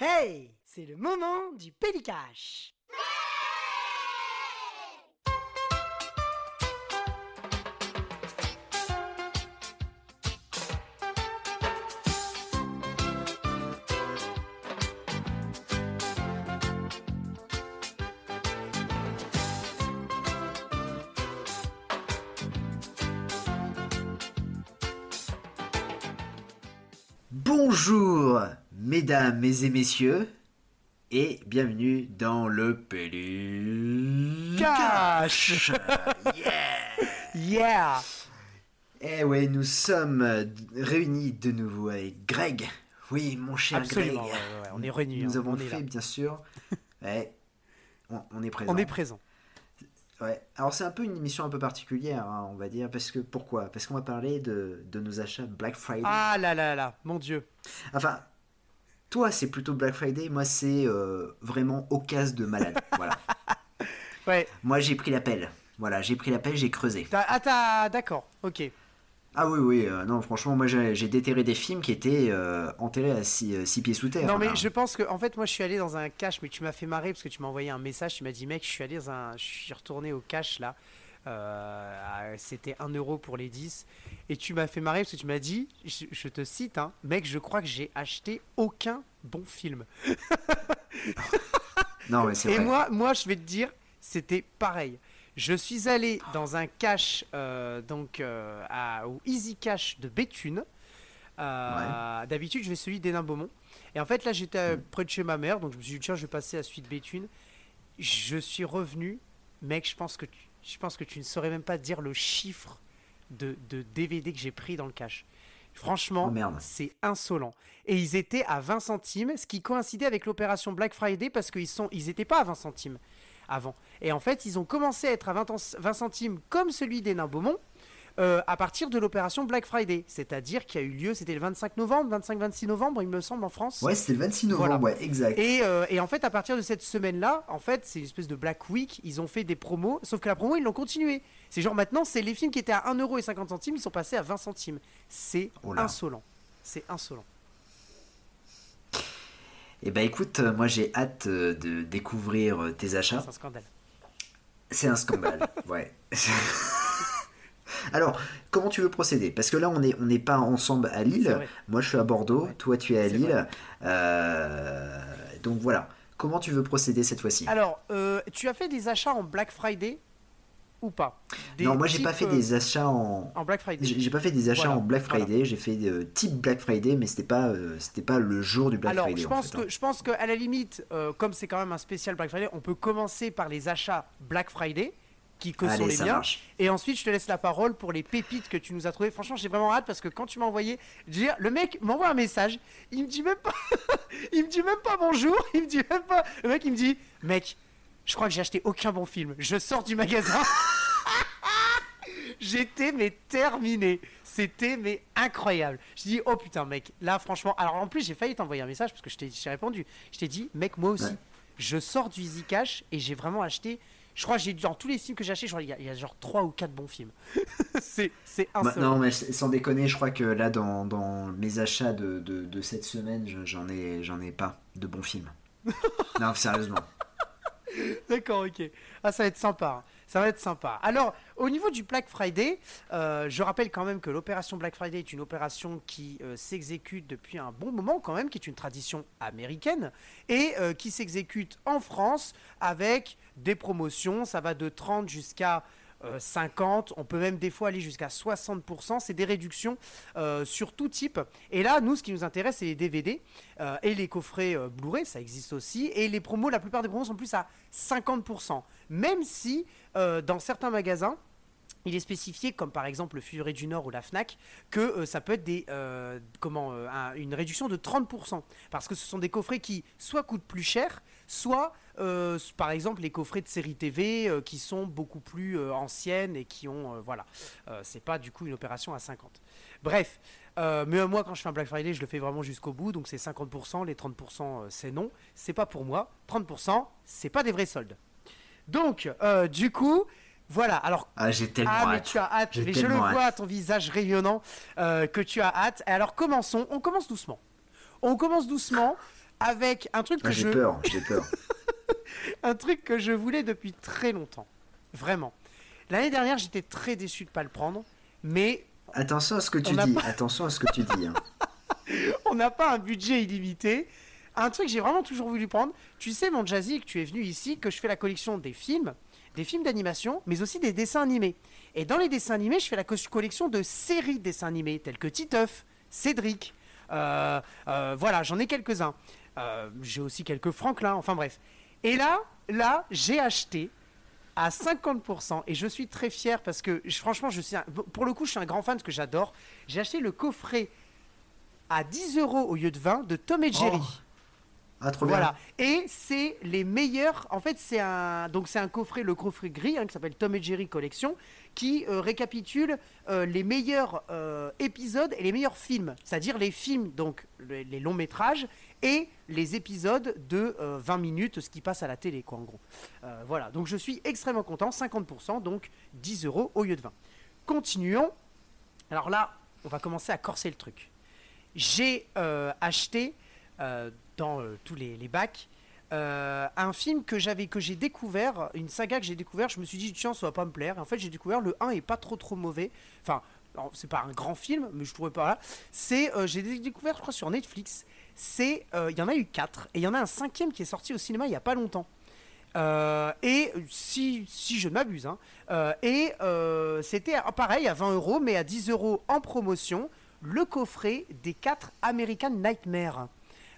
Hey, c'est le moment du Pélicache. Bonjour, mesdames et messieurs, et bienvenue dans le Cache Pélicache. yeah Yeah Eh ouais, nous sommes réunis de nouveau avec Greg. Oui, mon cher Absolument, Greg. ouais, on est réunis, Nous hein, avons on est fait, là. bien sûr. Ouais, on, on est présent. On est présent. Ouais. Alors c'est un peu une émission un peu particulière, hein, on va dire, parce que pourquoi? Parce qu'on va parler de, de nos achats Black Friday. Ah là là là, mon dieu. Enfin, toi c'est plutôt Black Friday, moi c'est euh, vraiment occasion de malade. voilà. Ouais. Moi j'ai pris l'appel. Voilà, j'ai pris l'appel, j'ai creusé. Ah t'as... D'accord, ok. Ah oui, oui, euh, non, franchement, moi j'ai j'ai déterré des films qui étaient euh, enterrés à 6 pieds sous terre. Non mais hein. je pense que en fait moi je suis allé dans un cache mais tu m'as fait marrer parce que tu m'as envoyé un message tu m'as dit mec je suis allé dans un je suis retourné au cache là Euh, c'était 1 euro pour les 10 et tu m'as fait marrer parce que tu m'as dit je, je te cite hein, mec je crois que j'ai acheté aucun bon film Non, mais c'est et vrai. moi moi je vais te dire c'était pareil je suis allé dans un cache euh, donc euh, à, au Easy Cash de Béthune Euh, D'habitude, je vais celui d'Hénin Beaumont. Et en fait, là, j'étais euh, près de chez ma mère, donc je me suis dit, tiens, je vais passer à celui de Béthune. Je suis revenu, mec, je pense que tu, je pense que tu ne saurais même pas dire le chiffre de, de DVD que j'ai pris dans le cash. Franchement, Oh, merde. c'est insolent. Et ils étaient à 20 centimes, ce qui coïncidait avec l'opération Black Friday parce qu'ils sont, ils étaient pas à 20 centimes avant. Et en fait, ils ont commencé à être à 20, en- 20 centimes comme celui d'Hénin Beaumont euh, à partir de l'opération Black Friday. C'est-à-dire qui a eu lieu, c'était le 25 novembre, 25-26 novembre, il me semble, en France. Ouais, c'était le 26 novembre, Voilà. ouais, exact. Et, euh, et en fait, à partir de cette semaine-là, en fait, c'est une espèce de Black Week. Ils ont fait des promos, sauf que la promo, ils l'ont continué. C'est genre maintenant, c'est les films qui étaient à 1,50€, ils sont passés à 20 centimes. C'est Oh insolent. C'est insolent. Et bah écoute, euh, moi j'ai hâte euh, de découvrir euh, tes achats. C'est un scandale. C'est un scandale, ouais. Alors, comment tu veux procéder? Parce que là, on n'est on pas ensemble à Lille. Moi, je suis à Bordeaux. Ouais. Toi, tu es à Lille. Euh, donc voilà. Comment tu veux procéder cette fois-ci? Alors, euh, tu as fait des achats en Black Friday? Ou pas Des Non, moi, j'ai pas fait euh, des achats en. En Black Friday. J'ai pas fait des achats Voilà, en Black voilà. Friday. J'ai fait euh, type Black Friday, mais c'était pas euh, c'était pas le jour du Black Alors, Friday. je en pense, hein. que, je pense qu'à la limite, euh, comme c'est quand même un spécial Black Friday, on peut commencer par les achats Black Friday, qui que sont les marche. Et ensuite, je te laisse la parole pour les pépites que tu nous as trouvées. Franchement, j'ai vraiment hâte parce que quand tu m'as envoyé, dire, le mec m'envoie un message, il me dit même pas, il me dit même pas bonjour, il me dit même pas. Le mec, il me dit, mec, je crois que j'ai acheté aucun bon film. Je sors du magasin. J'étais mais terminé. C'était mais incroyable. Je dis oh putain mec, là franchement. Alors en plus j'ai failli t'envoyer un message parce que je t'ai j'ai répondu. Je t'ai dit mec moi aussi. Ouais. Je sors du Easy Cash et j'ai vraiment acheté. Je crois que j'ai dans tous les films que j'ai achetés, y, il y a genre 3 ou 4 bons films. c'est c'est Bah, non, mais sans déconner, je crois que là, dans, dans mes achats de, de, de cette semaine, je- j'en ai, j'en ai pas de bons films. non, sérieusement. D'accord, ok. Ah, ça va être sympa. hein. Ça va être sympa. Alors, au niveau du Black Friday, euh, je rappelle quand même que l'opération Black Friday est une opération qui euh, s'exécute depuis un bon moment quand même, qui est une tradition américaine et euh, qui s'exécute en France avec des promotions. Ça va de 30 jusqu'à euh, 50, on peut même des fois aller jusqu'à 60%. C'est des réductions euh, sur tout type. Et là, nous, ce qui nous intéresse, c'est les DVD euh, et les coffrets euh, Blu-ray, ça existe aussi. Et les promos, la plupart des promos sont plus à 50%. Même si, euh, dans certains magasins, il est spécifié, comme par exemple le Furet du Nord ou la Fnac, que euh, ça peut être des, euh, euh, une réduction de 30%. Parce que ce sont des coffrets qui soit coûtent plus cher, soit, euh, par exemple, les coffrets de séries TV euh, qui sont beaucoup plus euh, anciennes et qui ont. voilà. C'est pas du coup une opération à 50. Bref. mais moi, quand je fais un Black Friday, je le fais vraiment jusqu'au bout. Donc c'est 50%, les 30%, euh, c'est non. C'est pas pour moi. 30%, c'est pas des vrais soldes. Donc, du coup, voilà. Alors, Ah, j'ai tellement ah, mais hâte. tu as hâte. Mais je le vois à ton visage rayonnant euh, que tu as hâte. Alors, commençons. On commence doucement. On commence doucement avec un truc que Ah, j'ai je peur, j'ai peur. un truc que je voulais depuis très longtemps. Vraiment. L'année dernière, j'étais très déçu de pas le prendre, mais Attention à ce que tu dis, pas- attention à ce que tu dis. hein. on n'a pas un budget illimité. Un truc que j'ai vraiment toujours voulu prendre. Tu sais, mon Jazzy, que tu es venu ici, que je fais la collection des films, des films d'animation, mais aussi des dessins animés. Et dans les dessins animés, je fais la co- collection de séries de dessins animés, tels que Titeuf, Cédric. euh, euh, voilà, j'en ai quelques-uns. Euh, j'ai aussi quelques Franklin, enfin bref. Et là, là, j'ai acheté à 50% et je suis très fier parce que je- franchement, je suis un- pour le coup, je suis un grand fan parce que j'adore. J'ai acheté le coffret à 10 euros au lieu de 20 de Tom et Jerry. Oh, Ah, trop bien. Voilà. Et c'est les meilleurs. En fait, c'est un donc c'est un coffret, le coffret gris hein, qui s'appelle Tom et Jerry Collection, qui euh, récapitule euh, les meilleurs euh, épisodes et les meilleurs films, c'est-à-dire les films donc les, les longs métrages et les épisodes de euh, 20 minutes, ce qui passe à la télé, quoi, en gros. Euh, voilà. Donc je suis extrêmement content, 50%, donc 10 euros au lieu de 20. Continuons. Alors là, on va commencer à corser le truc. J'ai euh, acheté euh, dans tous les, les bacs un film que j'avais que j'ai découvert, une saga que j'ai découvert. Je me suis dit tiens ça va pas me plaire. En fait j'ai découvert le 1 est pas trop trop mauvais. Enfin c'est pas un grand film, mais je trouvais pas là. C'est j'ai dé- découvert je crois sur Netflix. C'est euh, il y en a eu quatre et il y en a un cinquième qui est sorti au cinéma il y a pas longtemps. Euh, et si, si je ne m'abuse, hein, euh, et euh, c'était pareil à 20 euros, mais à 10 euros en promotion, le coffret des 4 American Nightmare.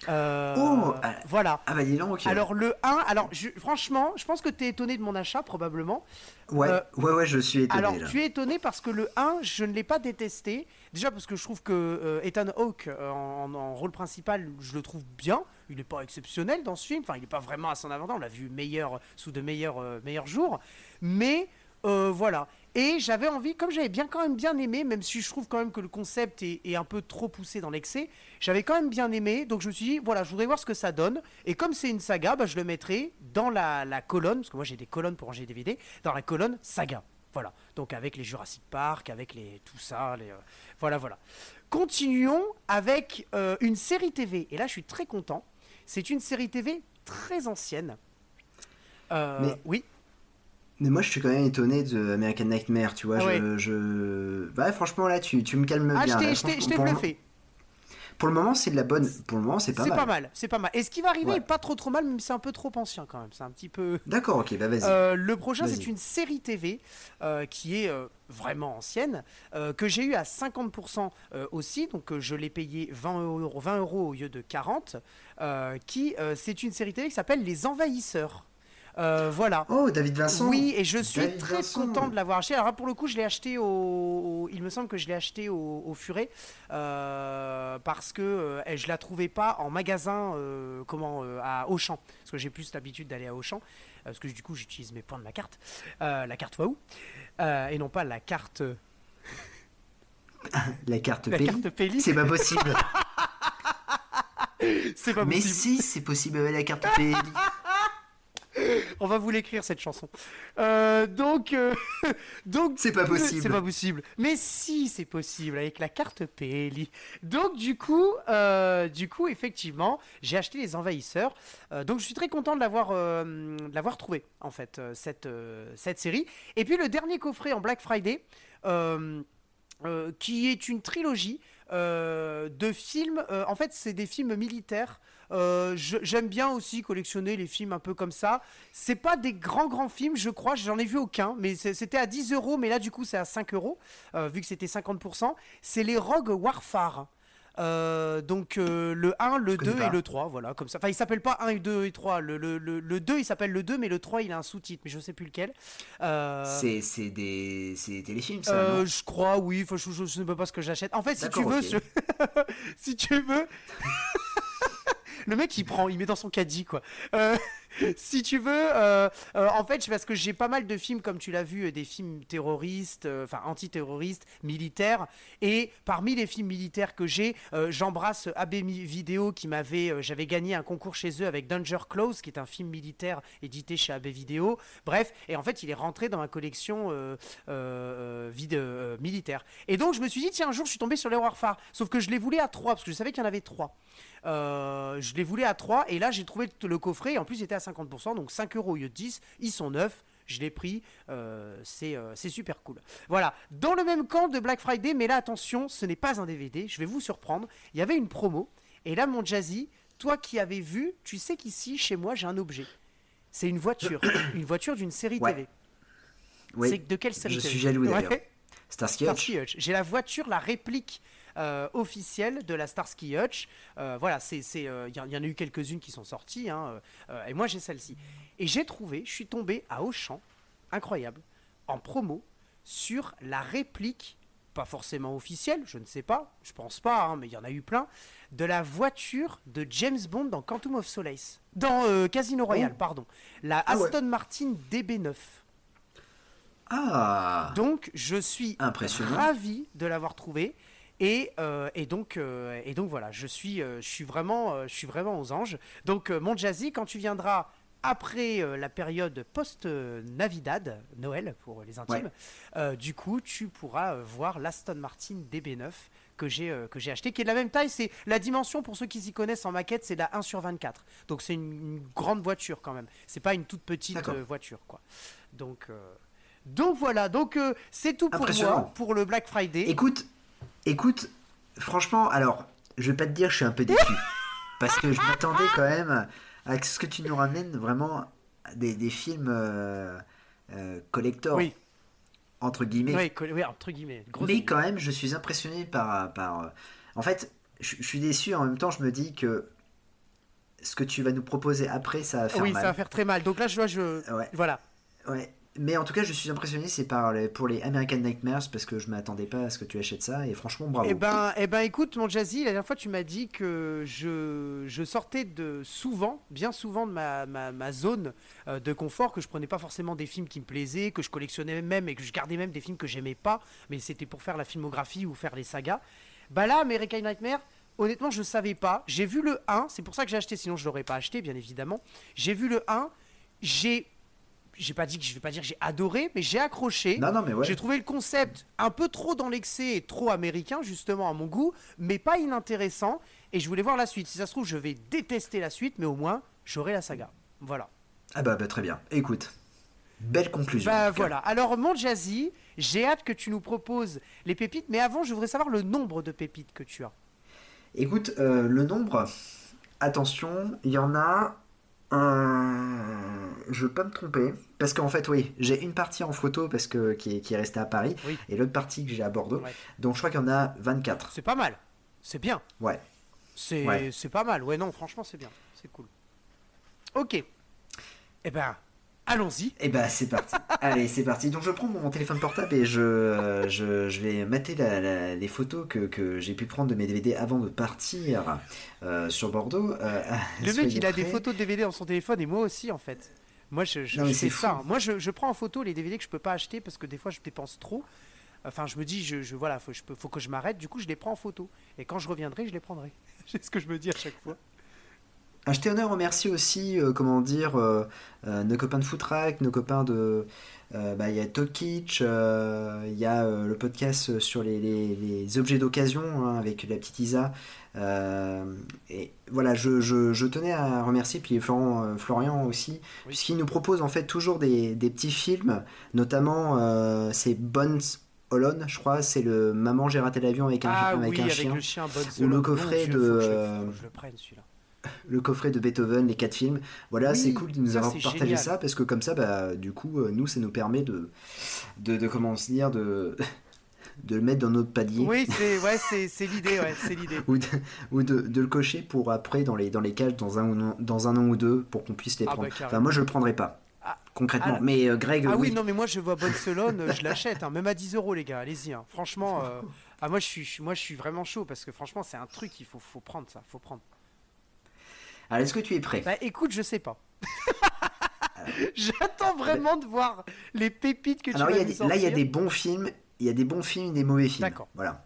Oh, voilà. Ah bah dis donc. Alors le 1, alors je- franchement, je pense que tu es étonné de mon achat probablement. ouais, ouais, ouais, je suis étonné Alors là. tu es étonné parce que le 1, je ne l'ai pas détesté. Déjà parce que je trouve que euh, Ethan Hawke euh, en, rôle principal, je le trouve bien. Il n'est pas exceptionnel dans ce film. Enfin, il n'est pas vraiment à son avantage. On l'a vu meilleur sous de meilleurs euh, meilleurs jours. Mais voilà. Et j'avais envie, comme j'avais bien quand même bien aimé, même si je trouve quand même que le concept est, est un peu trop poussé dans l'excès, j'avais quand même bien aimé. Donc je me suis dit, voilà, je voudrais voir ce que ça donne. Et comme c'est une saga, bah, je le mettrai dans la, la colonne, parce que moi j'ai des colonnes pour ranger des DVD, dans la colonne saga. Voilà. Donc avec les Jurassic Park, avec les tout ça, les, euh, voilà, voilà. Continuons avec euh, une série TV. Et là, je suis très content. C'est une série TV très ancienne. Euh, Mais- Oui. Mais moi, je suis quand même étonné de American Nightmare, tu vois. Ah je, ouais. je... Bah, franchement, là, tu, tu me calmes Ah, je bien. t'ai- là. je t'ai je bluffé. Pour le moment, c'est de la bonne. Pour le moment, c'est pas C'est mal. pas mal, c'est pas mal. Et ce qui va arriver Ouais. est pas trop trop mal, même si c'est un peu trop ancien quand même. C'est un petit peu. D'accord, ok, bah vas-y. Euh, le prochain, c'est une série TV euh, qui est euh, vraiment ancienne, que j'ai eu à 50% euh, aussi, donc je l'ai payé 20 euros, 20 euros au lieu de 40, euh, qui c'est une série TV qui s'appelle Les Envahisseurs. Euh, voilà. Oh, David Vincent. Oui, et je suis David très Vincent. content de l'avoir acheté. Alors pour le coup, je l'ai acheté au, au- Il me semble que je l'ai acheté au, au Furet euh, parce que euh, je la trouvais pas en magasin, euh, comment, à Auchan. Parce que j'ai plus l'habitude d'aller à Auchan. Parce que du coup, j'utilise mes points de ma carte, la carte Wahoo, euh, et non pas la carte, La carte la. C'est pas possible. C'est pas Mais possible. si, c'est possible avec la carte Peli. On va vous l'écrire cette chanson. Euh, donc, euh, donc C'est pas possible. C'est pas possible. Mais si, c'est possible avec la carte PLI. Donc du coup, euh, du coup, effectivement, j'ai acheté les envahisseurs. Euh, donc je suis très content de l'avoir, euh, de l'avoir trouvé en fait euh, cette euh, cette série. Et puis le dernier coffret en Black Friday. euh, euh, qui est une trilogie euh, de films. euh, en fait, c'est des films militaires. Euh, J'aime bien aussi collectionner les films un peu comme ça. C'est pas des grands grands films, je crois. J'en ai vu aucun, mais c'était à 10 euros. Mais là, du coup, c'est à 5 euros, euh, vu que c'était 50%. C'est les Rogue Warfare. Euh, donc euh, le 1, le connais 2 pas. et le 3, voilà, comme ça. Enfin, il s'appelle pas 1, 2 et 3. Le, le, le, le 2, il s'appelle le 2, mais le 3, il a un sous-titre, mais je sais plus lequel. Euh, C'est des, téléfilms, ça. je crois, oui. Enfin, je, je, je ne sais pas ce que j'achète. En fait, si tu veux, je- si tu veux, le mec il prend, il met dans son caddie quoi. Euh, si tu veux, euh, euh, en fait, parce que j'ai pas mal de films, comme tu l'as vu, euh, des films terroristes, enfin antiterroristes, militaires. Et parmi les films militaires que j'ai, j'embrasse AB Vidéo qui m'avait, j'avais gagné un concours chez eux avec Danger Close, qui est un film militaire édité chez AB Vidéo. Bref, et en fait, il est rentré dans ma collection vide, militaire. Et donc, je me suis dit, tiens, un jour, je suis tombé sur les Warfare. Sauf que je les voulais à trois, parce que je savais qu'il y en avait trois. je les voulais à 3 et là j'ai trouvé le coffret en plus il était à 50%, donc 5 euros au lieu de 10. Ils sont neufs. Je l'ai pris, euh, euh, c'est super cool. Voilà, dans le même camp de Black Friday, mais là attention, ce n'est pas un DVD, je vais vous surprendre. Il y avait une promo, et là mon Jazzy, toi qui avais vu, tu sais qu'ici, chez moi, j'ai un objet. C'est une voiture, une voiture d'une série TV. Oui. C'est de quelle série Je TV suis jaloux d'ailleurs. Starsky Hutch. J'ai la voiture, la réplique euh, officielle de la Starsky Hutch. Euh, voilà, c'est, il euh, y, en a eu quelques-unes qui sont sorties, hein, et moi j'ai celle-ci. Et j'ai trouvé, je suis tombé à Auchan, incroyable, en promo, sur la réplique, pas forcément officielle, je ne sais pas, je pense pas, hein, mais il y en a eu plein, de la voiture de James Bond dans Quantum of Solace. Dans Casino Royale, oh. pardon. La ah Aston Martin DB9. Ah Donc je suis ravi de l'avoir trouvé. Et, euh, et, donc, euh, et donc voilà, je suis, euh, je suis, vraiment, je suis vraiment aux anges. Donc mon Jazzy, quand tu viendras après la période post-Navidad, Noël pour les intimes, du coup tu pourras voir l'Aston Martin DB9 que j'ai acheté, qui est de la même taille. C'est la dimension pour ceux qui s'y connaissent en maquette, c'est la 1 sur 24. Donc c'est une, grande voiture quand même. C'est pas une toute petite voiture quoi. Donc donc voilà. Donc c'est tout pour moi pour le Black Friday. Écoute. Écoute, franchement, alors, je vais pas te dire que je suis un peu déçu. parce que je m'attendais quand même à ce que tu nous ramènes vraiment des, des films euh, euh, collector. Oui. Entre guillemets. Oui, entre guillemets. Mais quand même, je suis impressionné par. par euh, en fait, je, suis déçu. En même temps, je me dis que ce que tu vas nous proposer après, ça va faire mal. Oui, ça va faire très mal. Donc là, je vois, je. Voilà. Ouais mais en tout cas, je suis impressionné, c'est pour les American Nightmares parce que je m'attendais pas à ce que tu achètes ça et franchement, bravo. Eh ben, eh ben écoute, mon Jazzy, la dernière fois, tu m'as dit que je, sortais de souvent, bien souvent de ma, zone euh, de confort, que je prenais pas forcément des films qui me plaisaient, que je collectionnais même et que je gardais même des films que j'aimais pas, mais c'était pour faire la filmographie ou faire les sagas. Bah là, American Nightmare, honnêtement, je savais pas. J'ai vu le 1, c'est pour ça que j'ai acheté, sinon je l'aurais pas acheté, bien évidemment. J'ai vu le 1, j'ai j'ai pas dit que je vais pas dire j'ai adoré, mais j'ai accroché. Non, non, mais ouais. J'ai trouvé le concept un peu trop dans l'excès et trop américain, justement, à mon goût, mais pas inintéressant. Et je voulais voir la suite. Si ça se trouve, je vais détester la suite, mais au moins, j'aurai la saga. Voilà. Ah bah, bah très bien. Écoute, belle conclusion. Bah voilà. Alors, mon Jazzy, j'ai hâte que tu nous proposes les pépites, mais avant, je voudrais savoir le nombre de pépites que tu as. Écoute, euh, le nombre, attention, il y en a euh, je veux pas me tromper. Parce qu'en fait, oui, j'ai une partie en photo parce que, qui, est, qui est restée à Paris et l'autre partie que j'ai à Bordeaux. Donc je crois qu'il y en a 24. C'est pas mal. C'est bien. Ouais. C'est pas mal. Ouais, non, franchement, c'est bien. C'est cool. Ok. Eh ben, Allons-y. Et eh ben c'est parti. Allez, c'est parti. Donc je prends mon téléphone portable et je, je, je vais mater les photos que, que j'ai pu prendre de mes DVD avant de partir euh, sur Bordeaux. Euh, le mec, il a des photos de DVD dans son téléphone et moi aussi en fait. Moi, je, je fais ça. Moi, je, je, prends en photo les DVD que je peux pas acheter parce que des fois, je dépense trop. Enfin, je me dis, je, je voilà, faut, je faut que je m'arrête. Du coup, je les prends en photo. Et quand je reviendrai, je les prendrai. C'est ce que je me dis à chaque fois. Un jeté honneur remercie aussi, euh, comment dire, euh, euh, nos copains de Footrack, nos copains de. Bah, il y a Tokitch, il y a le podcast sur les, les, objets d'occasion hein, avec la petite Isa. Et voilà, je, je, je, tenais à remercier, puis Florent, Florian aussi, puisqu'il nous propose en fait toujours des, des petits films, notamment c'est Bones Holon, je crois, c'est le Maman, j'ai raté l'avion avec un, ah, avec un chien. Le chien ou le coffret de. je, le prenne celui-là le coffret de Beethoven, les quatre films. Voilà, c'est cool de nous avoir partagé ça parce que comme ça, bah, du coup, euh, nous, ça nous permet de, de, comment se dire, de, de le mettre dans notre palier. Oui, c'est ouais, c'est l'idée, ouais, c'est l'idée. ou de, ou de, de, le cocher pour après dans les, dans les cages dans un, dans un an ou deux pour qu'on puisse les ah, bah, prendre. enfin, moi, je le prendrai pas. Ah, concrètement, ah, mais euh, Greg. Ah oui. non, mais moi je vois Barcelone, je l'achète, hein, même à 10 euros, les gars, allez-y. Hein. Franchement, euh, ah, moi, je suis, moi je suis vraiment chaud parce que franchement, c'est un truc, il faut, faut prendre ça, faut prendre. Alors, est-ce que tu es prêt? Bah écoute, je sais pas. J'attends vraiment de voir les pépites que tu Alors, vas il y a nous des- là, il y a des bons films, il y a des bons films et des mauvais films. D'accord. Voilà.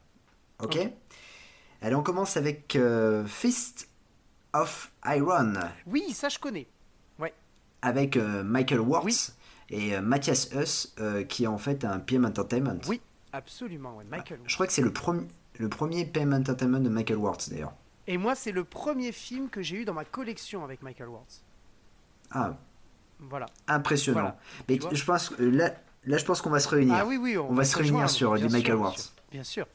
Ok Ok. Allez, on commence avec euh, Fist of Iron, Oui, ça je connais. avec euh, Michael Wartz Oui. et euh, Matthias Huss, euh, qui est en fait un PM Entertainment. Oui, absolument, ouais. Michael. Je crois que c'est le, premier le premier PM Entertainment de Michael Wartz, d'ailleurs. Et moi, c'est le premier film que j'ai eu dans ma collection avec Michael Wartz. Ah, Voilà. impressionnant. Voilà. Mais je pense que là, là, je pense qu'on va se réunir. Ah oui, oui, on, On va se réunir sur du Michael sûr, bien sûr.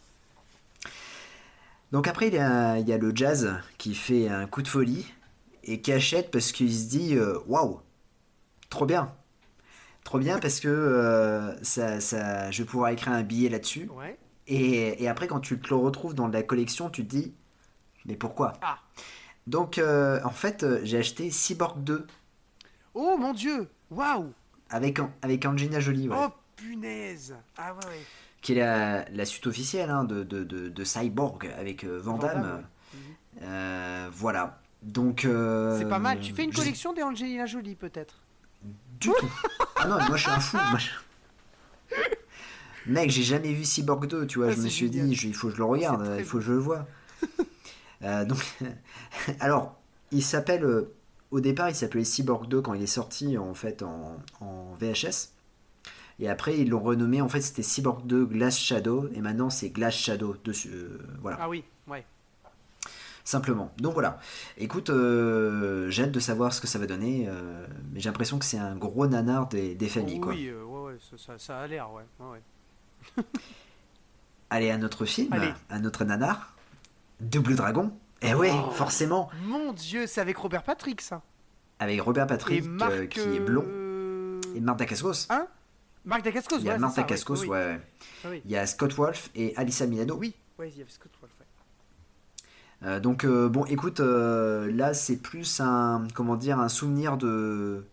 Donc après, il y, a, il y a le jazz qui fait un coup de folie et qui achète parce qu'il se dit euh, waouh, trop bien. Trop bien parce que euh, ça, ça, je vais pouvoir écrire un billet là-dessus. Ouais. Et, et après, quand tu te le retrouves dans la collection, tu te dis mais pourquoi? Ah. Donc euh, en fait, j'ai acheté Cyborg 2 Oh mon dieu Waouh avec, avec Angelina Jolie, ouais, Oh punaise Ah ouais, ouais. qui est la, la suite officielle hein, de, de, de, de Cyborg avec euh, Van Van Damme. Damme, ouais. Euh, voilà. Donc. euh, C'est pas mal. Tu fais une collection des Angelina Jolie peut-être? Du tout. Ah non, moi je suis un fou. moi, je- Mec, j'ai jamais vu Cyborg 2, tu vois. Ah, je me suis génial. dit, je- il faut que je le regarde, il faut que je le vois. Euh, donc, alors, il s'appelle. Au départ, il s'appelait Cyborg 2 quand il est sorti en fait en, en VHS. Et après, ils l'ont renommé. En fait, c'était Cyborg 2 Glass Shadow. Et maintenant, c'est Glass Shadow. Dessus, euh, voilà, Ah oui, ouais. simplement. Donc voilà. Écoute, euh, j'ai hâte de savoir ce que ça va donner. euh, mais j'ai l'impression que c'est un gros nanar des, des familles. quoi. Oui, ouais, ouais, ça, a l'air, ouais. Allez, un autre film, Allez. un autre nanar. Double Dragon. Eh ouais, Oh. forcément. Mon dieu, c'est avec Robert Patrick ça. Avec Robert Patrick, Marc. euh, qui est blond. euh, Et Marc Dacascos. Hein? Marc Dacascos, Il y a ouais, Marc ça, Dacascos, oui, ouais, oui. Ah oui. Il y a Scott Wolf et Alyssa Milano. Oui, ouais, il y avait Scott Wolf. ouais. Euh, donc, euh, bon, écoute, là, c'est plus un, comment dire, un souvenir de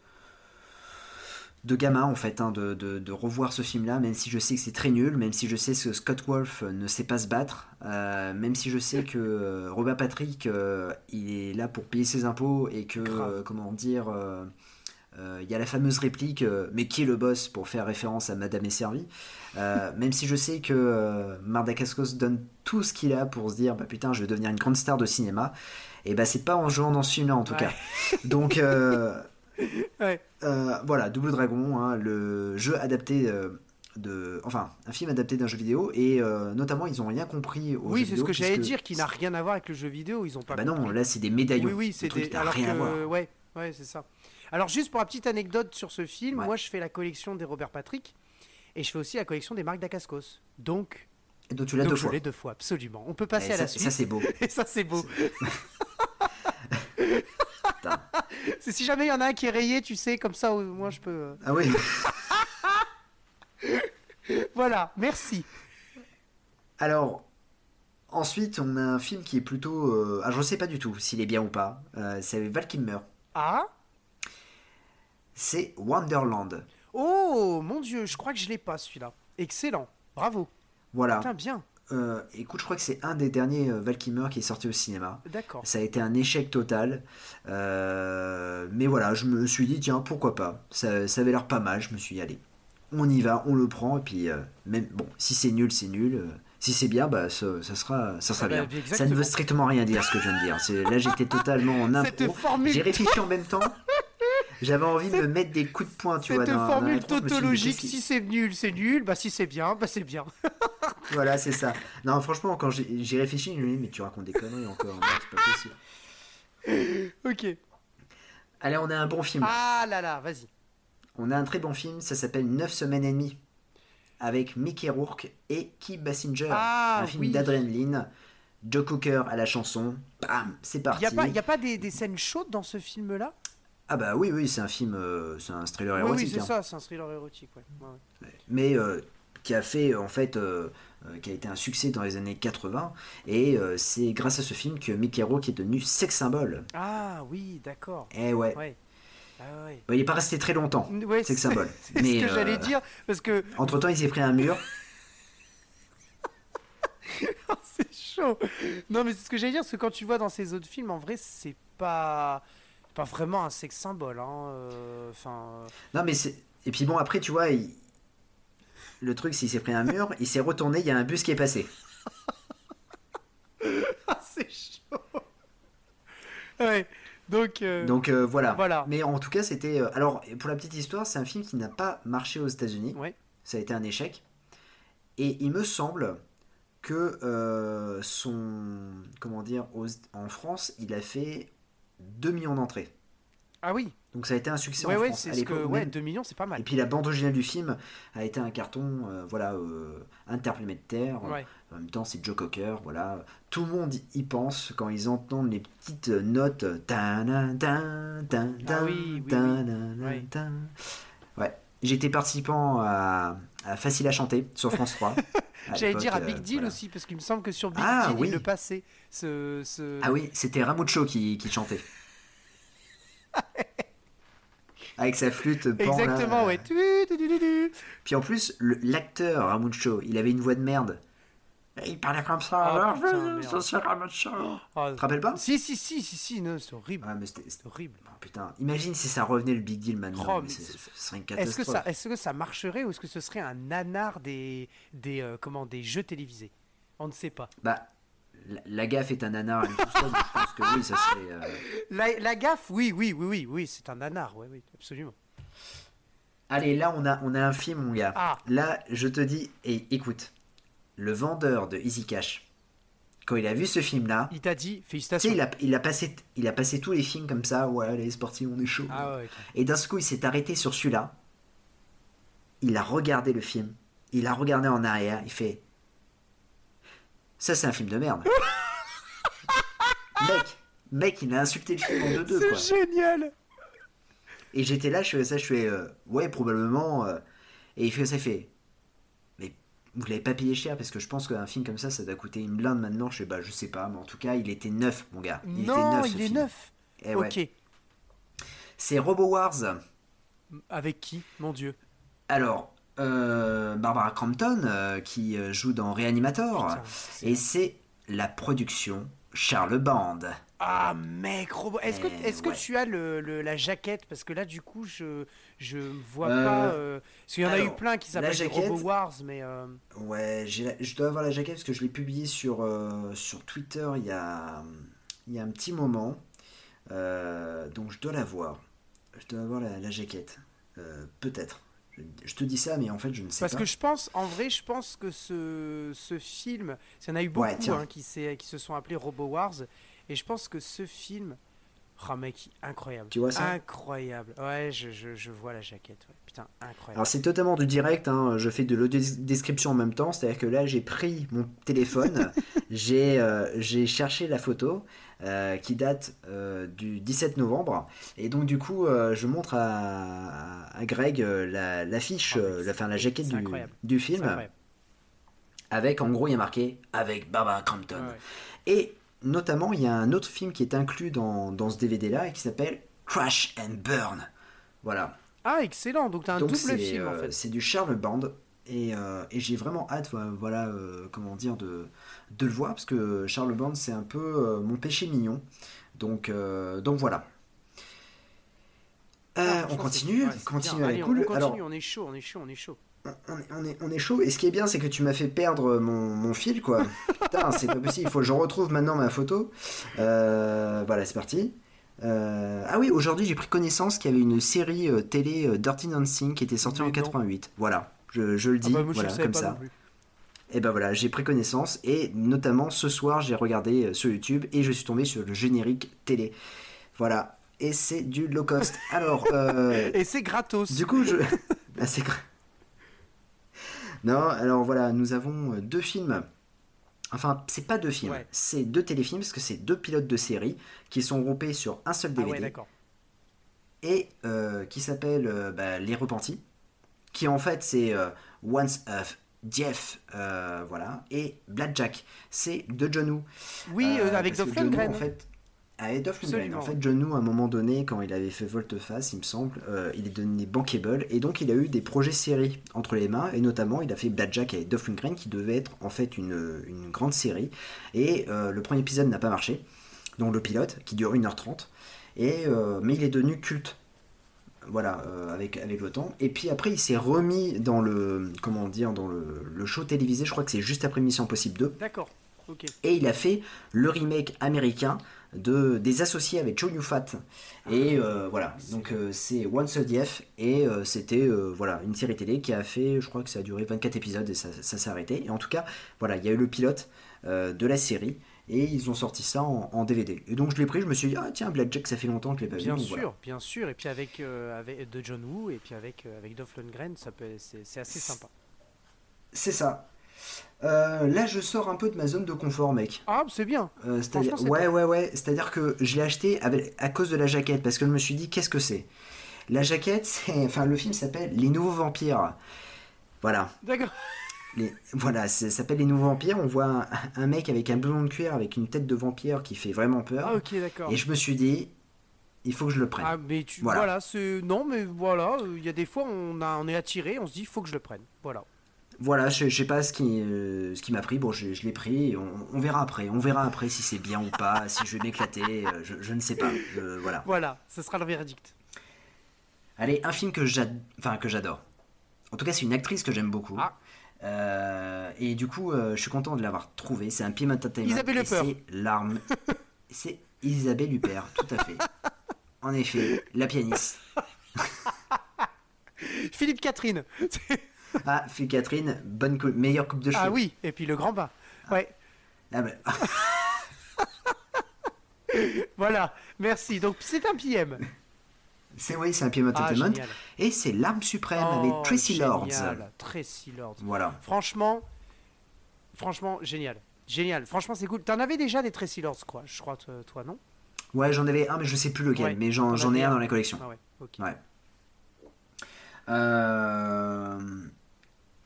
de gamin, en fait, hein, de, de- de revoir ce film-là, même si je sais que c'est très nul, même si je sais que Scott Wolf ne sait pas se battre, euh, même si je sais que euh, Robert Patrick, euh, il est là pour payer ses impôts et que, euh, comment dire, euh, euh, il y a la fameuse réplique, euh, mais qui est le boss pour faire référence à Madame est servie? Euh, même si je sais que euh, Marc Dacascos donne tout ce qu'il a pour se dire, bah putain, je vais devenir une grande star de cinéma, et bah c'est pas en jouant dans ce film-là en tout Ouais. cas. Donc euh, Ouais. euh, voilà, Double Dragon, hein, le jeu adapté euh, de, enfin, un film adapté d'un jeu vidéo, et euh, notamment ils ont rien compris au Oui, c'est ce que j'allais dire, qui n'a rien à voir avec le jeu vidéo. Ils ont pas. Bah non, là c'est des médaillons. Oui, oui, c'est des. Alors rien à voir. que, ouais, ouais, c'est ça. Alors juste pour la petite anecdote sur ce film, Ouais. moi je fais la collection des Robert Patrick et je fais aussi la collection des Marc Dacascos. Donc, Et donc tu l'as deux je fois. l'ai deux fois, absolument. On peut passer Et à ça, la suite. ça, c'est beau. Et ça, c'est beau. C'est si jamais il y en a un qui est rayé, tu sais, comme ça, au moins je peux. euh, Ah oui. Voilà, merci. Alors, ensuite, on a un film qui est plutôt. euh, Alors, je sais pas du tout s'il est bien ou pas. Euh, c'est Val Kilmer. Ah C'est Wonderland. Oh mon dieu, je crois que je l'ai pas celui-là. Excellent, bravo. Voilà. Putain, bien. Euh, écoute, je crois que c'est un des derniers euh, Val Kilmer qui est sorti au cinéma. D'accord. Ça a été un échec total. Euh, mais voilà, je me suis dit, tiens, pourquoi pas. Ça, ça avait l'air pas mal. Je me suis dit, allez, on y va, on le prend. Et puis, euh, même, bon, si c'est nul, c'est nul. Si c'est bien, bah, ça, ça sera, ça sera Ah bah, bien. Ça ne veut strictement rien dire ce que je viens de dire. Là, j'étais totalement en impro. J'ai réfléchi en même temps. J'avais envie de me mettre des coups de poing, tu vois. cette dans- formule dit, tautologique, si c'est nul, c'est nul, bah si c'est bien, bah c'est bien. Voilà, c'est ça. Non, franchement, quand j'ai réfléchi, je me dit, mais tu racontes des conneries encore. C'est pas possible. ok. Allez, on a un bon film. Ah là là, vas-y. On a un très bon film, ça s'appelle 9 semaines et demie. Avec Mickey Rourke et Kim Basinger. Ah, un film oui. d'adrénaline. Joe Cooker à la chanson. Bam, c'est Il parti. n'y a pas, y a pas des, des scènes chaudes dans ce film-là? Ah bah oui, oui, c'est un film, euh, c'est un thriller Oui, érotique. oui, c'est hein. ça, c'est un thriller érotique. Ouais. Mais euh, qui a fait en fait euh, euh, qui a été un succès dans les années 80 et c'est grâce à ce film que Mickey Rourke est devenu sex symbole. Ah oui, d'accord. Eh ouais. Ouais. Ah ouais. Bon, il est pas resté très longtemps. Sex symbole. C'est Mais, ce que j'allais dire, parce que Entre temps, il s'est pris un mur. c'est chaud. Non, mais c'est ce que j'allais dire, parce que quand tu vois dans ces autres films, en vrai, c'est pas, pas vraiment un sexe symbole. Hein, euh, Enfin, euh, Non, mais c'est. Et puis bon, après, tu vois, il- le truc, c'est qu'il s'est pris un mur, il s'est retourné, il y a un bus qui est passé. Ah, c'est chaud. ouais. Donc, euh, Donc euh, voilà. Voilà. Mais en tout cas, c'était. euh, Alors, pour la petite histoire, c'est un film qui n'a pas marché aux États-Unis. ouais. Ça a été un échec. Et il me semble que son. Comment dire aux- En France, il a fait 2 millions d'entrées. Ah oui. Donc ça a été un succès Ouais, en ouais, France. c'est à ce que. l'époque, Ouais, même. 2 millions, c'est pas mal. Et puis la bande originale du film a été un carton, euh, voilà, euh, interplanétaire. Ouais. En même temps, c'est Joe Cocker, voilà. Tout le monde y pense quand ils entendent les petites notes. Ouais. J'étais participant à Facile à chanter sur France 3. à J'allais dire à euh, Big Deal voilà. aussi, parce qu'il me semble que sur Big Ah, Deal, oui. il le passait. Ce, ce... Ah oui, c'était Ramucho qui, qui chantait. Avec sa flûte pan, là. Exactement, ouais. Puis en plus, l'acteur Ramucho, il avait une voix de merde. Il parlait comme ça. Ah, alors, putain, je suis Ramucho. Ah, Tu te rappelles pas? Si, si, si, si, si, non, c'est horrible. Ah, mais c'était. horrible. oh, putain, imagine si ça revenait le Big Deal maintenant. Oh, mais mais ce serait une Est-ce que, catastrophe. ça, est-ce que ça marcherait ou est-ce que ce serait un nanar des, des, euh, comment, des jeux télévisés? On ne sait pas. Bah, la, la gaffe est un nanar à tout je pense que oui, ça serait. euh, La, la gaffe, oui, oui, oui, oui, oui, c'est un nanar, oui, oui, absolument. Allez, là, on a, on a un film, mon gars. Ah. Là, je te dis, et écoute, le vendeur de Easy Cash, quand il a vu ce film-là, Il t'a dit, félicitations. il a, il, a passé, il a passé tous les films comme ça, ouais, c'est parti, on est chaud. Ah ouais. Et d'un coup, il s'est arrêté sur celui-là. Il a regardé le film. Il a regardé en arrière. Il fait. Ça, c'est un film de merde. mec, mec, il a insulté le film en deux deux. C'est génial Et j'étais là, je fais ça, je fais. euh, ouais, probablement. euh. Et il fait ça, il fait. Vous l'avez pas payé cher parce que je pense qu'un film comme ça, ça doit coûter une blinde maintenant. Je fais, bah, je sais pas, mais en tout cas, il était neuf, mon gars. Il était neuf, il est neuf. Eh ouais. Ok. C'est Robo Wars. Avec qui? Mon Dieu. Alors, euh, Barbara Crampton, euh, qui euh, joue dans Reanimator, Putain, et c'est la production Charles Band. Ah mec, Robo. Est-ce que, est-ce que ouais. tu as le, le- la jaquette? Parce que là, du coup, je je vois Euh, pas. euh, Parce qu'il y en a eu plein qui s'appellent jaquette- Robo Wars, mais. euh, Ouais, j'ai la- je dois avoir la jaquette parce que je l'ai publié sur, euh, sur Twitter il y, a, il y a un petit moment. Euh, donc je dois la voir. Je dois avoir la, la jaquette. Euh, Peut-être. Je, te dis ça, mais en fait, je ne sais Parce pas. que je pense, en vrai, je pense que ce, ce film, il y en a eu beaucoup Ouais, hein, qui, s'est- qui se sont appelés Robo Wars, et je pense que ce film, oh mec, incroyable. Tu vois ça? Incroyable. Ouais, je, je, je vois la jaquette. ouais. Putain, incroyable. Alors c'est totalement du direct, hein. je fais de l'audio description en même temps, c'est-à-dire que là j'ai pris mon téléphone, j'ai euh, cherché la photo euh, qui date euh, du 17 novembre, et donc du coup euh, je montre à, à Greg la- Oh, euh, la, enfin, la jaquette du, du film, avec en gros il y a marqué avec Barbara Crampton. Ouais. Et notamment il y a un autre film qui est inclus dans, dans ce DVD là et qui s'appelle Crash and Burn. Voilà. Ah, excellent. Donc, tu as un Donc double film, en euh, fait. c'est du Charles Band et, euh, et j'ai vraiment hâte vo- voilà euh, comment dire de, de le voir parce que Charles Band c'est un peu mon péché mignon donc donc voilà Euh, Ah, on continue ouais, continue avec cool on continue, alors on est chaud, on est chaud, on est chaud. On est, on est, on est chaud. Et ce qui est bien c'est que tu m'as fait perdre mon, mon fil quoi. Putain c'est pas possible. Il faut que je retrouve maintenant ma photo. Euh, voilà c'est parti. Euh, ah oui aujourd'hui j'ai pris connaissance qu'il y avait une série euh, télé euh, Dirty Dancing qui était sortie Mais en non. 88 voilà. Je, je le Ah dis bah, moi, voilà comme ça. et ben voilà j'ai pris connaissance et notamment ce soir j'ai regardé euh, sur YouTube et je suis tombé sur le générique télé. Voilà. Et c'est du low cost. Alors euh, Et c'est gratos. du coup, je. Ah, c'est Non, alors voilà, nous avons euh, deux films. Enfin, c'est pas deux films, Ouais. c'est deux téléfilms parce que c'est deux pilotes de série qui sont groupés sur un seul Ah DVD ouais, d'accord. et euh, qui s'appelle euh, bah, Les Repentis, qui en fait c'est euh, Once of Jeff, voilà, et Blackjack, c'est de John Woo. Oui, avec Dolph Lundgren. En fait, avec Dolph Lundgren. En fait. John Woo, à un moment donné, quand il avait fait Volte-Face, il me semble, euh, il est devenu bankable et donc il a eu des projets séries entre les mains et notamment il a fait Blackjack avec Dolph Lundgren qui devait être en fait une, une grande série et euh, le premier épisode n'a pas marché. dont le pilote, qui dure 1h30. Et, euh, mais il est devenu culte. Voilà, avec, avec le temps. Et puis après, il s'est remis dans le, comment dire, dans le, le show télévisé. Je crois que c'est juste après Mission Impossible 2. D'accord. Ok. Et il a fait le remake américain de, des associés avec Joe Newfat. Et euh, voilà, donc euh, c'est One F et euh, c'était euh, voilà, une série télé qui a fait, je crois que ça a duré 24 épisodes et ça, ça s'est arrêté. Et en tout cas, voilà, il y a eu le pilote de la série et ils ont sorti ça en, en DVD. Et donc je l'ai pris, je me suis dit, ah tiens, Blackjack, ça fait longtemps que je l'ai pas vu. Bien sûr, voilà. bien sûr. Et puis avec, avec de John Woo et puis avec avec Dolph Lundgren, ça peut, c'est c'est assez sympa. C'est ça. Euh, là, je sors un peu de ma zone de confort, mec. Ah, c'est bien. Euh, c'est-à-dire, ouais, ouais, ouais. C'est-à-dire que je l'ai acheté avec, à cause de la jaquette, parce que je me suis dit, qu'est-ce que c'est? La jaquette, c'est, enfin, le film s'appelle Les Nouveaux Vampires. Voilà, D'accord. les, voilà, ça s'appelle Les Nouveaux Vampires. On voit un, un mec avec un blond de cuir, avec une tête de vampire qui fait vraiment peur. Ah, ok, d'accord. Et je me suis dit, il faut que je le prenne. Ah, mais tu Voilà. voilà, c'est non, mais voilà, il y a des fois on a on est attiré, on se dit il faut que je le prenne. Voilà. Voilà, je, je sais pas ce qui, euh, ce qui m'a pris. Bon, je, je l'ai pris. et On, on verra après. On verra après si c'est bien ou pas, si je vais m'éclater. euh, Je, je ne sais pas. Voilà. Voilà, ce sera le verdict. Allez, un film que j'ad- enfin, que j'adore. En tout cas, c'est une actrice que j'aime beaucoup. Ah. Euh, et du coup, je suis content de l'avoir trouvé. C'est un Pim Entertainment. Isabelle Huppert. C'est l'arme. c'est Isabelle Huppert, tout à fait. En effet, la pianiste. Philippe Catherine. Ah, fille Catherine, bonne cou- meilleure coupe de cheveux. ah oui, et puis le grand bain. Ouais, Ah ben, voilà. Merci. Donc c'est un PM. c'est oui, c'est un Pim Ah, et c'est l'arme suprême Oh, avec Tracy Lords. génial. Tracy Lords. Voilà. Franchement, franchement, génial. Génial. Franchement, c'est cool. T'en avais déjà des Tracy Lords, quoi. Je crois, toi, non? Ouais, j'en avais un, mais je sais plus lequel. Ouais, mais j'en ai un. dans la collection. Ah ouais. Ok. Ouais. Euh,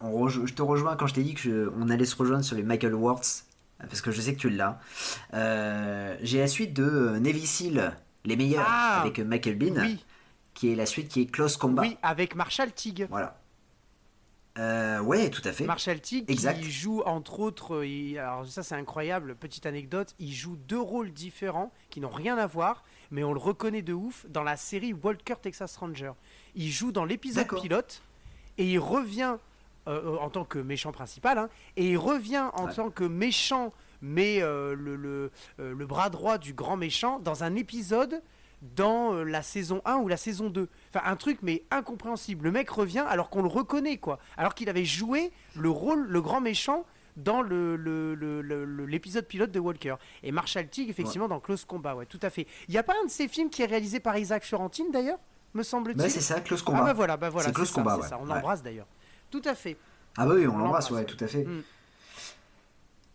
on je te rejoins quand je t'ai dit que je- on allait se rejoindre sur les Michael Awards, parce que je sais que tu l'as. Euh, J'ai la suite de euh, Navy Seal, les meilleurs, Ah, avec euh, Michael Bean, Oui, qui est la suite qui est Close Combat. oui, avec Marshall Tig. Voilà. Euh, ouais, tout à fait. Marshall Tig Exact. qui joue entre autres, il- alors ça c'est incroyable, petite anecdote, il joue deux rôles différents qui n'ont rien à voir, mais on le reconnaît de ouf dans la série Walker Texas Ranger. Il joue dans l'épisode pilote et il revient euh, euh, en tant que méchant principal, hein, et il revient en Ouais. tant que méchant, mais euh, le, le, le bras droit du grand méchant dans un épisode dans la saison 1 ou la saison 2. Enfin, un truc, mais incompréhensible. Le mec revient alors qu'on le reconnaît, quoi. Alors qu'il avait joué le rôle, le grand méchant, dans le, l'épisode pilote de Walker. Et Marshall Tig, effectivement, dans Close Combat, ouais, tout à fait. Il n'y a pas un de ces films qui est réalisé par Isaac Fiorentine, d'ailleurs Me semble-t-il? Bah, c'est ça, Close Ah, Combat. bah voilà, bah voilà. C'est Close ça, Combat, ouais. ça. On l'embrasse, d'ailleurs. Tout à fait. Ah bah oui, on On l'embrasse, ouais, tout à fait. Mm.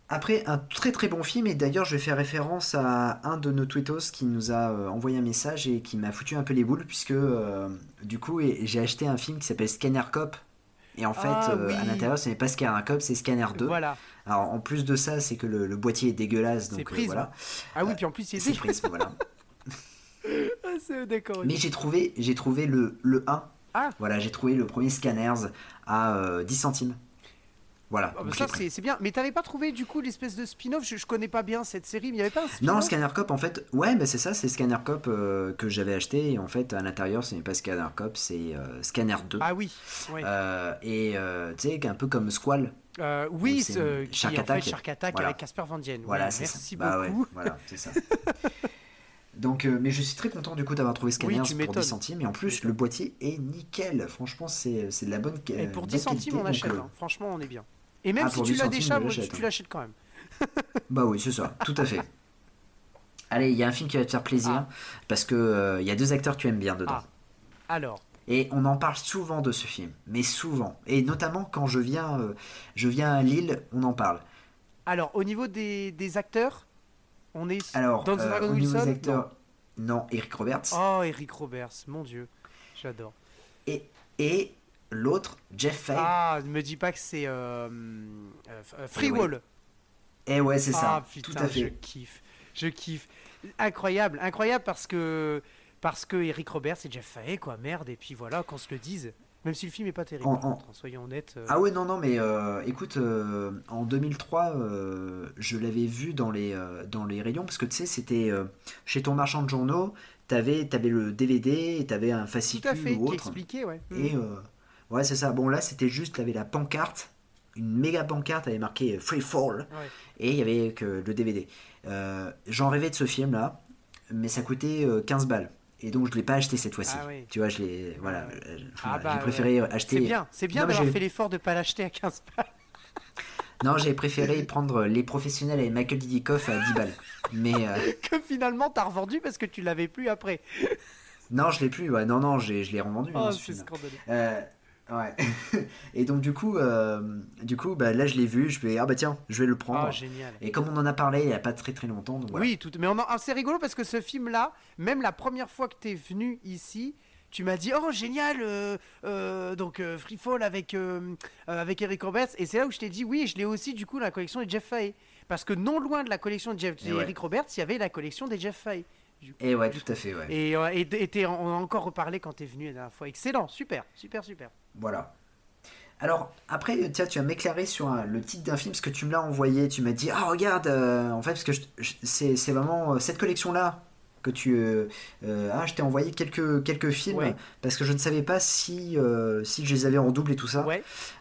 Après, un très très bon film, et d'ailleurs je vais faire référence à un de nos tweetos qui nous a euh, envoyé un message et qui m'a foutu un peu les boules, puisque euh, du coup j'ai acheté un film qui s'appelle Scanner Cop. Et en fait, Ah, euh, oui. à l'intérieur, ce n'est pas Scanner Cop, c'est Scanner 2. Voilà. Alors en plus de ça, c'est que le, le boîtier est dégueulasse, C'est donc Prism. voilà. Ah oui, puis en plus, il C'est est Prism, voilà. Ah, c'est- D'accord. Mais j'ai trouvé, j'ai trouvé le, le 1. Ah. Voilà, j'ai trouvé le premier Scanners à euh, 10 centimes. Voilà. Ah, bah ça c'est bien, mais t'avais pas trouvé du coup l'espèce de spin-off? Je, je connais pas bien cette série, mais il y avait pas un spin-off? Non, Scanner Cop, en fait, ouais, bah c'est ça, c'est Scanner Cop euh, que j'avais acheté. Et en fait, à l'intérieur, ce n'est pas Scanner Cop, c'est euh, Scanner 2. Ah oui. Euh, et tu sais, un peu comme Squall. Oui, qui Shark en fait Attack. Shark Attack Voilà. avec Casper Van Dien. Voilà, Ouais, merci ça. Bah ouais, beaucoup. voilà, c'est ça. Donc, euh, mais je suis très content du coup d'avoir trouvé Scanners tu pour m'étonnes. 10 centimes. Et en plus, le boîtier est nickel. Franchement, c'est c'est de la bonne Et euh, pour bonne 10 centimes, qualité, on achète. euh, hein. Franchement, on est bien. Et même Ah, si tu 10 l'as déjà, tu l'achètes quand même. Bah oui, c'est ça, tout à fait. Allez, il y a un film qui va te faire plaisir Ah. parce que euh, il y a deux acteurs que tu aimes bien dedans. Ah. Alors, Et on en parle souvent de ce film, mais souvent. Et notamment quand je viens, euh, je viens à Lille, on en parle. alors au niveau des, des acteurs, on est Alors, dans euh, Dragon Wilson acteurs, non, Eric Roberts. Oh, Eric Roberts, mon dieu, j'adore. Et, et l'autre, Jeff Fay. Ah, ne me dis pas que c'est euh, euh, Free Eh Wall. Et ouais, c'est ça, Ah putain, tout à je fait. kiffe, je kiffe. Incroyable, incroyable parce que parce que Eric Roberts et Jeff Fahey quoi, merde et puis voilà qu'on se le dise. Même si le film est pas terrible, soyons honnêtes. Euh. Ah ouais, non, non, mais écoute, en 2003, je l'avais vu dans les, dans les rayons, parce que tu sais, c'était chez ton marchand de journaux, t'avais avais le DVD, t'avais un fascicule Tout à fait, ou autre. Qui expliquait, ouais. Et ouais, c'est ça. Bon, là, c'était juste, t'avais la pancarte, une méga pancarte, avait marqué Free Fall, et il y avait que le DVD. J'en rêvais de ce film-là, mais ça coûtait 15 balles et donc je l'ai pas acheté cette fois-ci. Ah tu vois, je l'ai voilà, ah bah, j'ai préféré acheter. C'est bien, c'est bien d'avoir fait l'effort de pas l'acheter à 15 balles. non, j'ai préféré prendre les professionnels avec Michael Didikoff à 10 balles. Mais euh, que finalement t'as revendu parce que tu l'avais plus après. non, je l'ai plus. Ouais. Non, non, je l'ai revendu. Oh, c'est scandaleux. Euh, Ouais. et donc du coup, euh, du coup, bah, là je l'ai vu, je vais ah bah tiens, je vais le prendre. Oh, génial. Et comme on en a parlé il y a pas très très longtemps, donc oui, tout. Mais on ah, c'est rigolo parce que ce film-là, même la première fois que tu es venu ici, tu m'as dit oh génial, euh, euh, donc Free Fall avec avec Eric Roberts, et c'est là où je t'ai dit oui, je l'ai aussi du coup la collection de Jeff Fahey, parce que non loin de la collection de Jeff, Eric Roberts, il y avait la collection des Jeff Fahey. et ouais, tout à fait, ouais. Et, et, on a encore reparlé quand tu es venu la dernière fois. Excellent, super, super, super. Voilà. Alors, après, tiens, tu vas m'éclairer sur le titre d'un film, parce que tu me l'as envoyé, tu m'as dit, ah, regarde, euh, en fait, parce que c'est vraiment euh, cette collection-là que tu... Euh, ah, je t'ai envoyé quelques, quelques films, parce que je ne savais pas si, si je les avais en double et tout ça.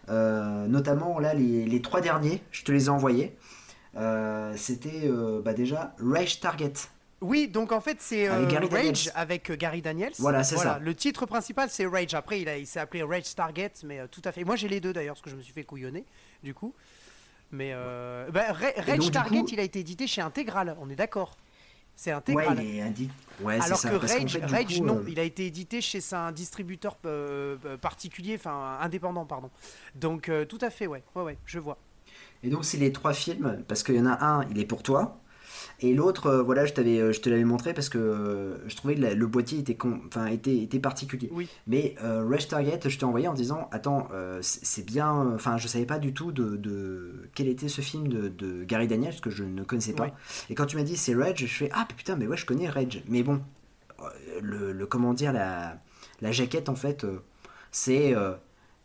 notamment, là, les, les, trois derniers, je te les ai envoyés. C'était bah, déjà Rage Target. Oui, donc en fait c'est euh, Rage avec euh, Gary Daniels. Voilà, c'est ça. Le titre principal c'est Rage. Après il, il s'est appelé Rage Target, mais euh, tout à fait. Moi j'ai les deux d'ailleurs, parce que je me suis fait couillonner du coup. Mais bah, Rage Target, il a été édité chez Intégral, on est d'accord. C'est Intégral. Ouais, il est ouais, Alors que Rage, Rage non, il a été édité chez un distributeur particulier, enfin indépendant, pardon. Donc tout à fait, ouais, ouais, ouais, je vois. Et donc c'est les trois films, parce qu'il y en a un, il est pour toi. Et l'autre, euh, voilà, je, t'avais, euh, je te l'avais montré parce que euh, je trouvais que le boîtier était, enfin, était, était particulier. Oui. Mais Rush Target, je t'ai envoyé en disant Attends, c'est bien. Enfin, je savais pas du tout de, de, quel était ce film de, de Gary Daniels, que je ne connaissais pas. Et quand tu m'as dit c'est Rage, je fais Ah putain, mais ouais, je connais Rage. Mais bon, le, le comment dire, la, la jaquette en fait, c'est.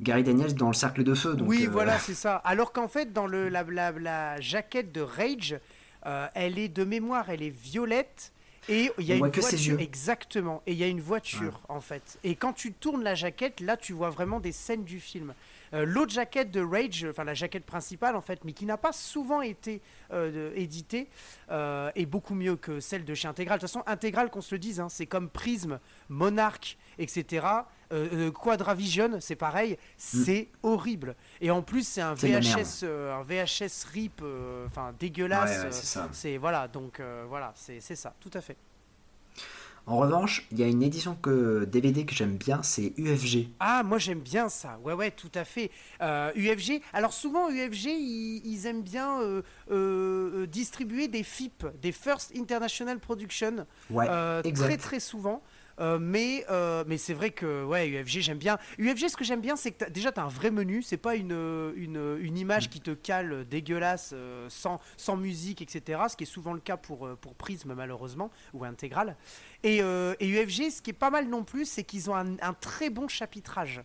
Gary Daniels dans le cercle de feu. Donc, oui, voilà, c'est ça. Alors qu'en fait, dans le, la, la, la, jaquette de Rage, euh, elle est de mémoire, elle est violette. Et il y a une voiture, exactement. Et il y a une voiture en fait. Et quand tu tournes la jaquette, là, tu vois vraiment des scènes du film. Euh, l'autre jaquette de Rage, enfin la jaquette principale en fait, mais qui n'a pas souvent été euh, éditée, est beaucoup mieux que celle de chez Intégral. De toute façon, Intégral, qu'on se le dise, hein, c'est comme Prism, Monarch, etc. Euh, euh, Quadravision, c'est pareil, mm. c'est horrible. Et en plus, c'est un VHS, euh, un VHS rip, enfin dégueulasse. c'est voilà, donc voilà, c'est ça, tout à fait. En revanche, il y a une édition que DVD que j'aime bien, c'est UFG. Ah, moi j'aime bien ça. Ouais, ouais, tout à fait. UFG. Alors souvent UFG, ils, aiment bien distribuer des FIP, des First International Production. Ouais, très très souvent. Euh, mais euh, mais c'est vrai que ouais, UFG, j'aime bien. UFG, ce que j'aime bien, c'est que déjà, tu as un vrai menu. C'est pas une, une, une, image qui te cale dégueulasse, euh, sans, sans musique, etc. Ce qui est souvent le cas pour, pour Prism, malheureusement, ou Intégral. Et, et UFG, ce qui est pas mal non plus, c'est qu'ils ont un, un, très bon chapitrage.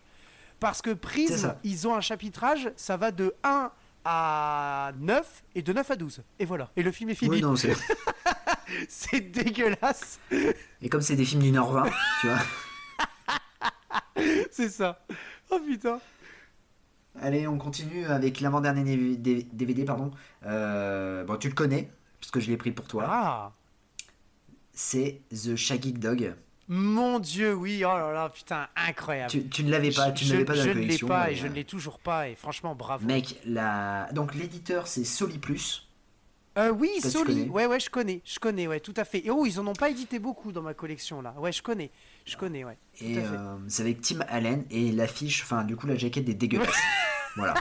Parce que Prism, ils ont un chapitrage, ça va de 1 à 9 et de 9 à 12. Et voilà. Et le film est fini. c'est dégueulasse. Et comme c'est des films d'une heure 20, tu vois. c'est ça. Oh putain. Allez, on continue avec l'avant-dernier DVD, pardon. Euh, bon, tu le connais, parce que je l'ai pris pour toi. Ah. C'est The Shaggy Dog. Mon Dieu, oui, oh là là, putain, incroyable. Tu, ne l'avais pas, tu ne l'avais pas dans je la collection. Je ne l'ai pas et je ne l'ai toujours pas, et franchement, bravo. Mec, la... donc l'éditeur c'est Soli Plus. Euh, oui, Soli. Ouais, ouais, je connais, je connais, ouais, tout à fait. Et oh, ils en ont pas édité beaucoup dans ma collection là. Ouais, je connais, je connais, ouais. Et euh, c'est avec Tim Allen et l'affiche, enfin, du coup, la jaquette des dégueulasses. voilà.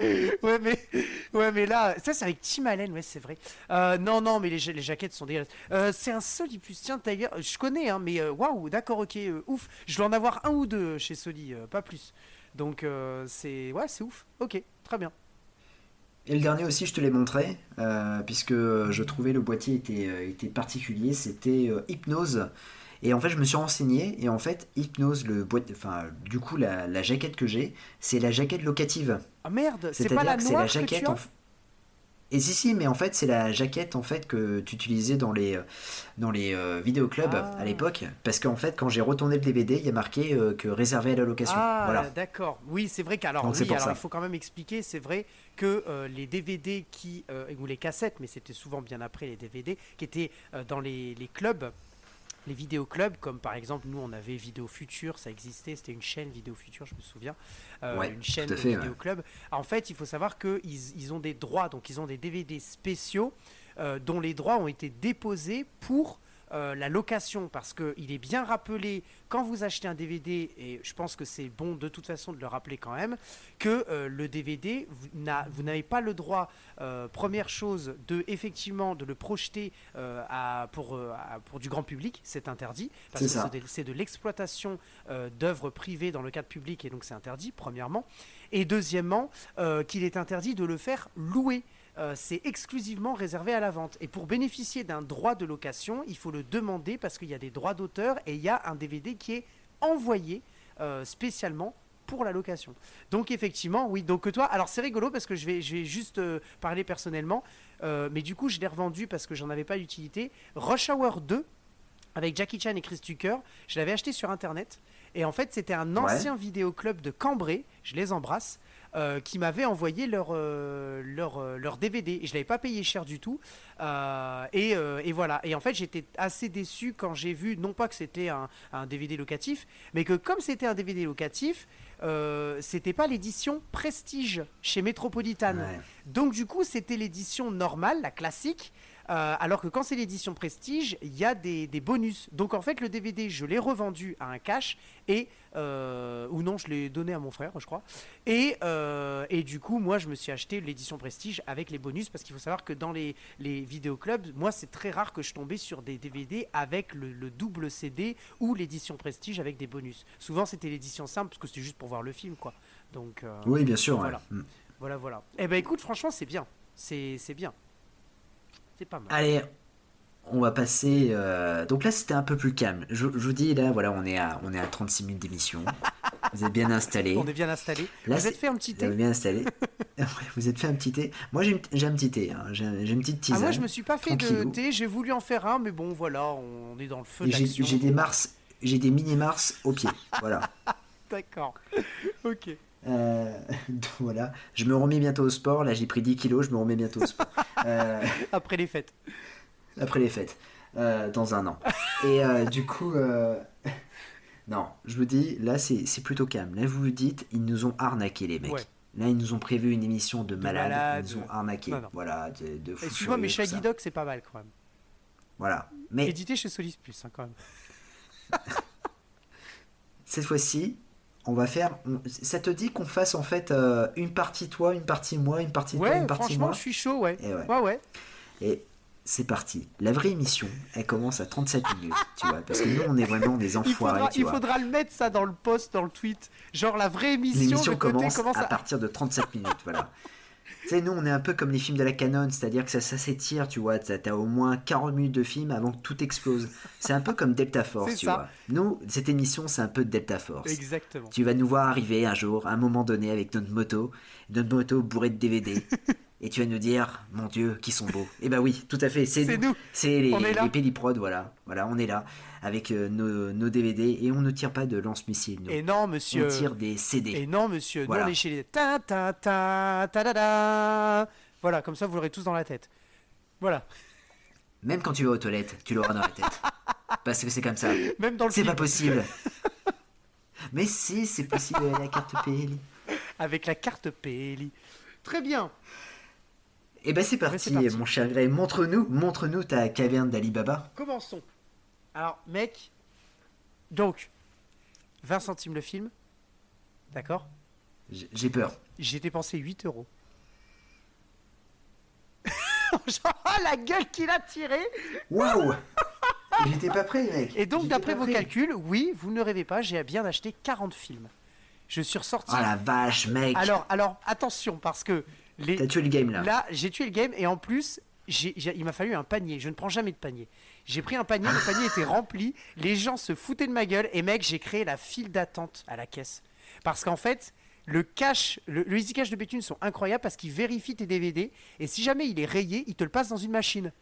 ouais, mais, ouais, mais là, ça c'est avec Tim Allen, ouais, c'est vrai. Euh, non, non, mais les, les jaquettes sont dégueulasses. Euh, c'est un Soli plus. Tiens, d'ailleurs, je connais, hein, mais waouh, d'accord, ok, ouf. Je dois en avoir un ou deux chez Soli, pas plus. Donc, c'est, ouais, c'est ouf. Ok, très bien. Et le dernier aussi, je te l'ai montré, euh, puisque je trouvais le boîtier était, euh, était particulier, c'était euh, Hypnose. Et en fait, je me suis renseigné et en fait, Hypnose, le boîte, enfin, du coup, la, la jaquette que j'ai, c'est la jaquette locative. Ah merde, c'est pas la C'est noire la jaquette. que tu as en Et si si, mais en fait, c'est la jaquette en fait que tu utilisais dans les euh, dans les euh, vidéoclubs Ah. à l'époque, parce qu'en fait, quand j'ai retourné le DVD, il y a marqué euh, que réservé à la location. Ah, voilà. d'accord. Oui, c'est vrai qu'alors, oui, alors ça. il faut quand même expliquer, c'est vrai que euh, les DVD qui, ou les cassettes, mais c'était souvent bien après les DVD, qui étaient dans les, les clubs, les vidéoclubs, comme par exemple, nous on avait Vidéo Future, ça existait, c'était une chaîne Vidéo Future, je me souviens, euh, Ouais, une chaîne de fait, ouais. vidéoclub. En fait, il faut savoir qu'ils ils ont des droits, donc ils ont des DVD spéciaux euh, dont les droits ont été déposés pour euh, la location parce qu'il est bien rappelé quand vous achetez un DVD et je pense que c'est bon de toute façon de le rappeler quand même que euh, le DVD vous n'a- vous n'avez pas le droit euh, première chose de effectivement de le projeter à, pour, à- pour du grand public c'est interdit parce que C'est de- de l'exploitation d'œuvres privées dans le cadre public et donc c'est interdit premièrement. Et deuxièmement qu'il est interdit de le faire louer euh, c'est exclusivement réservé à la vente. Et pour bénéficier d'un droit de location, il faut le demander parce qu'il y a des droits d'auteur et il y a un DVD qui est envoyé euh, spécialement pour la location. Donc effectivement, oui. Donc toi, alors c'est rigolo parce que je vais, je vais juste euh, parler personnellement, mais du coup je l'ai revendu parce que j'en avais pas d'utilité. Rush Hour 2 avec Jackie Chan et Chris Tucker, je l'avais acheté sur internet et en fait c'était un Ouais. ancien vidéoclub de Cambrai, je les embrasse, euh, qui m'avait envoyé leur, euh, leur, euh, leur DVD. Et je l'avais pas payé cher du tout. Euh, et, et voilà. Et en fait, j'étais assez déçu quand j'ai vu, non pas que c'était un, un DVD locatif, mais que comme c'était un DVD locatif, c'était pas l'édition Prestige chez Metropolitan. Ouais. Donc du coup, c'était l'édition normale, la classique. Euh, alors que quand c'est l'édition Prestige, il y a des, des bonus. Donc en fait, le DVD, je l'ai revendu à un cash et euh, ou non, je l'ai donné à mon frère, je crois. Et, euh, et du coup, moi, je me suis acheté l'édition Prestige avec les bonus parce qu'il faut savoir que dans les, les vidéoclubs, moi, c'est très rare que je tombais sur des DVD avec le, le double CD ou l'édition Prestige avec des bonus. Souvent, c'était l'édition simple parce que c'était juste pour voir le film, quoi. Donc Oui, bien sûr. Voilà. Mm. voilà, voilà. Eh ben, écoute, franchement, c'est bien. C'est c'est bien. C'est pas mal. Allez, on va passer. euh, Donc là, c'était un peu plus calme. Je, je vous dis, là, voilà, on est à, on est à 36 minutes d'émission. Vous êtes bien installés. On est bien installé. Là, Vous êtes fait un petit Vous thé êtes bien installés. vous êtes fait un petit thé. Moi, j'ai un petit thé. hein. J'ai une petite Ah, tisane. moi, je me suis pas fait de thé. J'ai voulu en faire un, mais bon, voilà, on est dans le feu j'ai des Mars, j'ai des mini Mars au pied. Voilà. D'accord. ok. Euh, donc voilà. Je me remets bientôt au sport. Là, j'ai pris 10 kilos. Je me remets bientôt au sport. Euh, Après les fêtes. après les fêtes. Euh, dans un an. Et du coup. Non, je vous dis, là, c'est plutôt calme. Là, vous vous dites, ils nous ont arnaqué, les mecs. Ouais. Là, ils nous ont prévu une émission de malades. malades. Ils nous ont arnaqué. Non, non. Voilà, de, de fous Excuse-moi, mais Shaggy. Dog, c'est pas mal quand même. Voilà. Mais Édité chez Solis Plus, hein, quand même. cette fois-ci, on va faire. on- Ça te dit qu'on fasse en fait euh, une partie toi, une partie moi, une partie toi, une partie franchement, moi je suis chaud, ouais. Et ouais. Ouais, ouais. Et c'est parti. La vraie émission, elle commence à 37 minutes, tu vois. Parce que nous, on est vraiment des Il enfoirés, faudra, tu il vois. faudra le mettre ça dans le post, dans le tweet. Genre la vraie émission, L'émission le côté commence, commence à à... partir de 37 minutes, voilà. Tu sais, nous, on est un peu comme les films de la canon, c'est-à-dire que ça, ça s'étire, tu vois. T'as au moins 40 minutes de film avant que tout explose. C'est un peu comme Delta Force, tu ça. vois. Nous, cette émission, c'est un peu Delta Force. Exactement. Tu vas nous voir arriver un jour, à un moment donné, avec notre moto, notre moto bourrée de DVD. et tu vas nous dire, mon Dieu, qui sont beaux. Eh ben oui, tout à fait, c'est nous. nous. C'est les, les Péliprod, voilà. Voilà, on est là, avec euh, nos, nos DVD, et on ne tire pas de lance-missile, nous. Et non, On monsieur. tire des CD. Et non, monsieur. Voilà. On chez les... Ta, ta, ta, ta, da, da. Voilà, comme ça, vous l'aurez tous dans la tête. Voilà. Même quand tu vas aux toilettes, tu l'auras dans la tête. Parce que c'est comme ça. Même dans le C'est pas possible. Mais si, c'est possible avec la carte PLI. Avec la carte PLI. Très bien. Et ben c'est parti, c'est parti. mon cher Gray. Montre-nous, montre-nous ta caverne d'Alibaba. Commençons. Alors, mec. Donc, 20 centimes le film. D'accord J'ai peur. J'ai dépensé 8 euros. Genre, ah, la gueule qu'il a tirée Waouh J'étais pas prêt, mec. Et donc, d'après vos prêt. calculs, oui, vous ne rêvez pas, j'ai bien acheté 40 films. Je suis ressorti. Oh la vache, mec. alors, alors, attention, parce que les... T'as tué le game là. là, j'ai tué le game et en plus, il m'a fallu un panier. Je ne prends jamais de panier. J'ai pris un panier, le panier était rempli. Les gens se foutaient de ma gueule. Et mec, j'ai créé la file d'attente à la caisse. Parce qu'en fait, le cache, le, le Easy Cache de Béthune sont incroyables parce qu'ils vérifient tes DVD. Et si jamais il est rayé, il te le passe dans une machine.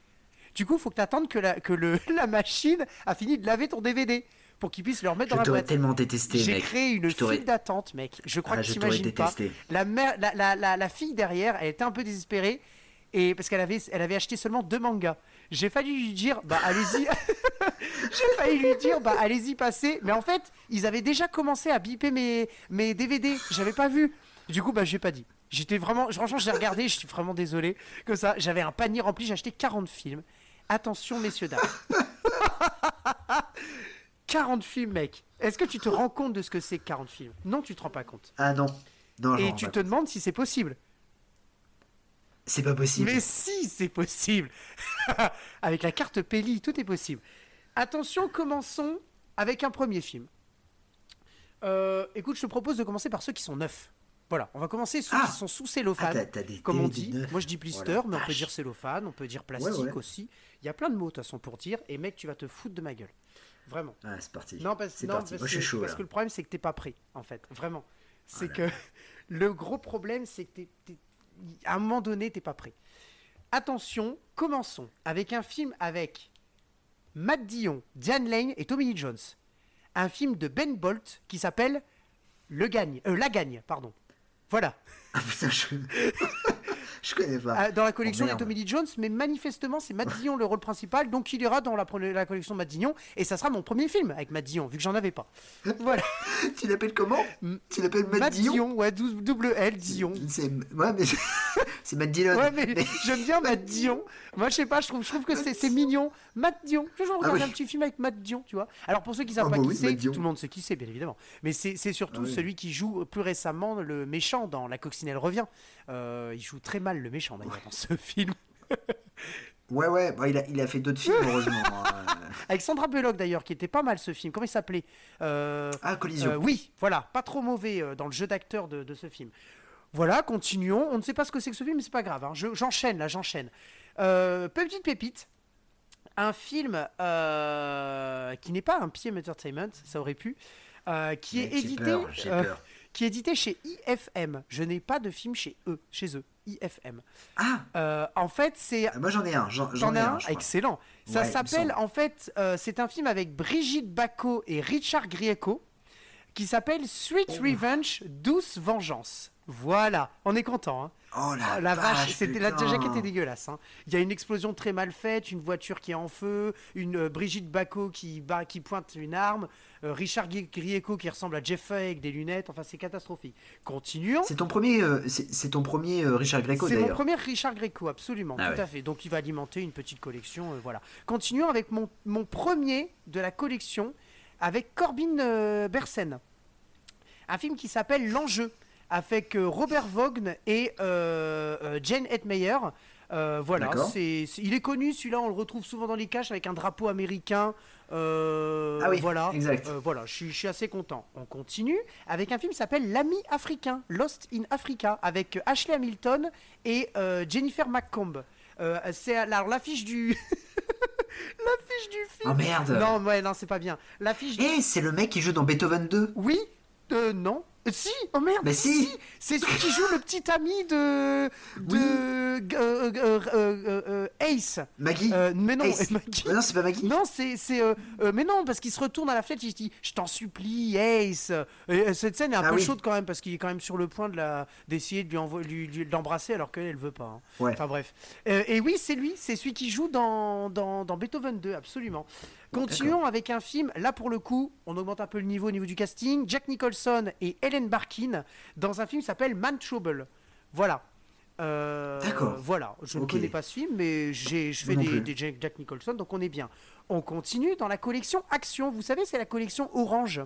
Du coup, il faut que tu attendes que, la, que le, la machine a fini de laver ton DVD pour qu'il puisse le remettre Je dans la boîte. tellement détesté, J'ai créé une file d'attente, mec. Je crois Ah, que tu t'aurais n'imagines pas. La, mère, la, la, la, la fille derrière, elle était un peu désespérée. Et parce qu'elle avait, elle avait acheté seulement deux mangas. J'ai failli lui dire, bah allez-y. J'ai failli lui dire, bah allez-y, passez. Mais en fait, ils avaient déjà commencé à biper mes, mes DVD. J'avais pas vu. Du coup, bah j'ai pas dit. J'étais vraiment, franchement, j'ai regardé, je suis vraiment désolé. Comme ça, j'avais un panier rempli, j'ai acheté 40 films. Attention, messieurs, dames. 40 films, mec. Est-ce que tu te rends compte de ce que c'est que 40 films? Non, tu te rends pas compte. Ah non. Non, Et tu te demandes si c'est possible. C'est pas possible. Mais si, c'est possible. avec la carte Peli, tout est possible. Attention, commençons avec un premier film. Euh, écoute, je te propose de commencer par ceux qui sont neufs. Voilà, on va commencer ceux Ah. qui sont sous cellophane, Ah, comme on dit. Moi, je dis blister, Oh mais on peut dire cellophane, on peut dire plastique Ouais, ouais. aussi. Il y a plein de mots, de toute façon, pour dire. Et mec, tu vas te foutre de ma gueule. Vraiment. Ah, c'est parti. Non, parce, non, parti. parce Moi, je suis chaud, parce que le problème, c'est que t'es pas prêt, en fait. Vraiment. C'est là que le gros problème, c'est que t'es- à un moment donné, t'es pas prêt. Attention, commençons avec un film avec Matt Dillon, Diane Lane et Tommy Lee Jones. Un film de Ben Bolt qui s'appelle Le Gagne, euh, La Gagne, pardon. Voilà. Ah putain, je... je connais pas. Ah, dans la collection Oh, des. Tommy Lee Jones, mais manifestement, c'est Matt Dillon le rôle principal, donc il ira dans la, collection de Matt Dillon, et ça sera mon premier film avec Matt Dillon, vu que j'en avais pas. Voilà. Tu l'appelles comment? Tu l'appelles Matt, Matt Dillon Dillon, ouais, dou- double L Dillon. C'est ouais, mais c'est Matt Dillon. Ouais, mais j'aime bien Matt Dion. Moi, je sais pas, je trouve, je trouve que c'est mignon. Matt Dion. Je vais regarder oui. un petit film avec Matt Dion, tu vois. Alors, pour ceux qui savent Ah pas bah qui oui, c'est, tout le monde sait qui c'est, bien évidemment. Mais c'est surtout Ah oui. celui qui joue plus récemment le méchant dans La Coccinelle revient. Euh, il joue très mal le méchant, d'ailleurs, dans ce film. Ouais, ouais, bah, il, a, il a fait d'autres films, heureusement. hein. Avec Sandra Bullock, d'ailleurs, qui était pas mal ce film. Comment il s'appelait? Euh, Ah, Collision. Euh, oui, voilà, pas trop mauvais euh, dans le jeu d'acteur de, de ce film. Voilà, continuons. On ne sait pas ce que c'est que ce film, mais c'est pas grave. hein. Je- J'enchaîne là, j'enchaîne. Euh, petite pépite, un film euh, qui n'est pas un PM Entertainment, ça aurait pu, euh, qui est édité, peur, euh, peur. qui est édité chez IFM. Je n'ai pas de film chez eux, chez eux, IFM. Ah, en fait, c'est moi j'en ai un. J'en ai un. Excellent. Ça s'appelle, en fait, c'est un film avec Brigitte Bacot et Richard Grieco qui s'appelle Sweet Oh. Revenge, Douce Vengeance. Voilà, on est content. Hein. Oh la, Ah, la vache, vache, c'était la jaquette est dégueulasse. hein. Il y a une explosion très mal faite, une voiture qui est en feu, une euh, Brigitte Bacot qui, pointe une arme, euh, Richard Gri- Grieco qui ressemble à Jeff Fay avec des lunettes. Enfin, c'est catastrophique. Continuons. C'est ton premier, euh, c'est ton premier Richard Greco C'est mon d'ailleurs. premier Richard Greco, absolument, Ah tout ouais. à fait. Donc il va alimenter une petite collection, voilà. Continuons avec mon, mon premier de la collection, avec Corbin Bersen. Un film qui s'appelle L'Enjeu, avec euh, Robert Vaughn et euh, euh, Jane Hetmeyer. Voilà, c'est, il est connu, celui-là, on le retrouve souvent dans les caches avec un drapeau américain. Ah oui, voilà. exact. Voilà, je suis, assez content. On continue avec un film qui s'appelle L'ami africain, Lost in Africa, avec Ashley Hamilton et Jennifer McComb. Euh, c'est alors l'affiche du l'affiche du film. Oh merde. Non, ouais, non, c'est pas bien. L'affiche. du- Eh, c'est le mec qui joue dans Beethoven 2. Oui. Euh, non. Si, oh merde, Mais si. c'est celui qui joue le petit ami de de euh, euh, euh, euh, euh, Ace. Maggie. Mais non, Ace. Maggie. Non, c'est pas Maggie. Non, c'est. c'est euh, euh, mais non, parce qu'il se retourne à la flèche, il se dit Je t'en supplie, Ace. Et, euh, cette scène est un Ah peu oui. chaude quand même, parce qu'il est quand même sur le point de la d'essayer de lui envo- lui- lui- de l'embrasser alors qu'elle, elle veut pas. hein. Ouais. Enfin bref. Et oui, c'est lui, c'est celui qui joue dans, dans, dans Beethoven 2, absolument. Continuons avec un film, là pour le coup, on augmente un peu le niveau au niveau du casting. Jack Nicholson et Helen Barkin dans un film qui s'appelle Man Trouble. Voilà. Euh, D'accord. Voilà, je ne connais pas ce film, mais j'ai, je fais des, des Jack, Jack Nicholson, donc on est bien. On continue dans la collection Action. Vous savez, c'est la collection Orange.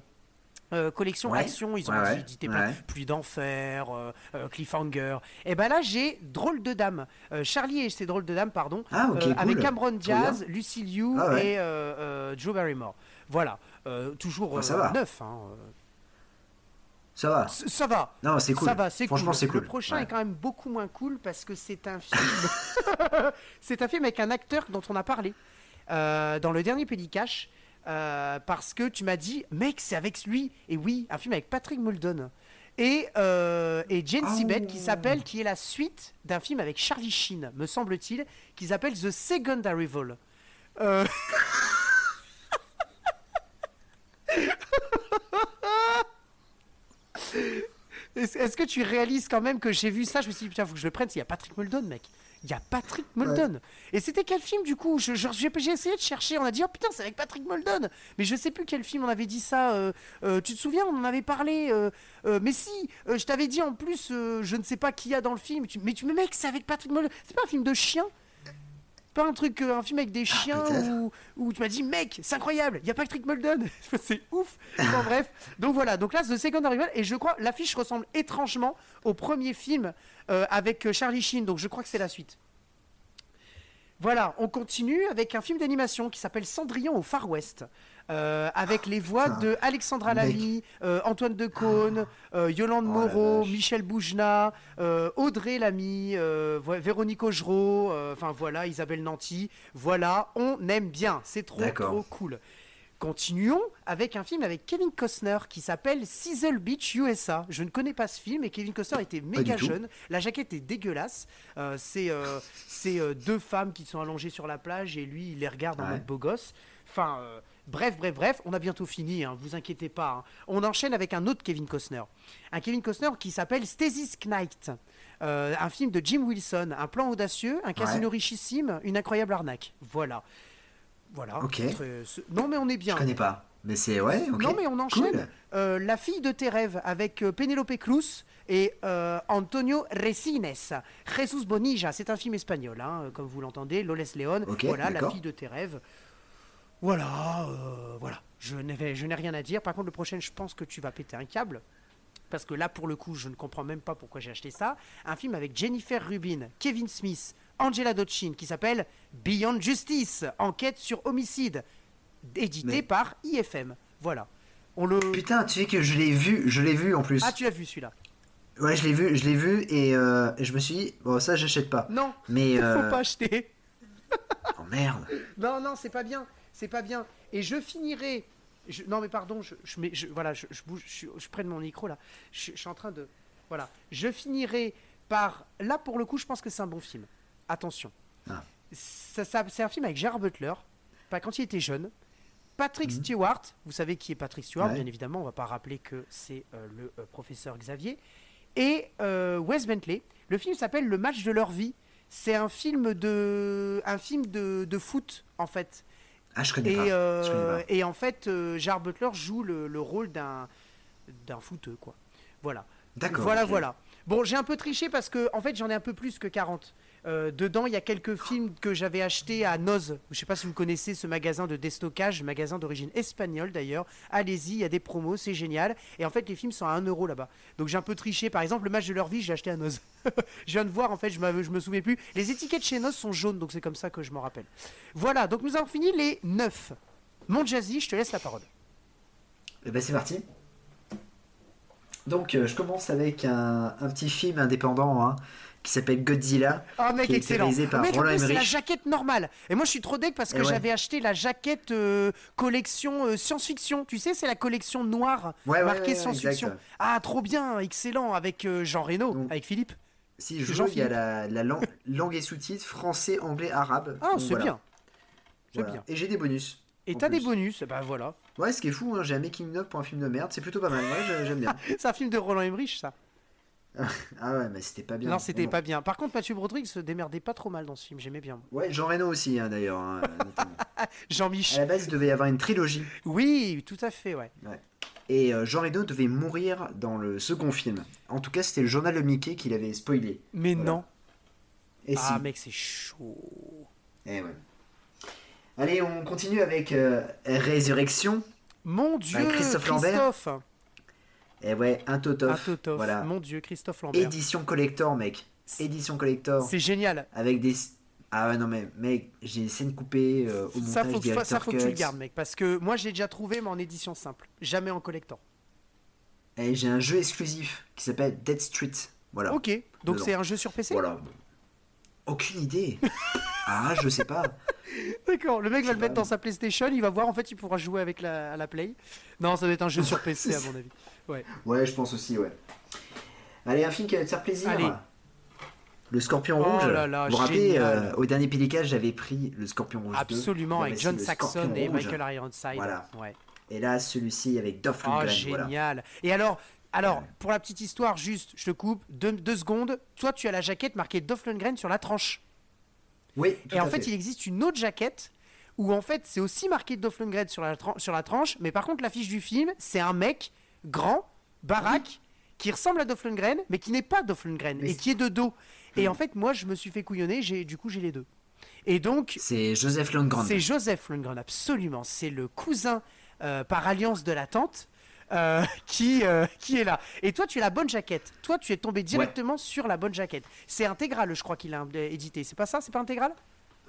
Euh, collection Ouais. Action, ils ont Ouais, ouais. édité plein. Pluie d'enfer, euh, euh, Cliffhanger. Et ben là, j'ai Drôle de Dame. Euh, Charlie et ses Drôles de Dame, pardon. Ah, ok, euh, cool. Avec Cameron Diaz. Lucy Liu Ah et Joe Barrymore. Voilà. Toujours euh, ça va. neuf. hein. Ça va. C- Ça va. Non, c'est cool. Ça va, c'est Franchement, cool. c'est cool. Le prochain Ouais. est quand même beaucoup moins cool parce que c'est un film. c'est un film avec un acteur dont on a parlé euh, dans le dernier Pédicache. Euh, parce que tu m'as dit, mec, c'est avec lui. Et oui, un film avec Patrick Muldoon. Et, euh, et Jane Oh. Qui s'appelle, qui est la suite d'un film avec Charlie Sheen, me semble-t-il, qui s'appelle The Second Arrival. Euh, Est-ce que tu réalises quand même que j'ai vu ça? Je me suis dit, putain, faut que je le prenne. Il y a Patrick Muldoon, mec. Il y a Patrick Muldoon. Et c'était quel film du coup? Je- je- J'ai essayé de chercher. On a dit, oh putain, c'est avec Patrick Muldoon. Mais je sais plus quel film on avait dit ça. euh, euh, tu te souviens? On en avait parlé. euh, mais si, je t'avais dit en plus, je ne sais pas qui y a dans le film. Tu- mais tu me mec, c'est avec Patrick Muldoon. C'est pas un film de chien? Pas un truc, euh, un film avec des chiens peut-être. où, où tu m'as dit, mec, c'est incroyable, il y a Patrick Muldoon, c'est ouf. Bon, bref, donc voilà, donc là, The Second Arrival, et je crois, l'affiche ressemble étrangement au premier film euh, avec euh, Charlie Sheen, donc je crois que c'est la suite. Voilà, on continue avec un film d'animation qui s'appelle Cendrillon au Far West, euh, avec les voix Putain, de Alexandra. Lamy, euh, Antoine Decaune, euh, Yolande Oh Moreau. Michel Boujna, Audrey Lamy, Véronique Augereau, enfin voilà, Isabelle Nanty. Voilà, on aime bien, c'est trop trop cool. Continuons avec un film avec Kevin Costner qui s'appelle Sizzle Beach USA. Je ne connais pas ce film et Kevin Costner était méga jeune. La jaquette est dégueulasse. Euh, c'est euh, euh, deux femmes qui sont allongées sur la plage et lui il les regarde en mode beau gosse. Enfin, bref, bref, bref, on a bientôt fini, hein, vous inquiétez pas. hein. On enchaîne avec un autre Kevin Costner. Un Kevin Costner qui s'appelle Stasis Knight. Euh, un film de Jim Wilson, un plan audacieux, un casino richissime, une incroyable arnaque. Voilà. Voilà. Ok. Non mais on est bien. Je connais pas. Mais c'est ouais. Non mais on enchaîne. Cool. Euh, la fille de tes rêves avec euh, Penelope Cruz et euh, Antonio Resines. Jesus Bonilla, c'est un film espagnol, hein, comme vous l'entendez. Loles Leon, Ok, voilà, la fille de tes rêves. Voilà, euh, voilà. Je n'ai je n'ai rien à dire. Par contre, le prochain, je pense que tu vas péter un câble. Parce que là, pour le coup, je ne comprends même pas pourquoi j'ai acheté ça. Un film avec Jennifer Rubin, Kevin Smith, Angela Dochin, qui s'appelle Beyond Justice, enquête sur homicide, édité Mais- par IFM. Voilà. On le. Putain, tu sais que je l'ai vu, je l'ai vu en plus. Ah, tu l'as vu celui-là Ouais, je l'ai vu, je l'ai vu et euh, je me suis dit bon ça j'achète pas. Non, Mais faut euh, pas acheter. oh merde. Non, non, c'est pas bien. C'est pas bien. Et je finirai. je- Non, mais pardon, je, je, mets- je- voilà, je, je bouge, je, prenne mon micro là. Je, suis en train de. Voilà. Je finirai par. Là, pour le coup, je pense que c'est un bon film. Attention. Ah. Ça, ça- c'est un film avec Gérard Butler, pas quand il était jeune. Patrick Stewart, vous savez qui est Patrick Stewart, Ouais. bien évidemment, on va pas rappeler que c'est euh, le euh, professeur Xavier. Et euh, Wes Bentley. Le film s'appelle Le match de leur vie. C'est un film de, un film de, de foot en fait. Ah je connais Et, pas. euh, Je connais pas. et en fait, euh, Gérard Butler joue le, le rôle d'un d'un footeux quoi. Voilà. D'accord. Voilà, voilà. Bon, j'ai un peu triché parce que en fait, j'en ai un peu plus que 40. Euh, dedans, il y a quelques films que j'avais achetés à Noz. Je sais pas si vous connaissez ce magasin de déstockage, magasin d'origine espagnole d'ailleurs. Allez-y, il y a des promos, c'est génial. Et en fait, les films sont à 1 euro là-bas. Donc j'ai un peu triché. Par exemple, le match de leur vie, j'ai acheté à Noz. je viens de voir, en fait, je, je me souviens plus. Les étiquettes chez Noz sont jaunes, donc c'est comme ça que je m'en rappelle. Voilà, donc nous avons fini les 9. Mon Jazzy, je te laisse la parole. Eh ben c'est parti. Donc euh, je commence avec un, un petit film indépendant hein, qui s'appelle Godzilla. Ah mec qui excellent. réalisé par mec, Roland plus, c'est la Emmerich. jaquette normale. Et moi je suis trop deck parce que ouais. j'avais acheté la jaquette euh, collection euh, science-fiction. Tu sais, c'est la collection noire Ouais, marquée ouais, science-fiction. Ah trop bien, excellent avec euh, Jean Reno, Donc, avec Philippe. Si je veux, il y a la, la lang- langue et sous-titres français, anglais, arabe. Ah c'est voilà. bien. C'est Voilà. bien. Et j'ai des bonus. Et t'as des bonus, bah voilà. Ouais, ce qui est fou, hein, j'ai un making of pour un film de merde, c'est plutôt pas mal. Ouais, j'ai- j'aime bien. C'est un film de Roland Emmerich ça. Ah ouais, mais c'était pas bien. non, c'était Bon. pas bien. Par contre, Mathieu Broderick se démerdait pas trop mal dans ce film, j'aimais bien. Ouais, Jean Reno aussi, hein, d'ailleurs. hein, à Jean-Michel. la base, il devait y avoir une trilogie. Oui, tout à fait, ouais. Et euh, Jean Reno devait mourir dans le second film. En tout cas, c'était le journal de Mickey qui l'avait spoilé. Mais Voilà. non. Et ah si. mec, c'est chaud. Eh ouais. Allez, on continue avec euh, Résurrection. Mon Dieu, Avec Christophe Lambert. Et ouais, un Un Totof. Totof. Voilà. Mon Dieu, Christophe Lambert. Édition collector, mec. Édition collector. C'est génial. Avec des. Ah ouais, non, mais mec, j'ai des scènes coupées euh, au Ça montage faut, que, ça faut que tu le gardes, mec. Parce que moi, je l'ai déjà trouvé, mais en édition simple. Jamais en collector. Et j'ai un jeu exclusif qui s'appelle Dead Street. Voilà. Ok, donc c'est un jeu sur PC Voilà. Aucune idée. ah, je sais pas. D'accord, le mec va le mettre dans sa PlayStation, il va voir, en fait, il pourra jouer avec la, à la Play. Non, ça doit être un jeu sur PC, à mon avis. Ouais. Ouais, je pense aussi, ouais. Allez, un film qui va te faire plaisir. Allez. Le Scorpion Oh Rouge. là là, vous vous rappelez, euh, au dernier Pélican, j'avais pris le Scorpion Rouge 2. Absolument, avec John Saxon et Rouge. Michael Ironside. Voilà. Ouais. Et là, celui-ci avec Dolph Oh, Lundgren. voilà. génial. Et alors, alors, pour la petite histoire, juste, je te coupe, deux, deux secondes. Toi, tu as la jaquette marquée Dolph Lundgren sur la tranche. Oui, tout Et en fait, il existe une autre jaquette où en fait c'est aussi marqué Dolph Lundgren sur la, sur la tranche, mais par contre l'affiche du film c'est un mec grand, baraque, qui ressemble à Dolph Lundgren, mais qui n'est pas Dolph Lundgren Mais et qui est de dos. Et en fait, moi je me suis fait couillonner, j'ai du coup j'ai les deux. Et donc C'est Joseph Lundgren. c'est Joseph Lundgren, absolument. C'est le cousin euh, par alliance de la tante. euh, qui, euh, qui est là. Et toi, tu as la bonne jaquette. Toi, tu es tombé directement sur la bonne jaquette. C'est intégral, je crois qu'il a édité. C'est pas ça? C'est pas intégral?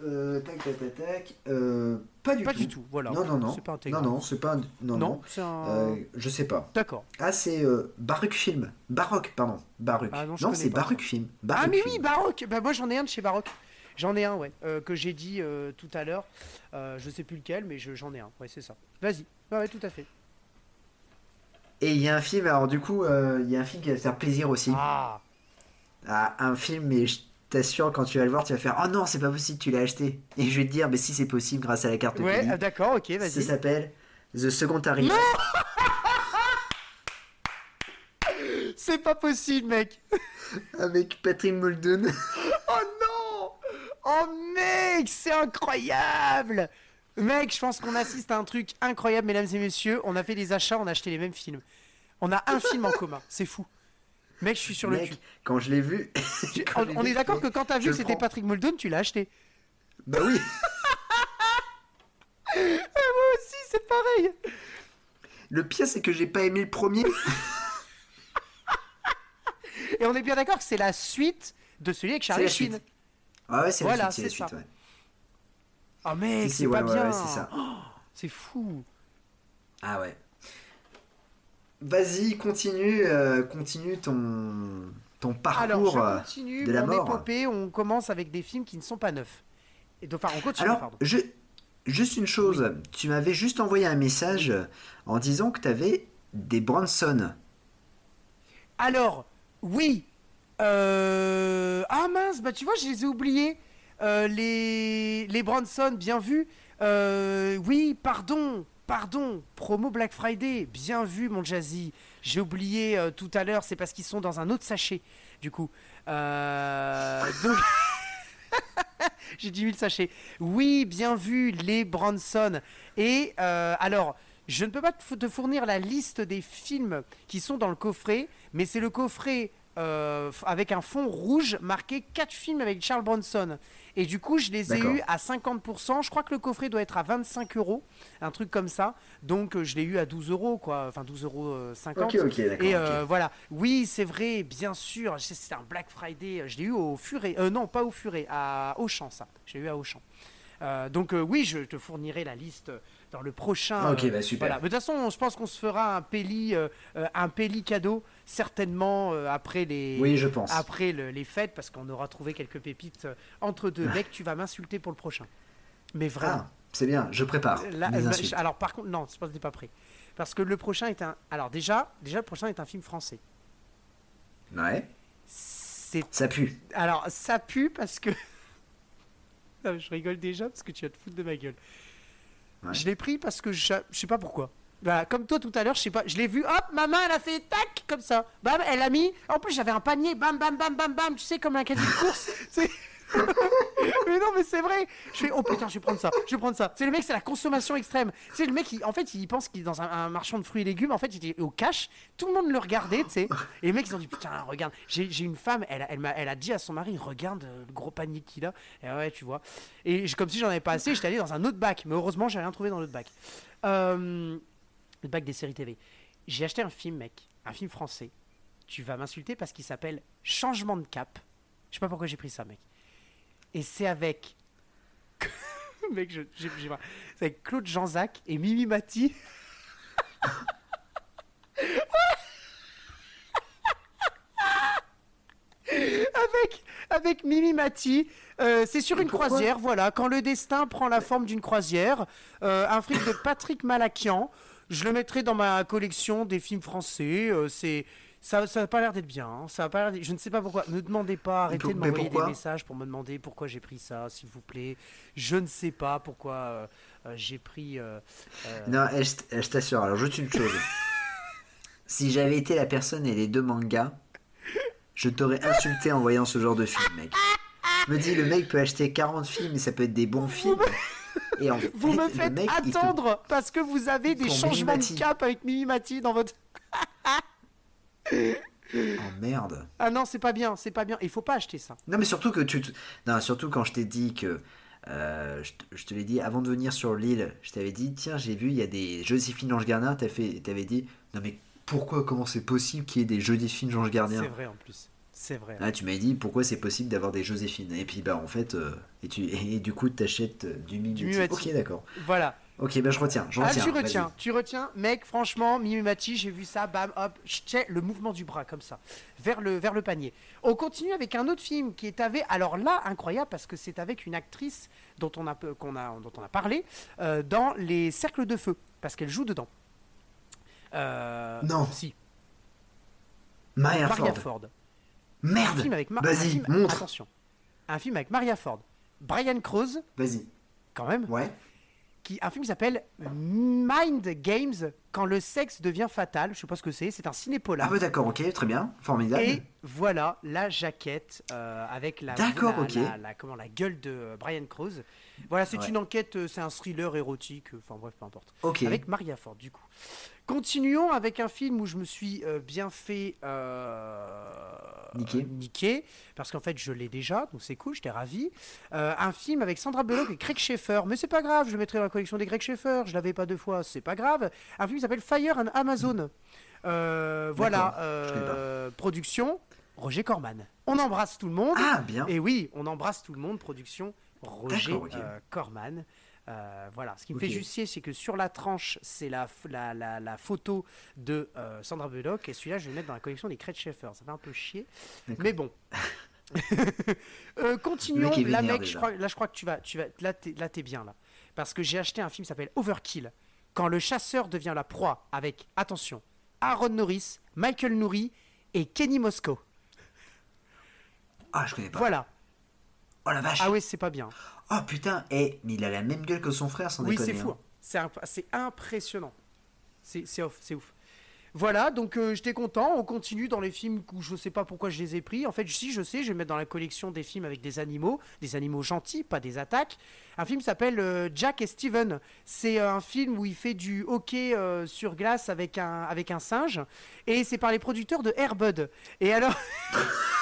Euh, tac, tac, tac, tac. Euh, pas du Pas tout. du tout, voilà. Non, non, non. C'est pas Non, non, c'est pas. un- Non, non. c'est un. Euh, je sais pas. D'accord. Ah, c'est euh, Baruch Film. Baroque, pardon. Baruch. Ah non, non, c'est. Baruch Film. Ah, mais Film. oui, Baroque Bah, moi, j'en ai un de chez Baroque. J'en ai un, ouais, que j'ai dit tout à l'heure. Je sais plus lequel, mais je- j'en ai un. Ouais, c'est ça. Vas-y. Ouais, ouais, tout à fait. Et il y a un film, alors du coup, il y a un film qui va faire plaisir aussi. Ah Ah, un film, mais je t'assure, quand tu vas le voir, tu vas faire Oh non, c'est pas possible, tu l'as acheté. Et je vais te dire, mais si c'est possible grâce à la carte Ouais, ah, d'accord, ok, Ça vas-y. s'appelle The Second Tarif. C'est pas possible, mec Avec Patrick Muldoon. Oh non Oh mec, c'est incroyable Mec, je pense qu'on assiste à un truc incroyable, mesdames et messieurs. On a fait des achats, on a acheté les mêmes films. On a un film en commun, c'est fou. Mec, je suis sur le cul. Quand je l'ai vu. Tu- on, vu, est d'accord que quand t'as vu que c'était. Patrick Muldoon, tu l'as acheté. Bah oui Moi aussi, c'est pareil. Le pire, c'est que j'ai pas aimé le premier. Et on est bien d'accord que c'est la suite de celui avec Charlie Sheen. Ah ouais, c'est Voilà, la suite, c'est c'est la ça. suite, ouais. Oh mec, Si, si, c'est ouais, pas ouais, bien. c'est ça. C'est fou. Ah ouais. Vas-y, continue, euh, continue ton, ton Alors, parcours. euh, je continue de la mon mort. épopée. On commence avec des films qui ne sont pas neufs. Et donc, enfin, on continue, Alors, pardon. je, juste une chose, tu m'avais juste envoyé un message en disant que tu avais des Bronson. Alors, oui. Euh... Ah mince, bah tu vois, je les ai oubliés. Euh, les... les Bronson, bien vu. Euh, Oui, pardon, pardon. Promo Black Friday, bien vu, mon Jazzy. J'ai oublié euh, tout à l'heure, c'est parce qu'ils sont dans un autre sachet, du coup. Euh, Donc... J'ai 10 000 sachets. Oui, bien vu, les Bronson. Et euh, alors, je ne peux pas te fournir la liste des films qui sont dans le coffret, mais c'est le coffret euh, avec un fond rouge marqué 4 films avec Charles Bronson. Et du coup, je les ai eus à 50%. Je crois que le coffret doit être à 25 euros, un truc comme ça. Donc, euh, je l'ai eu à 12 euros, quoi. Enfin, 12 euros euh, 50. Ok, ok, d'accord. Et euh, voilà, oui, c'est vrai, bien sûr, c'est- c'était un Black Friday, je l'ai eu au Furet, euh, non, pas au Furet, à Auchan, ça, je l'ai eu à Auchan. Euh, donc euh, oui, je te fournirai la liste dans le prochain. Ok, euh, bah, super. Voilà. Mais de toute façon, je pense qu'on se fera un péli, euh, euh, un péli cadeau certainement après les, Oui, je pense. après le- les fêtes, parce qu'on aura trouvé quelques pépites entre deux. Mec, tu vas m'insulter pour le prochain. Mais vraiment. Ah, c'est bien, je prépare. Là, mes insultes. alors par contre, non, c'est pas que pas prêt. Parce que le prochain est un. Alors déjà, déjà le prochain est un film français. Ouais, C'est. ça pue. Alors ça pue parce que. Non, je rigole déjà parce que tu vas te foutre de ma gueule. Ouais. Je l'ai pris parce que je, je sais pas pourquoi. Voilà, comme toi tout à l'heure, je sais pas, je l'ai vu, hop, ma main elle a fait tac comme ça, bam, elle a mis. En plus j'avais un panier, bam, bam, bam, bam, bam, tu sais comme un caddie de course. Mais non, mais c'est vrai. Je fais oh putain, je vais prendre ça, je vais prendre ça. C'est le mec, c'est la consommation extrême. C'est le mec, il- en fait, il pense qu'il est dans un, marchand de fruits et légumes. En fait, il était au cash. Tout le monde le regardait, tu sais. Et les mecs, ils ont dit putain, regarde. J'ai une femme, elle, a- elle, m'a- elle a dit à son mari, regarde euh, le gros panier qu'il a. Et ouais, tu vois. Et comme si j'en avais pas assez, j'étais allé dans un autre bac. Mais heureusement, j'ai rien trouvé dans l'autre bac. Euh, le bac des séries TV. J'ai acheté un film, mec, un film français. Tu vas m'insulter parce qu'il s'appelle Changement de cap. Je sais pas pourquoi j'ai pris ça, mec. Et c'est avec. C'est avec Claude Jeanzac et Mimi Mati. avec, avec Mimi Mati, euh, c'est sur une croisière, voilà. Quand le destin prend la forme d'une croisière, euh, un film de Patrick Malakian. Je le mettrai dans ma collection des films français. Euh, c'est ça n'a pas l'air d'être bien. hein. Ça a pas l'air Je ne sais pas pourquoi. Ne demandez pas. Arrêtez pour- de m'envoyer des messages pour me demander pourquoi j'ai pris ça, s'il vous plaît. Je ne sais pas pourquoi euh, euh, j'ai pris. euh, Non, je t'assure, alors juste une chose. si j'avais été la personne et les deux mangas, je t'aurais insulté en voyant ce genre de film, mec. Je me dis, le mec peut acheter 40 films et ça peut être des bons films. Et en fait, Vous me le faites mec, il te- attendre parce que vous avez des changements Mimimati. de cap avec Mimimati dans votre. Oh merde. Ah non, c'est pas bien, c'est pas bien. Il faut pas acheter ça. Non, mais surtout que tu. te- Non, surtout quand je t'ai dit que. euh, je, te- je te l'ai dit avant de venir sur l'île, je t'avais dit tiens, j'ai vu, il y a des Joséphine Ange Gardien. T'as fait, t'avais dit non, mais pourquoi, comment c'est possible qu'il y ait des Joséphine Ange Gardien? C'est vrai en plus. C'est vrai. Ah, tu m'as dit pourquoi c'est possible d'avoir des Joséphine. Et puis bah en fait, euh, et, tu, et, du coup t'achètes euh, du. Mimimati. Ok, d'accord. Voilà. Ok, bah je retiens. Je Ah, tu retiens, tu retiens. Mec, franchement, Mimimati, j'ai vu ça, bam, hop, le mouvement du bras comme ça, vers le, vers le panier. On continue avec un autre film qui est avec, alors là, incroyable parce que c'est avec une actrice dont on a, qu'on a, dont on a parlé euh, dans Les Cercles de Feu, parce qu'elle joue dedans. Euh, Non. Si, Maria Maria Ford. Ford. Un Merde. film avec Vas-y, montre. Attention. Un film avec Maria Ford, Brian Krause, Vas-y. quand même, Ouais. Qui, un film qui s'appelle Mind Games, quand le sexe devient fatal. Je sais pas ce que c'est, c'est un cinépolar. Ah bah d'accord, ok, très bien, formidable. Et voilà la jaquette euh, avec la, D'accord, la, ok. la- la- comment, la gueule de euh, Brian Krause. Voilà, c'est Ouais. une enquête, euh, c'est un thriller érotique, enfin bref, peu importe. Ok. Avec Maria Ford, du coup. Continuons avec un film où je me suis euh, bien fait euh, Niquer. niquer, parce qu'en fait je l'ai déjà, donc c'est cool, j'étais ravi. Euh, un film avec Sandra Bullock et Craig Schaeffer, mais c'est pas grave, je le mettrai dans la collection des Craig Schaeffer, je l'avais pas deux fois, c'est pas grave. Un film qui s'appelle Fire and Amazon. Euh, voilà, euh, production Roger Corman. On embrasse tout le monde. Ah bien. Et oui, on embrasse tout le monde, production Roger euh, Corman. Euh, voilà, ce qui me fait juste chier, c'est que sur la tranche, c'est la, la, la, la photo de euh, Sandra Bullock, et celui-là, je vais le mettre dans la collection des Craig Schaeffer. Ça fait un peu chier, mais bon. Euh, continuons, mec là, mec, je déjà. crois, là, je crois que tu vas, tu vas, là, t'es, là, t'es bien là, parce que j'ai acheté un film qui s'appelle Overkill. Quand le chasseur devient la proie, avec attention, Aaron Norris, Michael Nouri et Kenny Moscow. Ah je connais pas. Voilà. Oh la vache. Ah oui, c'est pas bien. Oh putain, eh, mais il a la même gueule que son frère sans Oui, déconner. c'est fou. hein. hein. C'est imp- c'est impressionnant. C'est ouf, c'est ouf. Voilà, donc euh, j'étais content. On continue dans les films où je sais pas pourquoi je les ai pris. En fait, si je sais, je vais mettre dans la collection des films avec des animaux, des animaux gentils, pas des attaques. Un film s'appelle euh, Jack et Steven. C'est euh, un film où il fait du hockey euh, sur glace avec un, avec un singe. Et c'est par les producteurs de Airbud. Et alors.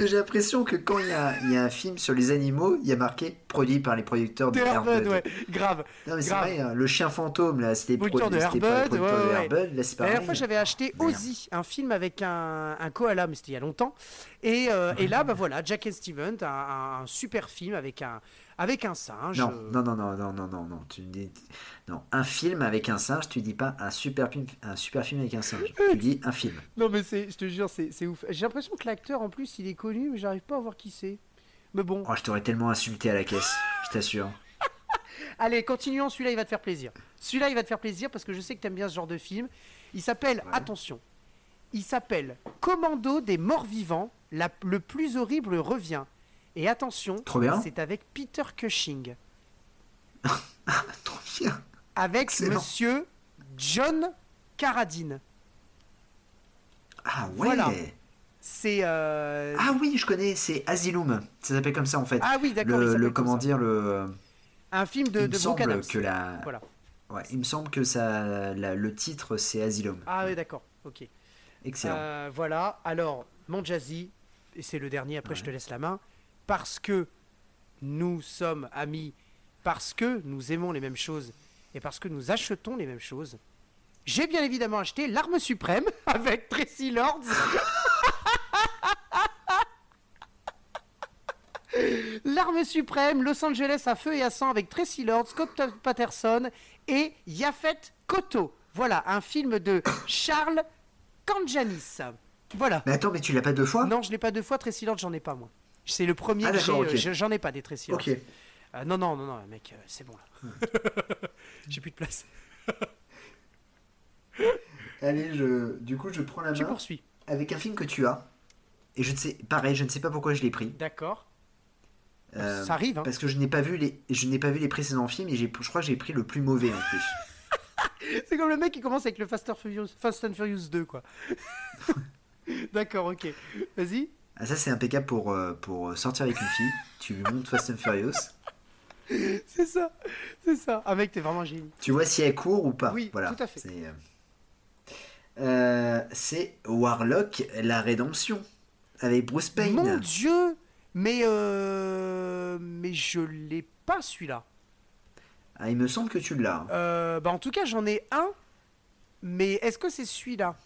J'ai l'impression que quand il y, a, il y a un film sur les animaux, il y a marqué produit par les producteurs de de Airbud, Airbud. ouais, grave. Non mais c'est grave. vrai, hein, le chien fantôme là, c'était pro- Producteur de c'était par les Airbud, producteurs ouais, de ouais. Airbud, là c'est La dernière fois, j'avais acheté. Ozzy, un film avec un, un koala, mais c'était il y a longtemps. Et, euh, et là, bah voilà, Jack and Steven, un super film avec un, avec un singe. Non, euh, non, non, non, non, non, non, non, tu dis... non, un film avec un singe, tu dis pas un super film, un super film avec un singe, tu dis un film. Non, mais c'est, je te jure, c'est, c'est ouf. J'ai l'impression que l'acteur, en plus, il est connu, mais j'arrive pas à voir qui c'est. Mais bon, Oh, je t'aurais tellement insulté à la caisse, je t'assure. allez, continuons. Celui-là, il va te faire plaisir. Celui-là, il va te faire plaisir parce que je sais que t'aimes bien ce genre de film. Il s'appelle, Ouais. attention, il s'appelle Commando des morts vivants. La, le plus horrible revient. Et attention, c'est avec Peter Cushing. Trop bien. avec Excellent. monsieur John Carradine. Ah ouais. Voilà. C'est. euh, Ah oui, je connais, c'est Asylum. Ça s'appelle comme ça en fait. Ah oui, d'accord. le, comment dire le. Un film de, il me de semble que la. Voilà. Ouais, il me semble que ça, la- le titre c'est Asylum. Ah oui, d'accord. Ok. Excellent. Euh, voilà. Alors, mon Jazzy, et c'est le dernier, après je te laisse la main. Parce que nous sommes amis, parce que nous aimons les mêmes choses, et parce que nous achetons les mêmes choses, j'ai bien évidemment acheté L'Arme Suprême avec Tracy Lords. L'arme suprême, Los Angeles à feu et à sang avec Tracy Lords, Scott Patterson et Yafet Koto. Voilà, un film de Charles Kanjanis. Voilà. Mais attends, mais tu l'as pas deux fois? Non, je l'ai pas deux fois. Tracy Lords, j'en ai pas moi. C'est le premier Ah, que j'ai. d'accord, euh, J'en ai pas des. Ok. Euh, non, non, non, non, mec, euh, c'est bon là. j'ai plus de place. Allez, je... du coup, je prends la Tu main poursuis. avec un film que tu as. Et je ne sais, pareil, je ne sais pas pourquoi je l'ai pris. D'accord. Euh, Ça arrive, hein. Parce que je n'ai pas vu les, je n'ai pas vu les précédents films et je crois que j'ai pris le plus mauvais en plus. C'est comme le mec qui commence avec le Fast, and Furious, Fast and Furious 2, quoi. D'accord, ok. Vas-y. Ah, ça c'est impeccable pour, euh, pour sortir avec une fille. Tu lui montres Fast and Furious. C'est ça. C'est ça. Ah, mec, t'es vraiment génie. Tu vois si elle court ou pas. Oui, voilà. tout à fait. C'est, euh, euh, Warlock, la rédemption. Avec Bruce Payne. Mon dieu Mais euh... Mais je l'ai pas celui-là. Ah, il me semble que tu l'as. hein. Euh, bah en tout cas j'en ai un. Mais est-ce que c'est celui-là?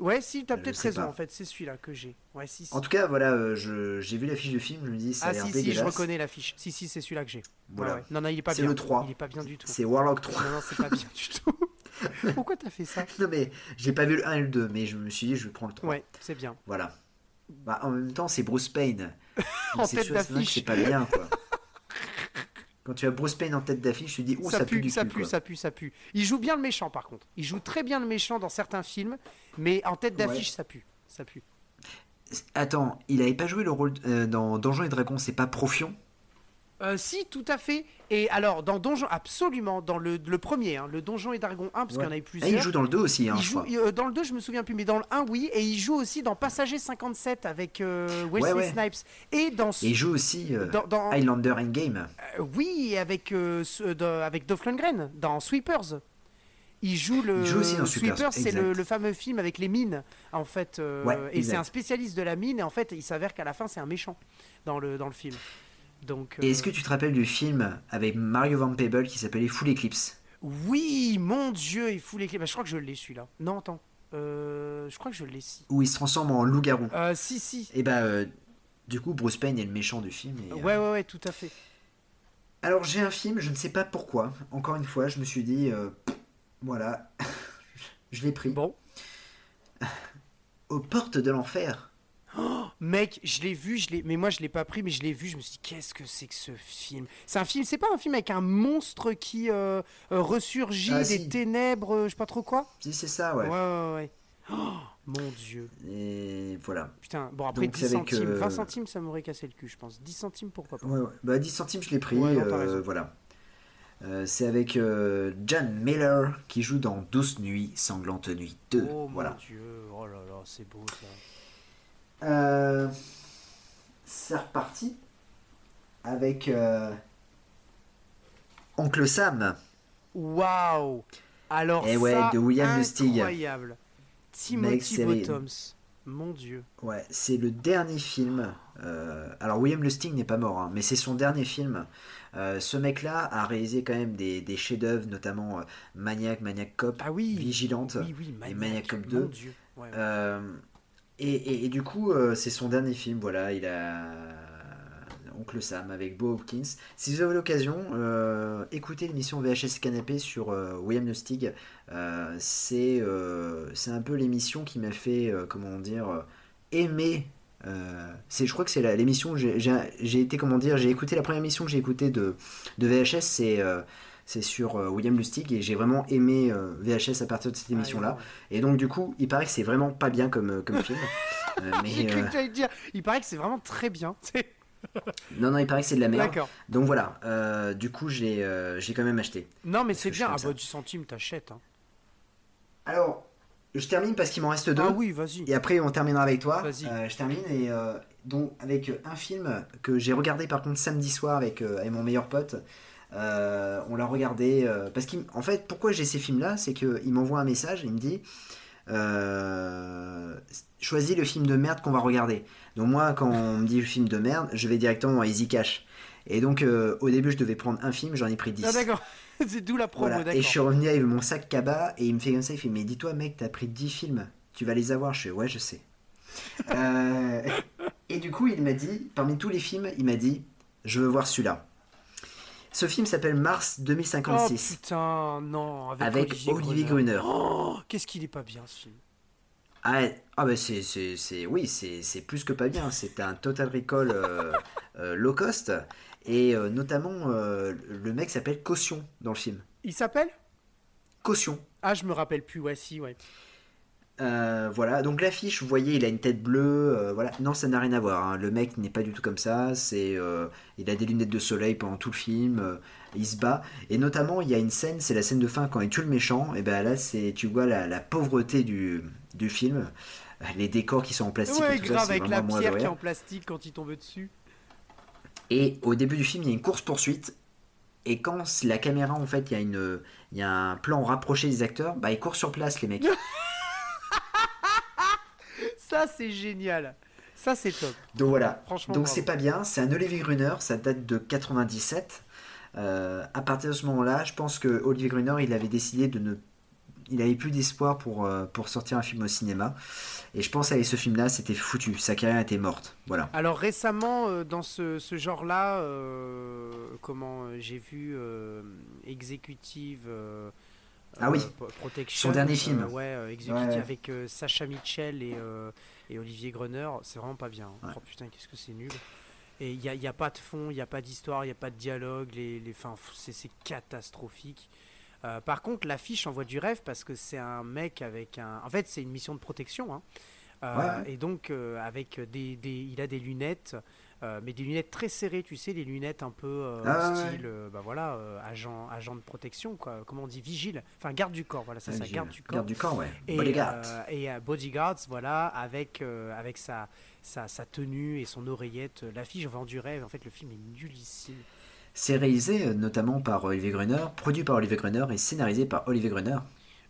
Ouais, si, t'as peut-être raison pas. en fait, c'est celui-là que j'ai. Ouais, si, si. En tout cas, voilà, euh, je, j'ai vu la fiche de film, je me dis, ça a Ah l'air si, si, je dégueulasse. reconnais l'affiche. Si, si, c'est celui-là que j'ai. Voilà. ouais. Non, non, il est pas C'est bien. le 3. Il est pas bien du tout. C'est Warlock 3. Non, non, c'est pas bien du tout. Pourquoi t'as fait ça Non, mais j'ai pas vu le 1 et le 2, mais je me suis dit, je vais prendre le 3. Ouais, c'est bien. Voilà. Bah, en même temps, c'est Bruce Payne. En c'est tête c'est d'affiche. C'est pas bien, quoi. Quand tu as Bruce Payne en tête d'affiche, tu te dis, ouh, ça, ça, pue, du ça cul, pue, ça pue, ça pue. Il joue bien le méchant par contre. Il joue très bien le méchant dans certains films, mais en tête d'affiche, ça pue. Ça pue. Attends, il avait pas joué le rôle euh, dans Donjons et Dragons, c'est pas Profion? Euh, si, tout à fait. Et alors, dans Donjon, absolument, dans le, le premier, hein, le Donjon et Dragon 1, parce qu'il y en a eu Ah, plusieurs. il joue dans le 2 aussi, hein, Il joue- euh, dans le 2, je me souviens plus, mais dans le 1, oui. Et il joue aussi dans Passager 57 avec euh, Wesley Ouais, ouais. Snipes. Et dans. Et il joue aussi dans, dans- Highlander Endgame. oui, avec, de- avec Dolph Lundgren dans Sweepers. Il joue le. Il joue aussi dans Sweepers, c'est le, le fameux film avec les mines, en fait. euh, Ouais, et c'est un spécialiste de la mine, et en fait, il s'avère qu'à la fin, c'est un méchant dans le, dans le film. Donc, Et euh, est-ce que tu te rappelles du film avec Mario Van Peebles qui s'appelait Full Eclipse? Oui, mon Dieu, fout les clés. Bah, je crois que je l'ai celui-là. Non, attends. Euh, je crois que je l'ai si. Où il se transforme en loup-garou. Euh, si, si. Et bah, euh, du coup, Bruce Payne est le méchant du film. et, euh, Ouais, ouais, ouais, tout à fait. Alors j'ai un film, je ne sais pas pourquoi. Encore une fois, je me suis dit, euh, voilà, je l'ai pris. Bon. Aux portes de l'enfer. Mec, je l'ai vu, je l'ai... mais moi je l'ai pas pris, mais je l'ai vu, je me suis dit, qu'est-ce que c'est que ce film? C'est un film, c'est pas un film avec un monstre qui euh, euh, ressurgit Ah, des si. ténèbres, euh, je sais pas trop quoi? Si c'est ça, ouais. Ouais, ouais, ouais. Oh, mon dieu. Et voilà. Putain, bon après Donc, 10 c'est avec, centimes, euh, 20 centimes ça m'aurait cassé le cul, je pense. 10 centimes pourquoi pas? Ouais, ouais. Bah 10 centimes, je l'ai pris. Ouais, non, euh, voilà. Euh, c'est avec euh, John Miller qui joue dans Douce Nuit, Sanglante Nuit 2. Oh voilà. mon dieu, oh là là, c'est beau ça. Euh, c'est reparti avec euh, Oncle Sam. Waouh Alors Eh ouais, ça, de William Lustig. incroyable. Timothy Mec, c'est- Bottoms. Mon dieu. Ouais, c'est le dernier film. euh, alors William Lustig n'est pas mort, hein, mais c'est son dernier film. Euh, ce mec-là a réalisé quand même des, des chefs-d'œuvre, notamment euh, Maniac, Maniac Cop, Ah oui. Vigilante. Oui, oui, Maniac, Maniac Cop mon 2. Dieu. Ouais, ouais. Et, du coup, euh, c'est son dernier film. Voilà, il a Oncle Sam avec Bo Hopkins. Si vous avez l'occasion, euh, écoutez l'émission VHS Canapé sur euh, William Lustig. C'est c'est un peu l'émission qui m'a fait, comment dire, aimer. c'est, je crois que c'est l'émission j'ai, été, comment dire, j'ai écouté la première émission que j'ai écoutée de, de VHS, c'est, c'est sur euh, William Lustig et j'ai vraiment aimé euh, VHS à partir de cette émission-là. Ah, Et donc du coup, il paraît que c'est vraiment pas bien comme, euh, comme film. J'ai mais cru que dire. Il paraît que c'est vraiment très bien. non, non, il paraît que c'est de la merde. D'accord. Donc voilà, euh, du coup, j'ai euh, quand même acheté. Non, mais c'est bien. À comme ça. bout du centime, t'achètes. Hein. Alors, je termine parce qu'il m'en reste deux. Ah oui, vas-y. Et après, on terminera avec toi. Vas-y. Euh, je termine et donc avec un film que j'ai regardé par contre samedi soir avec, avec mon meilleur pote. Euh, on l'a regardé euh, parce qu'en fait, pourquoi j'ai ces films-là, c'est qu'il m'envoie un message, il me dit euh, choisis le film de merde qu'on va regarder. Donc moi, quand on me dit le film de merde, je vais directement à Easy Cash. Et donc au début, je devais prendre un film, j'en ai pris 10. Ah d'accord. c'est d'où la promo, Voilà. Et je suis revenu avec mon sac cabas et il me fait comme ça, il fait mais dis-toi mec, t'as pris 10 films, tu vas les avoir. Je fais ouais je sais. Et du coup il m'a dit, parmi tous les films, il m'a dit je veux voir celui-là. Ce film s'appelle Mars Oh 2056 putain, non. Avec, avec Olivier, Gruner. Oh, qu'est-ce qu'il est pas bien ce film. Ah, ah bah c'est, c'est, c'est- oui, c'est, c'est plus que pas bien. C'est un Total Recall euh, euh, low cost. Et euh, notamment, le mec s'appelle Caution dans le film. Il s'appelle? Caution. Ah, je me rappelle plus. Ouais, si, ouais. Euh, voilà, donc l'affiche, vous voyez, il a une tête bleue. euh, voilà, non, ça n'a rien à voir. hein. Le mec n'est pas du tout comme ça. C'est, euh, il a des lunettes de soleil pendant tout le film. il se bat. Et notamment, il y a une scène, c'est la scène de fin quand il tue le méchant. Et ben là, c'est, tu vois la, la pauvreté du, du film. Les décors qui sont en plastique. Ouais, et tout ça, grave, avec la pierre qui est en plastique quand il tombe dessus. Et au début du film, il y a une course poursuite. Et quand la caméra, en fait, il y a une, il y a un plan rapproché des acteurs, bah ils courent sur place, les mecs. Ça, c'est génial. Ça, c'est top. Donc voilà. Franchement, Donc c'est pas bien. C'est un Olivier Gruner. Ça date de 97. Euh, à partir de ce moment-là, je pense que Olivier Gruner, il avait décidé de ne, il avait plus d'espoir pour euh, pour sortir un film au cinéma. Et je pense qu'avec ce film-là, c'était foutu. Sa carrière était morte. Voilà. Alors récemment, euh, dans ce, ce genre-là, euh, comment j'ai vu Executive euh, Ah oui. euh, Pro- Protection. Son dernier film. euh, ouais, euh, Ouais, avec euh, Sacha Mitchell et, euh, et Olivier Gruner. C'est vraiment pas bien. hein. Oh putain, qu'est-ce que c'est nul. Et il n'y a, y a pas de fond, il n'y a pas d'histoire, il n'y a pas de dialogue. Les, les, c'est c'est catastrophique. Euh, par contre, l'affiche envoie du rêve parce que c'est un mec avec un. En fait, c'est une mission de protection. hein. Euh, ouais. Et donc, euh, avec des, des- il a des lunettes, euh, mais des lunettes très serrées, tu sais, les lunettes un peu euh, Ah, style, euh, bah voilà, euh, agent, agent de protection, quoi. Comment on dit, vigile, enfin garde du corps, voilà, c'est ça, J'ai- garde du corps. Garde du corps, ouais. Et, Bodyguard. et bodyguards, voilà, avec, avec sa, sa, sa tenue et son oreillette. L'affiche vend du rêve. En fait, le film est nullissime. C'est réalisé notamment par Olivier Gruner, produit par Olivier Gruner et scénarisé par Olivier Gruner.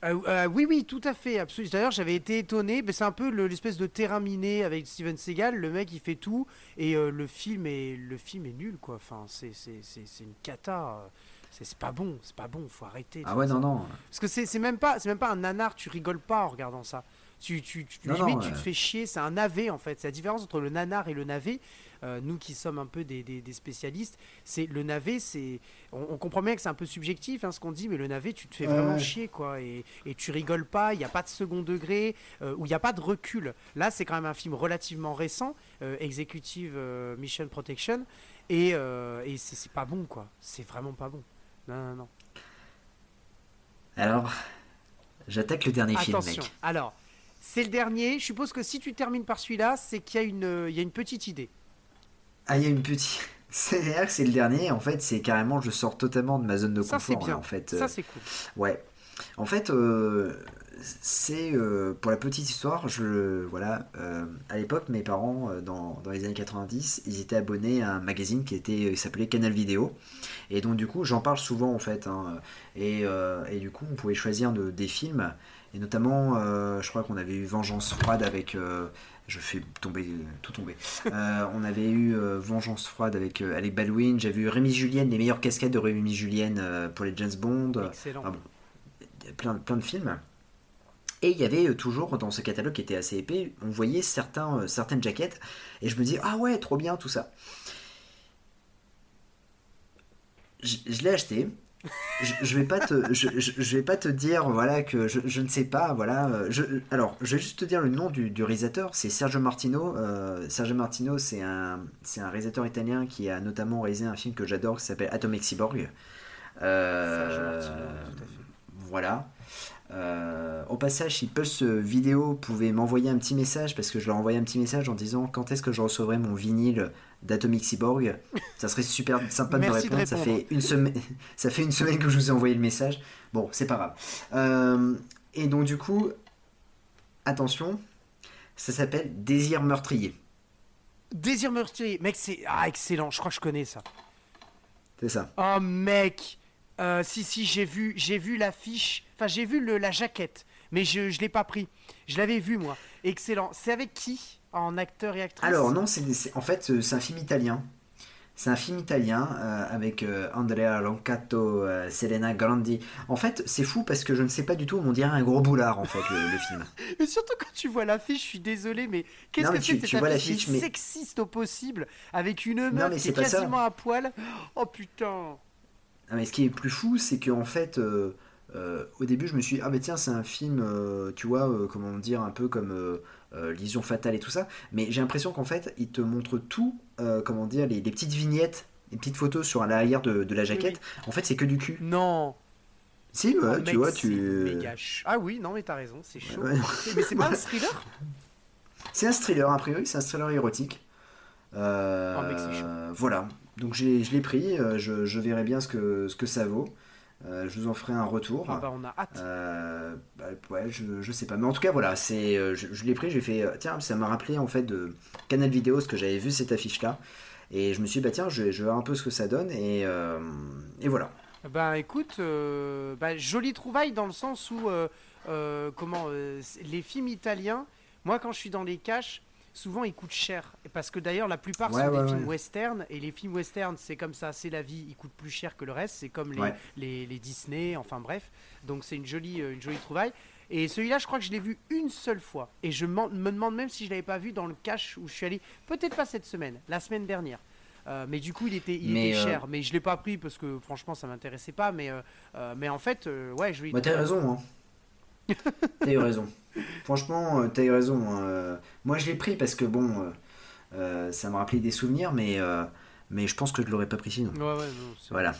Euh, euh, oui, oui, tout à fait, absolument. D'ailleurs, j'avais été étonné, mais c'est un peu le- l'espèce de terrain miné avec Steven Seagal. Le mec, il fait tout, et euh, le film est, le film est nul, quoi. Enfin, c'est, c'est, c'est, c'est une cata. C'est, pas bon, c'est pas bon. Faut arrêter. Ah ouais, ça. non, non. Parce que c'est, même pas, c'est même pas un nanar. Tu rigoles pas en regardant ça. Tu, tu, tu, Non, limite, tu te fais chier. C'est un navet en fait. C'est la différence entre le nanar et le navet. Euh, nous qui sommes un peu des, des- des spécialistes, c'est le navet. C'est, on, on comprend bien que c'est un peu subjectif hein, ce qu'on dit, mais le navet, tu te fais vraiment ouais. chier quoi. Et, et tu rigoles pas. Il n'y a pas de second degré euh, où il n'y a pas de recul. Là, c'est quand même un film relativement récent, euh, Executive euh, Mission Protection, et, euh, et c'est, pas bon quoi. C'est vraiment pas bon. Non, non, non. Alors, j'attaque le dernier film, Attention. mec. Alors, c'est le dernier. Je suppose que si tu termines par celui-là, c'est qu'il y a une, il y a une petite idée. Ah, il y a une petite. C'est-à-dire que c'est le dernier, en fait, c'est carrément, je sors totalement de ma zone de Ça, c'est confort, bien. là, en fait. Ça, Euh, c'est cool. Ouais. En fait, euh, c'est euh, pour la petite histoire, je voilà, euh, à l'époque, mes parents, euh, dans, dans les années 90, ils étaient abonnés à un magazine qui était, qui s'appelait Canal Vidéo, et donc du coup, j'en parle souvent en fait, hein, et, euh, et du coup, on pouvait choisir de- des films, et notamment, je crois qu'on avait eu Vengeance froide avec, je fais tomber tout tomber. On avait eu Vengeance froide avec Alec Baldwin, j'avais eu Rémi Julienne, les meilleures cascades de Rémi Julienne pour les James Bond. Excellent. ah bon. Plein, plein de films. Et il y avait euh, toujours dans ce catalogue qui était assez épais, on voyait certains, euh, certaines jaquettes, et je me dis, ah ouais, trop bien tout ça. Je, je l'ai acheté. Je, je vais pas te, je, vais pas te dire voilà que je, je ne sais pas voilà. euh, Je, alors je vais juste te dire le nom du, du réalisateur, c'est Sergio Martino. Euh, Sergio Martino, c'est un, c'est un réalisateur italien qui a notamment réalisé un film que j'adore qui s'appelle Atomic Cyborg. Euh, Sergio Martino, tout à fait. Voilà. Euh, au passage, si Pulse Vidéo pouvait m'envoyer un petit message, parce que je leur envoyé un petit message en disant quand est-ce que je recevrai mon vinyle d'Atomic Cyborg, ça serait super sympa de me de répondre. ça, fait une semaine, ça fait une semaine que je vous ai envoyé le message. Bon, c'est pas grave. Euh, et donc, du coup, attention, ça s'appelle Désir meurtrier. Désir meurtrier, mec, c'est ah excellent. Je crois que je connais ça. C'est ça. Oh mec, Euh, si si, j'ai vu, j'ai vu l'affiche. Enfin, j'ai vu le, la jaquette, mais je je l'ai pas pris. Je l'avais vu moi. Excellent. C'est avec qui en acteur et actrice? Alors non, c'est c'est- en fait euh, c'est un film italien. C'est un film italien euh, avec euh, Andrea Lancato, euh, Selena Grandi. En fait, c'est fou parce que je ne sais pas du tout, on dirait un gros boulard en fait le, le film. Mais surtout quand tu vois l'affiche, je suis désolé, mais qu'est-ce Non, que c'est tu- que tu cette vois affiche mais- sexiste au possible avec une meuf qui est ça. quasiment à poil? Oh putain Ah, mais ce qui est plus fou, c'est qu'en fait, euh, euh, au début, je me suis dit, ah mais tiens, c'est un film, euh, tu vois, comment dire, un peu comme Lision fatale et tout ça. Mais j'ai l'impression qu'en fait, il te montre tout, comment dire, les, les petites vignettes, les petites photos sur l'arrière de, de la jaquette. En fait, c'est que du cul. Non. Si, Oh, tu mec, vois, tu. ch- Ah oui, non, mais t'as raison, c'est chaud. Ouais, Mais c'est pas un thriller? C'est un thriller, a priori, c'est un thriller érotique. Euh, Oh, mec, chaud. Voilà, donc je l'ai pris, euh, je, je verrai bien ce que, ce que ça vaut. Euh, je vous en ferai un retour. Ah bah on a hâte. Euh, bah, ouais, je, je sais pas. Mais en tout cas, voilà, c'est, je, je l'ai pris, j'ai fait, tiens, ça m'a rappelé en fait de Canal Vidéo, ce que j'avais vu cette affiche-là. Et je me suis dit, bah tiens, je, je vais voir un peu ce que ça donne. Et, euh, et voilà. Ben écoute, bah, jolie trouvaille dans le sens où, comment, les films italiens, moi quand je suis dans les caches, souvent ils coûtent cher. Parce que d'ailleurs la plupart Ouais, sont ouais, des films western, et les films western c'est comme ça, c'est la vie, ils coûtent plus cher que le reste, c'est comme les, les, les Disney, enfin bref. Donc c'est une jolie, euh, une jolie trouvaille. Et celui-là, je crois que je l'ai vu une seule fois. Et je me demande même si je l'avais pas vu dans le cache où je suis allé. Peut-être pas cette semaine, la semaine dernière. Euh, mais du coup, il était, il Mais, était euh, cher. Mais je l'ai pas pris parce que franchement, ça m'intéressait pas. Mais, euh, mais en fait, ouais, je lui. Bah, t'as raison, hein. T'as eu raison. Franchement, euh, t'as eu raison. hein. Euh, Moi, je l'ai pris parce que bon, euh, euh, ça m'a rappelé des souvenirs, mais, euh, mais je pense que je l'aurais pas pris sinon. Ouais, ouais, non, Voilà.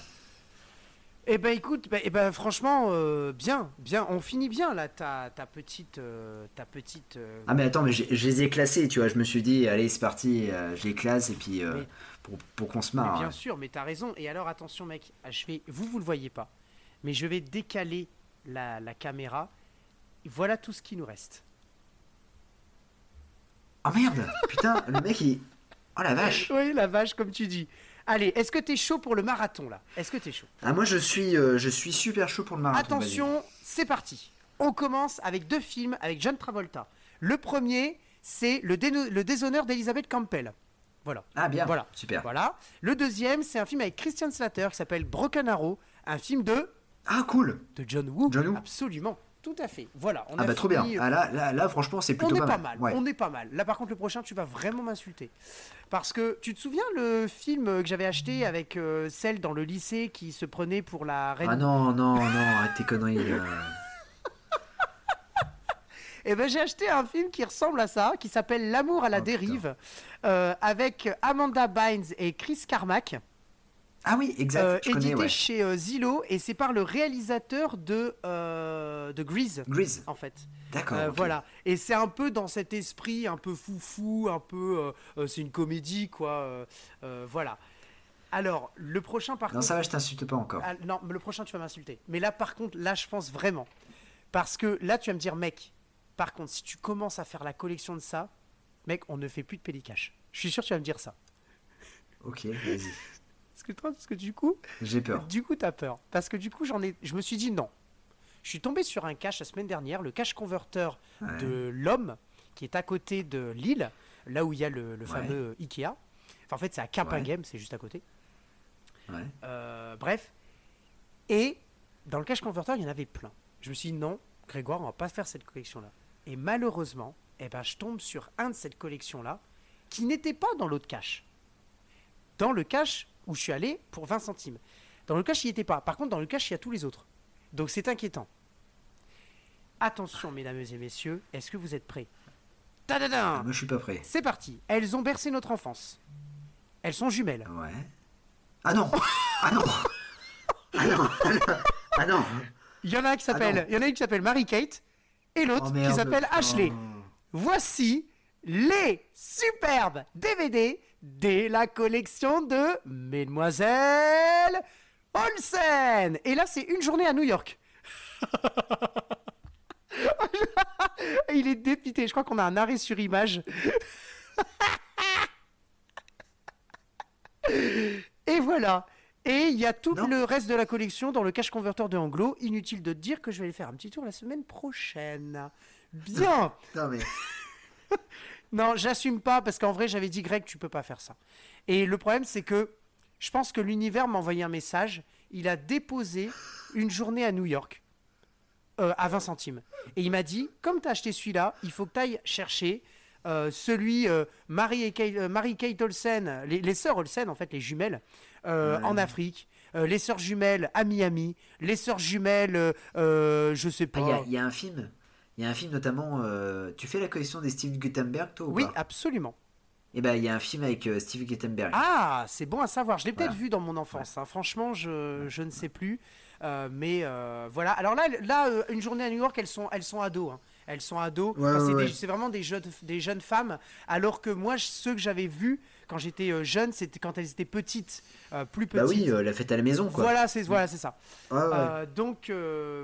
Eh ben écoute, bah, eh ben, franchement, euh, bien, bien. On finit bien là, ta, ta petite, euh, ta petite. euh, Ah, mais attends, mais je, je les ai classés, tu vois. Je me suis dit, allez, c'est parti, euh, je les classe et puis euh, Mais- pour, pour qu'on se mais marre. bien hein. sûr, mais t'as raison. Et alors attention, mec, ah, je vais, vous vous le voyez pas, mais je vais décaler la, la caméra. Voilà tout ce qui nous reste. Oh merde Putain, le mec, il. Oh la vache Oui, la vache, comme tu dis. Allez, est-ce que t'es chaud pour le marathon là? Est-ce que t'es chaud? Ah, moi, je suis, euh, je suis super chaud pour le marathon. Attention, c'est parti. On commence avec deux films avec John Travolta. Le premier, c'est le, déno- le déshonneur d'Elizabeth Campbell. Voilà. Ah, bien. Voilà. Super. Voilà. Le deuxième, c'est un film avec Christian Slater qui s'appelle Broken Arrow, un film de, Ah, cool de John Woo. John Woo. Absolument. Tout à fait. Voilà. On Ah, a bah, trop bien. Ah, là, là, là, franchement, c'est on plutôt est pas, pas mal. mal. Ouais. On est pas mal. Là, par contre, le prochain, tu vas vraiment m'insulter. Parce que tu te souviens le film que j'avais acheté avec euh, celle dans le lycée qui se prenait pour la reine? Ah, non, non, non, arrête tes conneries. là. Eh ben, j'ai acheté un film qui ressemble à ça, qui s'appelle L'amour à la Oh, dérive, euh, avec Amanda Bynes et Chris Carmack, Ah, oui, exact. euh, connais, édité ouais. chez euh, Zillow, et c'est par le réalisateur de, euh, de Grease, Grease. en fait. D'accord. Euh. Voilà. Et c'est un peu dans cet esprit un peu foufou, un peu. c'est une comédie, quoi. voilà. Alors, le prochain, par Non, contre. ça va, je t'insulte pas encore. Ah, non, le prochain, tu vas m'insulter. Mais là, par contre, là, je pense vraiment. Parce que là, tu vas me dire, mec, par contre, si tu commences à faire la collection de ça, mec, on ne fait plus de pélicache. Je suis sûr que tu vas me dire ça. Ok, vas-y. Parce que, toi, parce que du coup, J'ai peur. du coup, t'as peur. Parce que du coup, j'en ai, je me suis dit non. Je suis tombé sur un cache la semaine dernière, le cache converteur Ouais. de l'homme, qui est à côté de Lille, là où il y a le, le Ouais. fameux Ikea. Enfin, en fait, c'est à Capinghem, Ouais. c'est juste à côté. Euh, bref. Et dans le cache converteur, il y en avait plein. Je me suis dit non, Grégoire, on va pas faire cette collection-là. Et malheureusement, eh ben, je tombe sur un de cette collection-là qui n'était pas dans l'autre cache. Dans le cache où je suis allé pour 20 centimes. Dans le cache, il n'y était pas. Par contre, dans le cache, il y a tous les autres. Donc c'est inquiétant. Attention, mesdames et messieurs, est-ce que vous êtes prêts? Tadadam Moi, je suis pas prêt. C'est parti. Elles ont bercé notre enfance. Elles sont jumelles. Ouais. Ah non Ah non Ah non Ah non Il y en a un qui Ah s'appelle, non. il y en a une qui s'appelle Mary-Kate et l'autre Oh, qui s'appelle Ashley. Oh. Voici les superbes DVD de la collection de Mesdemoiselles Olsen. Et là, c'est une journée à New York. Il est dépité. Je crois qu'on a un arrêt sur image. Et voilà. Et il y a tout Non. le reste de la collection dans le cache converteur de Anglo. Inutile de te dire que je vais aller faire un petit tour la semaine prochaine. Bien. Putain, mais. Non, j'assume pas parce qu'en vrai, j'avais dit Greg, tu peux pas faire ça. Et le problème, c'est que je pense que l'univers m'a envoyé un message. Il a déposé une journée à New York euh, à 20 centimes. Et il m'a dit, comme tu as acheté celui-là, il faut que tu ailles chercher euh, celui euh, Marie et Marie Kate Olsen, les, les sœurs Olsen, en fait, les jumelles, Ouais. en Afrique. les sœurs jumelles à Miami, les sœurs jumelles, je sais Ah, il y, pas. il y a un film. Il y a un film notamment. euh, tu fais la collection des Steve Gutenberg, toi ou oui, pas? absolument. Et ben, il y a un film avec euh, Steve Gutenberg. Ah, c'est bon à savoir. Je l'ai peut-être vu dans mon enfance. hein. Franchement, je, je ne sais plus. Euh, mais voilà. Alors là, là une journée à New York, elles sont, elles sont ados. hein. Elles sont ados. Ouais, Enfin, c'est, ouais, vraiment des jeunes, des jeunes femmes. Alors que moi, ceux que j'avais vus quand j'étais jeune, c'était quand elles étaient petites, plus petites. bah oui, la fête à la maison, quoi. voilà, c'est voilà, c'est ça. Donc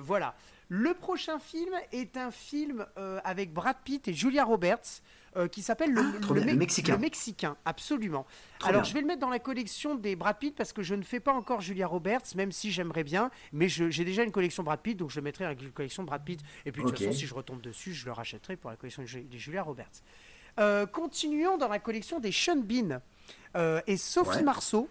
voilà. Le prochain film est un film euh, avec Brad Pitt et Julia Roberts euh, qui s'appelle le, Ah, le Mexicain. Le Mexicain, absolument. Trop Alors bien. je vais le mettre dans la collection des Brad Pitt parce que je ne fais pas encore Julia Roberts, même si j'aimerais bien, mais j'ai déjà une collection Brad Pitt, donc je le mettrai dans la collection Brad Pitt. Et puis de toute façon, si je retombe dessus, je le rachèterai pour la collection de Ju- de Julia Roberts. Euh, continuons dans la collection des Sean Bean et Sophie Ouais. Marceau,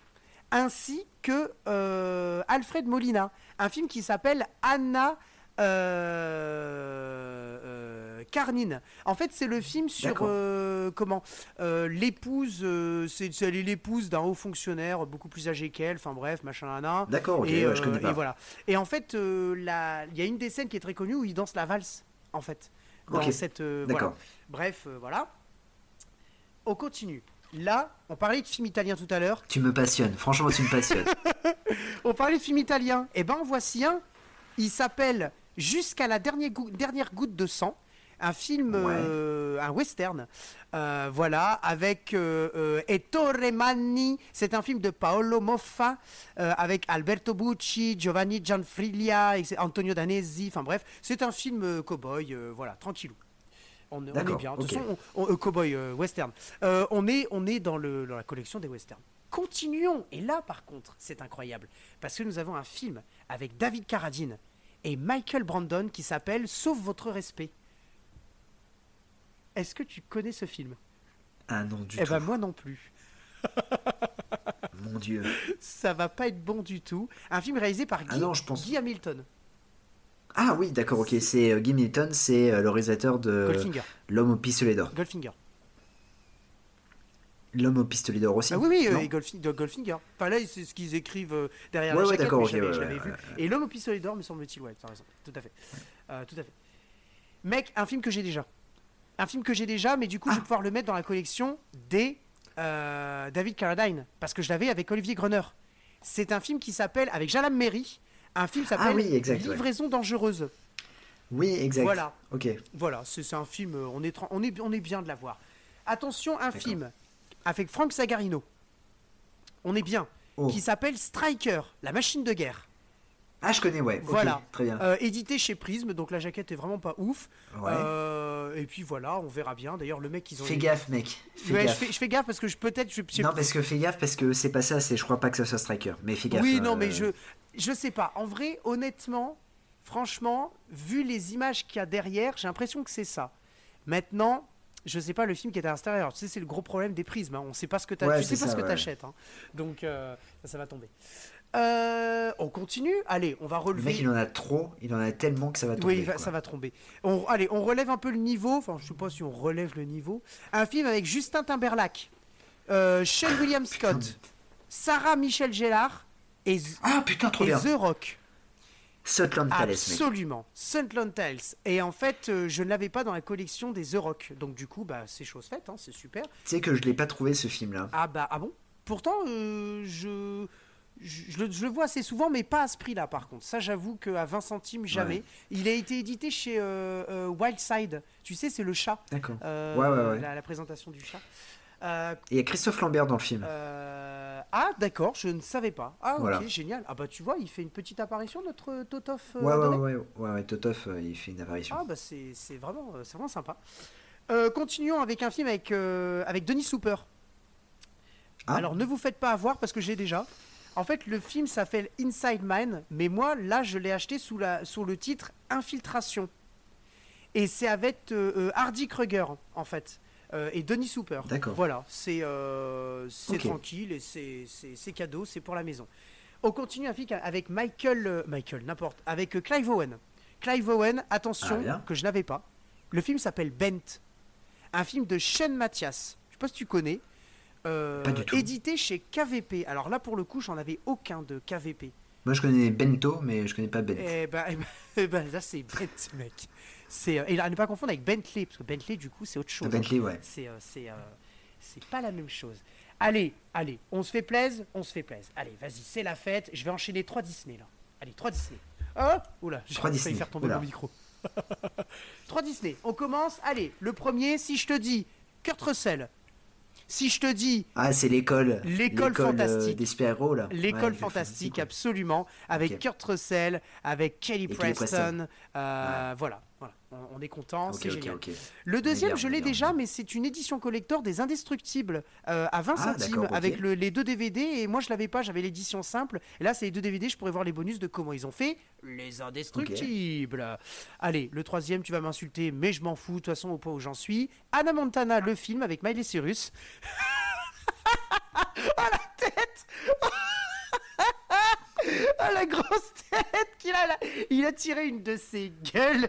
ainsi que euh, Alfred Molina, un film qui s'appelle Anna euh, euh, Karnine. En fait, c'est le film sur euh, comment euh, l'épouse, euh, c'est c'est- elle est l'épouse d'un haut fonctionnaire beaucoup plus âgé qu'elle. Enfin bref, machin, nana. D'accord, ok, et, ouais, je connais pas. et voilà. Et en fait, il y a une des scènes qui est très connue où il danse la valse, en fait. Dans cette, voilà. Bref, voilà. On continue. Là, on parlait de film italien tout à l'heure. Tu me passionnes, franchement, tu me passionnes. On parlait de film italien. Et ben, en voici un. Il s'appelle Jusqu'à la dernière, gou- dernière goutte de sang. Un film, Ouais. euh, un western. Euh, voilà, avec euh, Ettore Manni. C'est un film de Paolo Moffa avec Alberto Bucci, Giovanni Gianfriglia, Antonio Danesi. Enfin bref, c'est un film cow-boy. voilà, tranquillou. On, on est bien. De toute façon, on, on- cowboy western. On est, on est dans, le, dans la collection des westerns. Continuons. Et là, par contre, c'est incroyable. Parce que nous avons un film avec David Carradine et Michael Brandon qui s'appelle Sauf votre respect. Est-ce que tu connais ce film? Ah non, du Eh tout. ben moi non plus. Mon dieu. Ça va pas être bon du tout. Un film réalisé par Ah Guy, non, je pense- Guy Hamilton. Ah oui, d'accord, ok. C'est euh, Guy Milton, c'est euh, le réalisateur de. L'homme au pistolet d'or. Goldfinger. L'homme au pistolet d'or aussi. Ah oui, oui, euh, et de Goldfinger. Enfin là, c'est ce qu'ils écrivent euh, derrière Ouais, la ouais, jaquette, d'accord, mais ouais, vu. Et l'homme au pistolet d'or, me semble-t-il, ouais, t'as raison, tout à fait. Euh, tout à fait. Mec, un film que j'ai déjà. Un film que j'ai déjà, mais du coup, je vais Ah. pouvoir le mettre dans la collection des euh, David Carradine, parce que je l'avais avec Olivier Gruner. C'est un film qui s'appelle, avec Jalam Merry, un film qui s'appelle Ah oui, exact, ouais. Livraison dangereuse. Oui, exact. Voilà. Ok. Voilà, c'est un film, on est, on, est, on est bien de l'avoir. Attention, un film avec Frank Zagarino. On est bien. Oh. Qui s'appelle Striker, la machine de guerre. Ah, je connais, ouais. Voilà. Très bien. Euh, édité chez Prism, donc la jaquette est vraiment pas ouf. Ouais. Euh, et puis voilà, on verra bien. D'ailleurs, le mec, ils ont. Fais gaffe, mec. Fais Ouais, je, gaffe. fais, je fais gaffe parce que je peut-être. Je, je- Non, parce que fais gaffe, parce que c'est pas ça, c'est je crois pas que ça soit Striker. Mais fais gaffe. oui, euh, non, mais je, je sais pas. En vrai, honnêtement, franchement, vu les images qu'il y a derrière, j'ai l'impression que c'est ça. Maintenant, je sais pas le film qui est à l'extérieur. Tu sais, c'est le gros problème des prismes. hein. On sait pas ce que tu Ouais, tu sais pas ce que ouais. t'achètes. hein. Donc, euh, ça, ça va tomber. Euh, on continue? Allez, on va Le relever. mec, il en a trop, il en a tellement que ça va tomber. Oui, va- ça va tomber. On, allez, on relève un peu le niveau. Enfin, je sais pas si on relève le niveau. Un film avec Justin Timberlake, euh, Sean William Scott, Sarah Michelle Gellar et, Ah putain, trop et bien. The Rock. Sutland Palace, mec. Absolument. Sunland Tales. Et en fait, euh, je ne l'avais pas dans la collection des The Rock. Donc du coup, bah, c'est chose faite, hein, c'est super. Tu sais que je l'ai pas trouvé ce film-là. Ah bah, ah bon? Pourtant, euh, je... Je, je le, je le vois assez souvent, mais pas à ce prix-là, par contre. Ça, j'avoue qu'à 20 centimes, jamais. Ouais. Il a été édité chez euh, euh, Wildside. Tu sais, c'est le chat. D'accord. Euh, Ouais, ouais, ouais. La, la présentation du chat. Euh, Et il y a Christophe Lambert dans le film. euh, ah, d'accord, je ne savais pas. Ah, ok, Voilà. génial. Ah, bah, tu vois, il fait une petite apparition, notre Totof. euh, ouais, ouais, ouais, ouais, ouais, Totof, euh, il fait une apparition. Ah bah c'est vraiment, euh, c'est vraiment sympa. Euh, continuons avec un film avec, euh, avec Denis Souper. Ah. Alors ne vous faites pas avoir parce que j'ai déjà. En fait le film s'appelle Inside Man, mais moi là je l'ai acheté sous, la, sous le titre Infiltration. Et c'est avec euh, euh, Hardy Kruger en fait. Euh, et Denis Souper. D'accord. Voilà, c'est euh, c'est Ok. tranquille et c'est- cadeau, c'est pour la maison. On continue avec Michael, euh, Michael, n'importe, avec Clive Owen. Clive Owen, attention, Ah, que je n'avais pas. Le film s'appelle Bent, un film de Shane Mathias. Je sais pas si tu connais. euh, Pas du tout. édité chez KVP. Alors là, pour le coup, j'en avais aucun de KVP. Moi, je connais Bento, mais je connais pas Bent. Eh ben, eh ben, eh ben, là, c'est Bentley, mec. C'est, euh, et là, à ne pas confondre avec Bentley, parce que Bentley, du coup, c'est autre chose. Ah, Bentley, ouais. C'est, euh, c'est, euh, c'est pas la même chose. Allez, allez, on se fait plaise, on se fait plaise. Allez, vas-y, c'est la fête. Je vais enchaîner trois Disney là. Allez, trois Disney. Oh, oula, j'ai failli faire tomber oula. mon micro. trois Disney. On commence. Allez, le premier, si je te dis Kurt Russell. Si je te dis Ah, c'est l'école. L'école euh, fantastique. des super-héros, là. L'école Ouais, fantastique, ouais. absolument, avec. Kurt Russell, avec Kelly Preston. Preston. euh, Voilà, voilà. On, on est content, c'est génial. Le deuxième, bien, je l'ai déjà, mais c'est une édition collector des Indestructibles euh, à 20 Ah, centimes avec le- les deux DVD. Et moi, je l'avais pas, j'avais l'édition simple. Et là, c'est les deux DVD, je pourrais voir les bonus de comment ils ont fait les Indestructibles. Allez, le troisième, tu vas m'insulter, mais je m'en fous, de toute façon, au point où j'en suis. Anna Montana, le film avec Miley Cyrus. ah, la tête Ah, la grosse tête qu'il a là Il a tiré une de ses gueules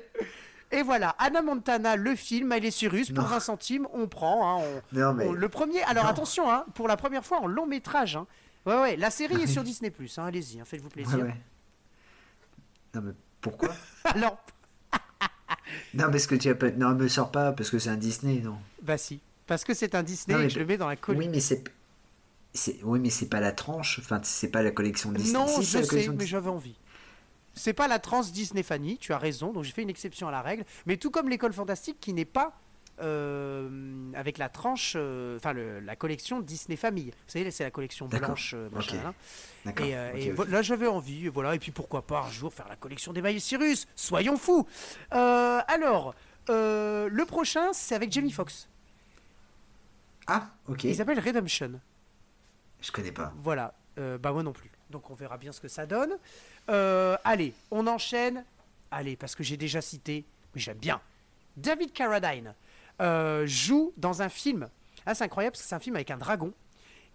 et voilà, Anna Montana, le film, Miley Cyrus, pour Non. 20 centimes, on prend. hein, on- Non, mais. on- le premier, alors Non. attention, hein, pour la première fois en long métrage. hein. Ouais, ouais, la série est sur Disney, hein, allez-y, hein, faites-vous Ouais, plaisir. ouais. Non, mais pourquoi Alors, Non, parce que tu as pas. Non, me sors pas, parce que c'est un Disney, non. bah si, parce que c'est un Disney Non, et je le mets dans la collection. Oui, mais c'est. Oui, mais c'est pas la tranche. Enfin, c'est pas la collection Disney. Non, Si, je sais, collection mais j'avais envie. C'est pas la trans Disney Fanny, tu as raison, donc j'ai fait une exception à la règle. Mais tout comme l'école fantastique qui n'est pas euh, avec la tranche, euh, enfin la collection Disney Famille. Vous savez, c'est la collection blanche, euh, machin. D'accord. Et, euh, et là, j'avais envie, voilà. Et puis pourquoi pas un jour faire la collection des Miley Cyrus Soyons fous Alors, le prochain, c'est avec Jamie Foxx. Ah, ok. Il s'appelle Redemption. Je connais pas. Voilà. Euh, bah moi non plus. Donc on verra bien ce que ça donne. Euh, allez, on enchaîne. Allez, parce que j'ai déjà cité, mais j'aime bien. David Carradine euh, joue dans un film. Ah, c'est incroyable parce que c'est un film avec un dragon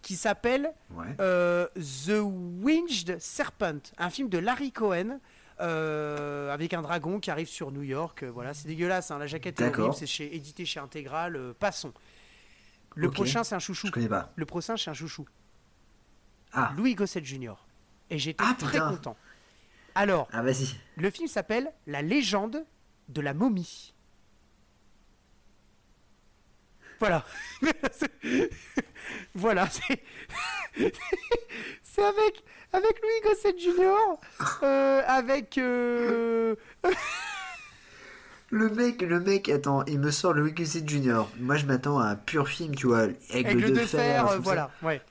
qui s'appelle Ouais. euh, The Winged Serpent, un film de Larry Cohen. euh, avec un dragon qui arrive sur New York, euh, voilà, c'est dégueulasse. hein, la jaquette est horrible, c'est chez, édité chez Intégral. euh, passons. Le prochain, c'est un chouchou. Je connais pas. Le prochain, c'est un chouchou. Ah, Louis Gossett Jr. Et j'étais Ah, très putain. content. Alors, ah le film s'appelle La légende de la momie. Voilà. Voilà, c'est c'est avec, avec Louis Gossett Jr. euh, avec. euh, Le mec, le mec, attends, il me sort le Wicked Junior. Moi, je m'attends à un pur film, tu vois, aigle, Aigle de, de fer, euh, voilà. Ouais.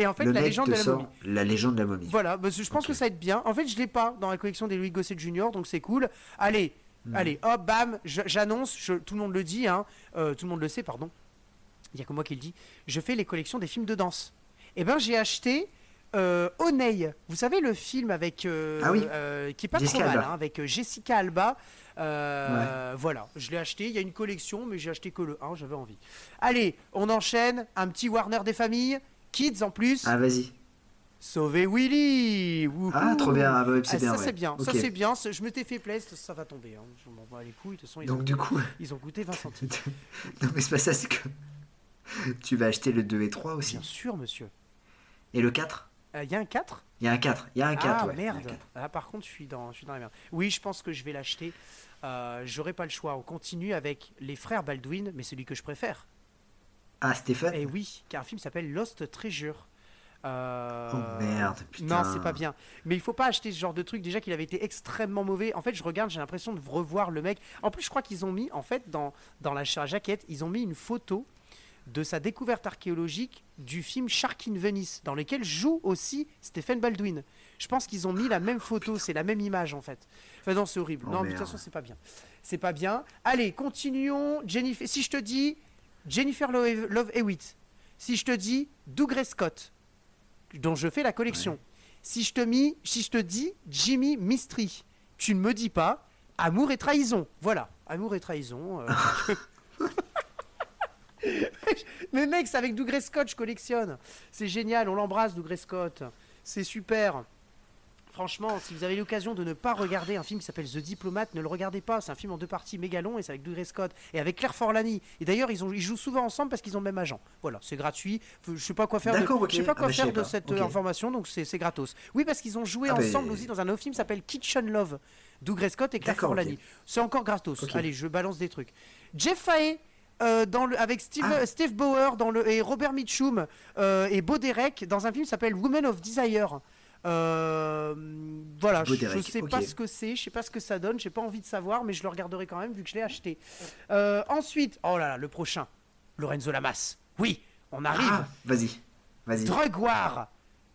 Et en fait, le la légende de la momie. la légende de la momie. Voilà, bah, je pense que ça va être bien. En fait, je l'ai pas dans la collection des Louis Gossett Jr., donc c'est cool. Allez, Hmm. allez, hop, bam, j'annonce, tout le monde le dit, hein, euh, tout le monde le sait, pardon. Il y a que moi qui le dis. Je fais les collections des films de danse. Eh ben, j'ai acheté euh, Oneil. Vous savez le film avec euh, Ah oui. euh, qui est pas Jessica trop mal, Alba. hein, avec Jessica Alba. Voilà, je l'ai acheté. Il y a une collection, mais j'ai acheté que le 1. J'avais envie. Allez, on enchaîne. Un petit Warner des familles, Kids en plus. Ah, vas-y. Sauver Willy Wouhou. Ah, trop bien. Ah, bah, ouais, c'est Ah, bien. ça ouais. c'est bien, ça Ok. c'est bien, ça- je m'étais fait plaisir, ça va tomber, hein. je m'en bats les couilles, de toute façon ils, Donc, ont, du coup, ils ont coûté 20 centimes. non, mais c'est pas ça, c'est que tu vas acheter le 2 et 3 aussi. Bien sûr monsieur. Et le 4 Il y a un 4 Il y a un 4. Il y a un 4, Ah ouais. A un merde, 4. ah, par contre je suis, dans, je suis dans la merde. Oui je pense que je vais l'acheter, euh, j'aurai pas le choix, on continue avec les frères Baldwin, mais celui que je préfère. Ah, Stéphane Et oui, car un film s'appelle Lost Treasure. Euh, Oh merde, putain. Non, c'est pas bien. Mais il faut pas acheter ce genre de truc. Déjà qu'il avait été extrêmement mauvais. En fait, je regarde, j'ai l'impression de revoir le mec. En plus, je crois qu'ils ont mis, en fait, dans, dans la jaquette, ils ont mis une photo de sa découverte archéologique du film Shark in Venice, dans lequel joue aussi Stephen Baldwin. Je pense qu'ils ont mis la même photo, c'est la même image en fait. Enfin non, c'est horrible. Oh, non, mais de toute merde. façon, c'est pas bien. C'est pas bien. Allez, continuons. Jennifer, si je te dis Jennifer Love, Hewitt, si je te dis Dougray Scott, dont je fais la collection, si je te mis, si je te dis Jimmy Mistry, tu ne me dis pas Amour et trahison. Voilà, Amour et trahison. euh, Mais mec, c'est avec Dougray Scott, je collectionne. C'est génial, on l'embrasse, Dougray Scott. C'est super. Franchement, si vous avez l'occasion de ne pas regarder un film qui s'appelle The Diplomate, ne le regardez pas. C'est un film en deux parties méga long et c'est avec Douglas Scott et avec Claire Forlani. Et d'ailleurs, ils, ont- ils jouent souvent ensemble parce qu'ils ont le même agent. Voilà, c'est gratuit. Je sais pas quoi faire. De. Je sais pas Ah quoi bah, faire de pas. cette euh, information, donc c'est gratos. Oui, parce qu'ils ont joué Ah ensemble aussi dans un autre film qui s'appelle Kitchen Love. Douglas Scott et Claire. Forlani. C'est encore gratos. Allez, je balance des trucs. Jeff Fahey. euh, dans le, avec Steve, Ah. Steve Bauer dans le, et Robert Mitchum euh, et Bo Derek dans un film qui s'appelle Women of Desire. Euh, voilà, je, sais pas ce que c'est, je sais pas ce que ça donne, j'ai pas envie de savoir, mais je le regarderai quand même vu que je l'ai acheté. Euh, ensuite, oh là là, le prochain, Lorenzo Lamas. Oui, on arrive. Ah, vas-y. Vas-y. Drug War,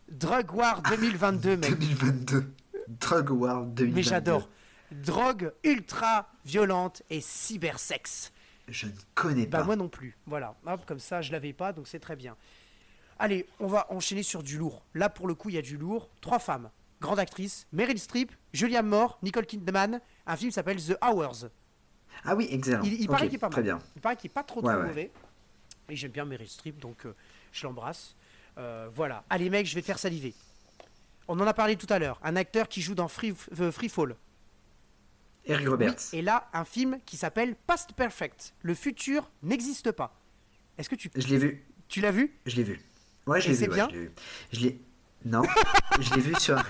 Drug War 2022, mec. 2022. Drug World 2022. Mais j'adore. Drogue ultra violente et cybersexe. Je ne connais Bah pas. moi non plus. Voilà. Hop, comme ça, je l'avais pas, donc c'est très bien. Allez, on va enchaîner sur du lourd. Là, pour le coup, il y a du lourd. Trois femmes. Grande actrice. Meryl Streep, Julianne Moore, Nicole Kidman. Un film s'appelle The Hours. Ah oui, excellent. Il, paraît qu'il est pas Très mal. bien. Il paraît qu'il est pas trop, Ouais, trop ouais. mauvais. Et j'aime bien Meryl Streep, donc euh, je l'embrasse. Euh, voilà. Allez, mec, je vais te faire saliver. On en a parlé tout à l'heure. Un acteur qui joue dans Free, euh, Free Fall. Eric Oui, Roberts. et là, un film qui s'appelle Past Perfect. Le futur n'existe pas. Est-ce que tu, Je l'ai vu. tu l'as vu? Je l'ai vu. Ouais, je l'ai vu. bien je l'ai vu. Je l'ai. Non. je l'ai vu sur.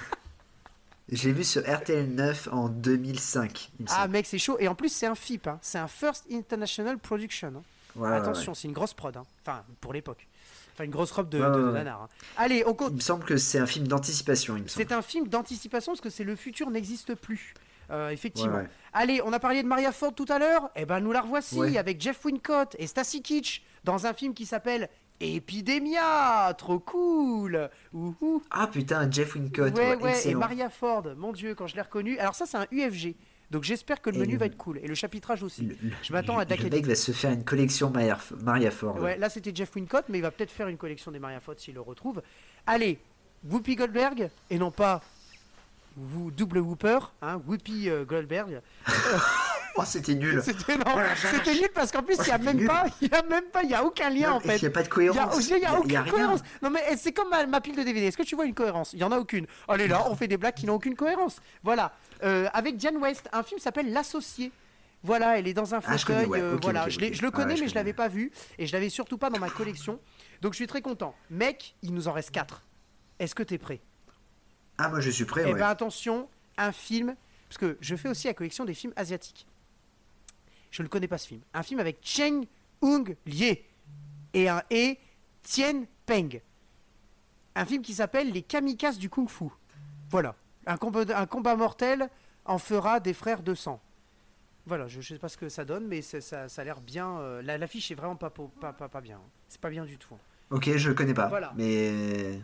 Je l'ai vu sur RTL 9 en 2005. Il me Ah semble. mec, c'est chaud. Et en plus, c'est un FIP. hein. C'est un First International Production. hein. Ouais, Attention, ouais. c'est une grosse prod. hein. Enfin, pour l'époque. Enfin, une grosse robe de, Ouais, de- de nanar. Allez, on Il compte. me semble que c'est un film d'anticipation. Il. C'est un film d'anticipation parce que c'est le futur n'existe plus. Euh, effectivement. Allez, on a parlé de Maria Ford tout à l'heure. Eh ben, nous la revoici avec Jeff Wincott et Stacy Kitsch dans un film qui s'appelle Epidemia. Trop cool. Ouhou. Ah putain, Jeff Wincott. Ouais, ouais, ouais, et. Maria Ford, mon dieu, quand je l'ai reconnu. Alors, ça, c'est un UFG. Donc, j'espère que le Et menu le- va être cool. Et le chapitrage aussi. Le- Je m'attends à la Le mec va se faire une collection Maria, Maria Ford. Ouais, là, c'était Jeff Wincott, mais il va peut-être faire une collection des Maria Ford s'il le retrouve. Allez, Whoopi Goldberg, et non pas double Whooper, hein, Whoopi euh, Goldberg. Oh, c'était nul. C'était Oh nul parce qu'en plus, Oh, il y a c'était même nul. pas, il y a même pas, il y a aucun lien en Non, Il fait. n'y a pas de a, cohérence. il y a a aucune cohérence. Non mais eh, c'est comme ma, ma pile de DVD. Est-ce que tu vois une cohérence? Il y en a aucune. Allez là, on fait des blagues qui n'ont aucune cohérence. Voilà. Euh, avec Diane West, un film s'appelle L'associé. Voilà, elle est dans un Ah, je fauteuil. connais, ouais. euh, Ok, voilà, je, je le Ah, connais, ouais, je mais je l'avais pas vu et je l'avais surtout pas dans ma collection. Donc je suis très content. Mec, il nous en reste 4 Est-ce que t'es prêt? Ah, moi je suis prêt. Eh ouais. ben attention, un film, parce que je fais aussi la collection des films asiatiques. Je ne connais pas ce film. Un film avec Cheng Hung Lie et un et Tien Peng. Un film qui s'appelle Les Kamikazes du Kung Fu. Voilà. Un combat, un combat mortel en fera des frères de sang. Voilà, je ne sais pas ce que ça donne, mais ça, ça a l'air bien. euh, la- L'affiche est vraiment pas, pas, pas, pas bien. C'est pas bien du tout. hein. Ok, je le connais pas. Voilà. Mais.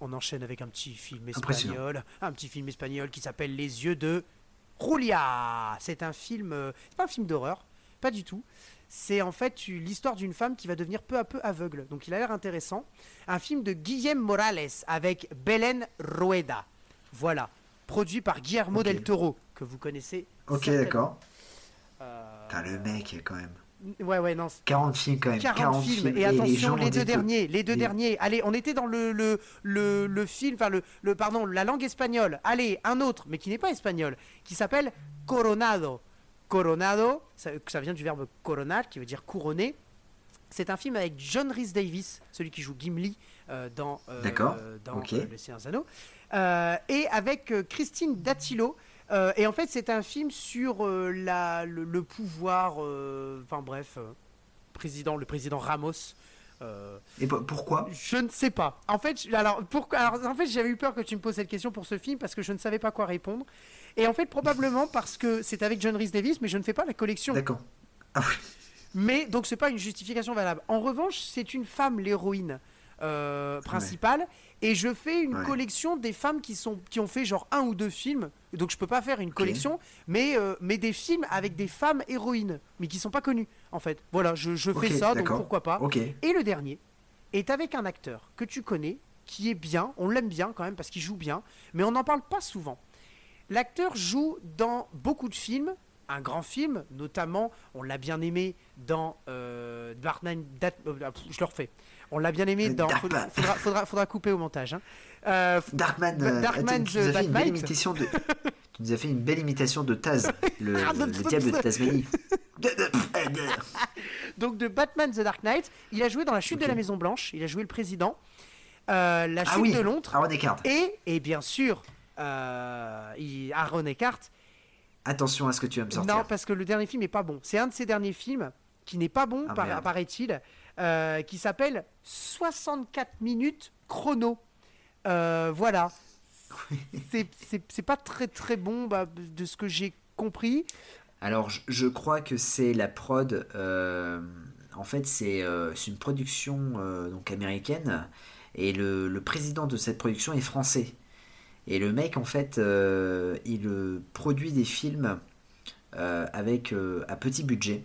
On enchaîne avec un petit film espagnol, un petit film espagnol qui s'appelle Les yeux de Julia. C'est un film, euh, c'est pas un film d'horreur, pas du tout. C'est en fait l'histoire d'une femme qui va devenir peu à peu aveugle. Donc il a l'air intéressant. Un film de Guillem Morales avec Belen Rueda. Voilà, produit par Guillermo del Toro que vous connaissez. Ok, d'accord. Euh, Putain, le mec, quand même. Ouais ouais non. 40 films, quand même. 40, films. Et, attention, les, deux derniers, les deux les- derniers. Allez, on était dans le, le, le, le film, enfin le, le, pardon, la langue espagnole. Allez, un autre, mais qui n'est pas espagnol, qui s'appelle Coronado. Coronado, ça, ça vient du verbe coronar, qui veut dire couronner. C'est un film avec John Rhys Davis, celui qui joue Gimli euh, dans, euh, dans ok. euh, Le Seigneur Anneaux, Euh, et avec euh, Christine Dattilo. Euh, et en fait, c'est un film sur euh, la, le, le pouvoir, euh, enfin bref, président, le président Ramos. Et po- pourquoi? je ne sais pas. En fait, alors pourquoi Alors en fait, j'avais eu peur que tu me poses cette question pour ce film parce que je ne savais pas quoi répondre. Et en fait, probablement parce que c'est avec John Rhys Davis, mais je ne fais pas la collection. D'accord. Ah oui. Mais donc c'est pas une justification valable. En revanche, c'est une femme l'héroïne euh, principale et je fais une Ouais. collection des femmes qui sont qui ont fait genre un ou deux films. Donc je peux pas faire une collection, mais euh, mais des films avec des femmes héroïnes, mais qui sont pas connues en fait. Voilà, je, je fais ça, donc pourquoi pas. Et le dernier est avec un acteur que tu connais, qui est bien, on l'aime bien quand même parce qu'il joue bien, mais on n'en parle pas souvent. L'acteur joue dans beaucoup de films un grand film, notamment, on l'a bien aimé dans euh, Dark Knight. Euh, je le refais. On l'a bien aimé dans. Faudra, faudra, faudra, couper au montage. Hein. Euh, Darkman, Darkman tu, nous as fait une belle imitation de. tu nous as fait une belle imitation de Taz, le, le diable de Tasmanie. Donc de Batman The Dark Knight, il a joué dans La Chute de la Maison Blanche. Il a joué le président. la ah Chute de Londres. Aaron Eckhart. Et, et bien sûr, euh, Aaron Eckhart Attention à ce que tu vas me sortir. Non, parce que le dernier film n'est pas bon. C'est un de ses derniers films qui n'est pas bon, ah, paraît-il, euh, qui s'appelle 64 minutes chrono. Euh, voilà. c'est pas très très bon bah, de ce que j'ai compris. Alors, je, crois que c'est la prod. Euh, en fait, c'est une production donc américaine et le, le, président de cette production est français. Et le mec, en fait, il produit des films avec à petit budget,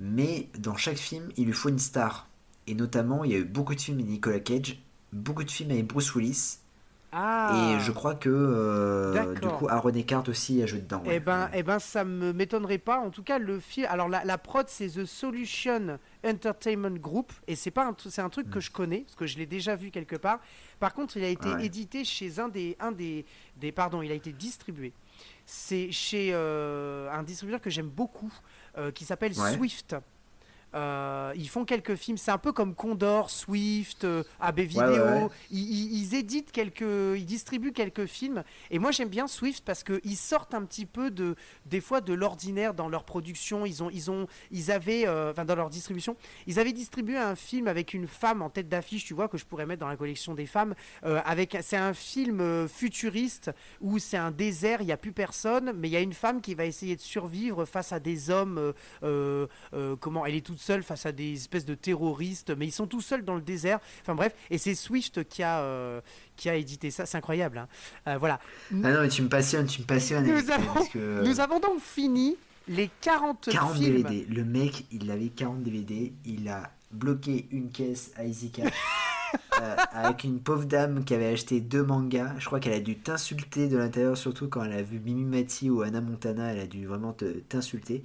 mais dans chaque film, il lui faut une star. Et notamment, il y a eu beaucoup de films avec Nicolas Cage, beaucoup de films avec Bruce Willis, ah. Et je crois que euh, du coup Aaron Eckhart aussi a joué dedans. Eh ben, eh ben, ça me m'étonnerait pas. En tout cas, le film. Alors la, la prod, c'est The Solution Entertainment Group, et c'est pas, c'est un truc que mm. je connais parce que je l'ai déjà vu quelque part. Par contre, il a été édité chez un des, un des, des, pardon, il a été distribué. C'est chez euh, un distributeur que j'aime beaucoup, qui s'appelle Swift. Euh, ils font quelques films, c'est un peu comme Condor, Swift, euh, AB Vidéo. Ils, éditent quelques, ils distribuent quelques films. Et moi j'aime bien Swift parce qu'ils sortent un petit peu de, des fois de l'ordinaire dans leur production. Ils ont, ils ont, ils avaient, euh, enfin dans leur distribution, ils avaient distribué un film avec une femme en tête d'affiche, tu vois, que je pourrais mettre dans la collection des femmes. avec, c'est un film futuriste où c'est un désert, il n'y a plus personne, mais il y a une femme qui va essayer de survivre face à des hommes. comment Elle est toute seul face à des espèces de terroristes, mais ils sont tout seuls dans le désert. Enfin bref, et c'est Swift qui a, euh, qui a édité ça, c'est incroyable. Hein. Euh, voilà. Ah non, mais tu me passionnes, tu me passionnes. Nous, avons, euh, nous avons donc fini les 40, 40 DVD. Le mec, il avait 40 DVD, il a bloqué une caisse à Easy avec une pauvre dame qui avait acheté deux mangas. Je crois qu'elle a dû t'insulter de l'intérieur, surtout quand elle a vu Mimi Mati ou Anna Montana. Elle a dû vraiment t'insulter.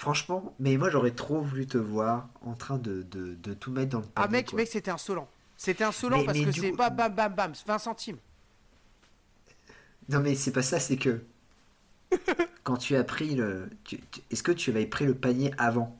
Franchement, mais moi j'aurais trop voulu te voir en train de, de, tout mettre dans le panier. Ah mec, mec, c'était insolent. C'était insolent parce que c'est bam bam bam bam, 20 centimes. Non mais c'est pas ça, c'est que quand tu as pris le, est-ce que tu avais pris le panier avant?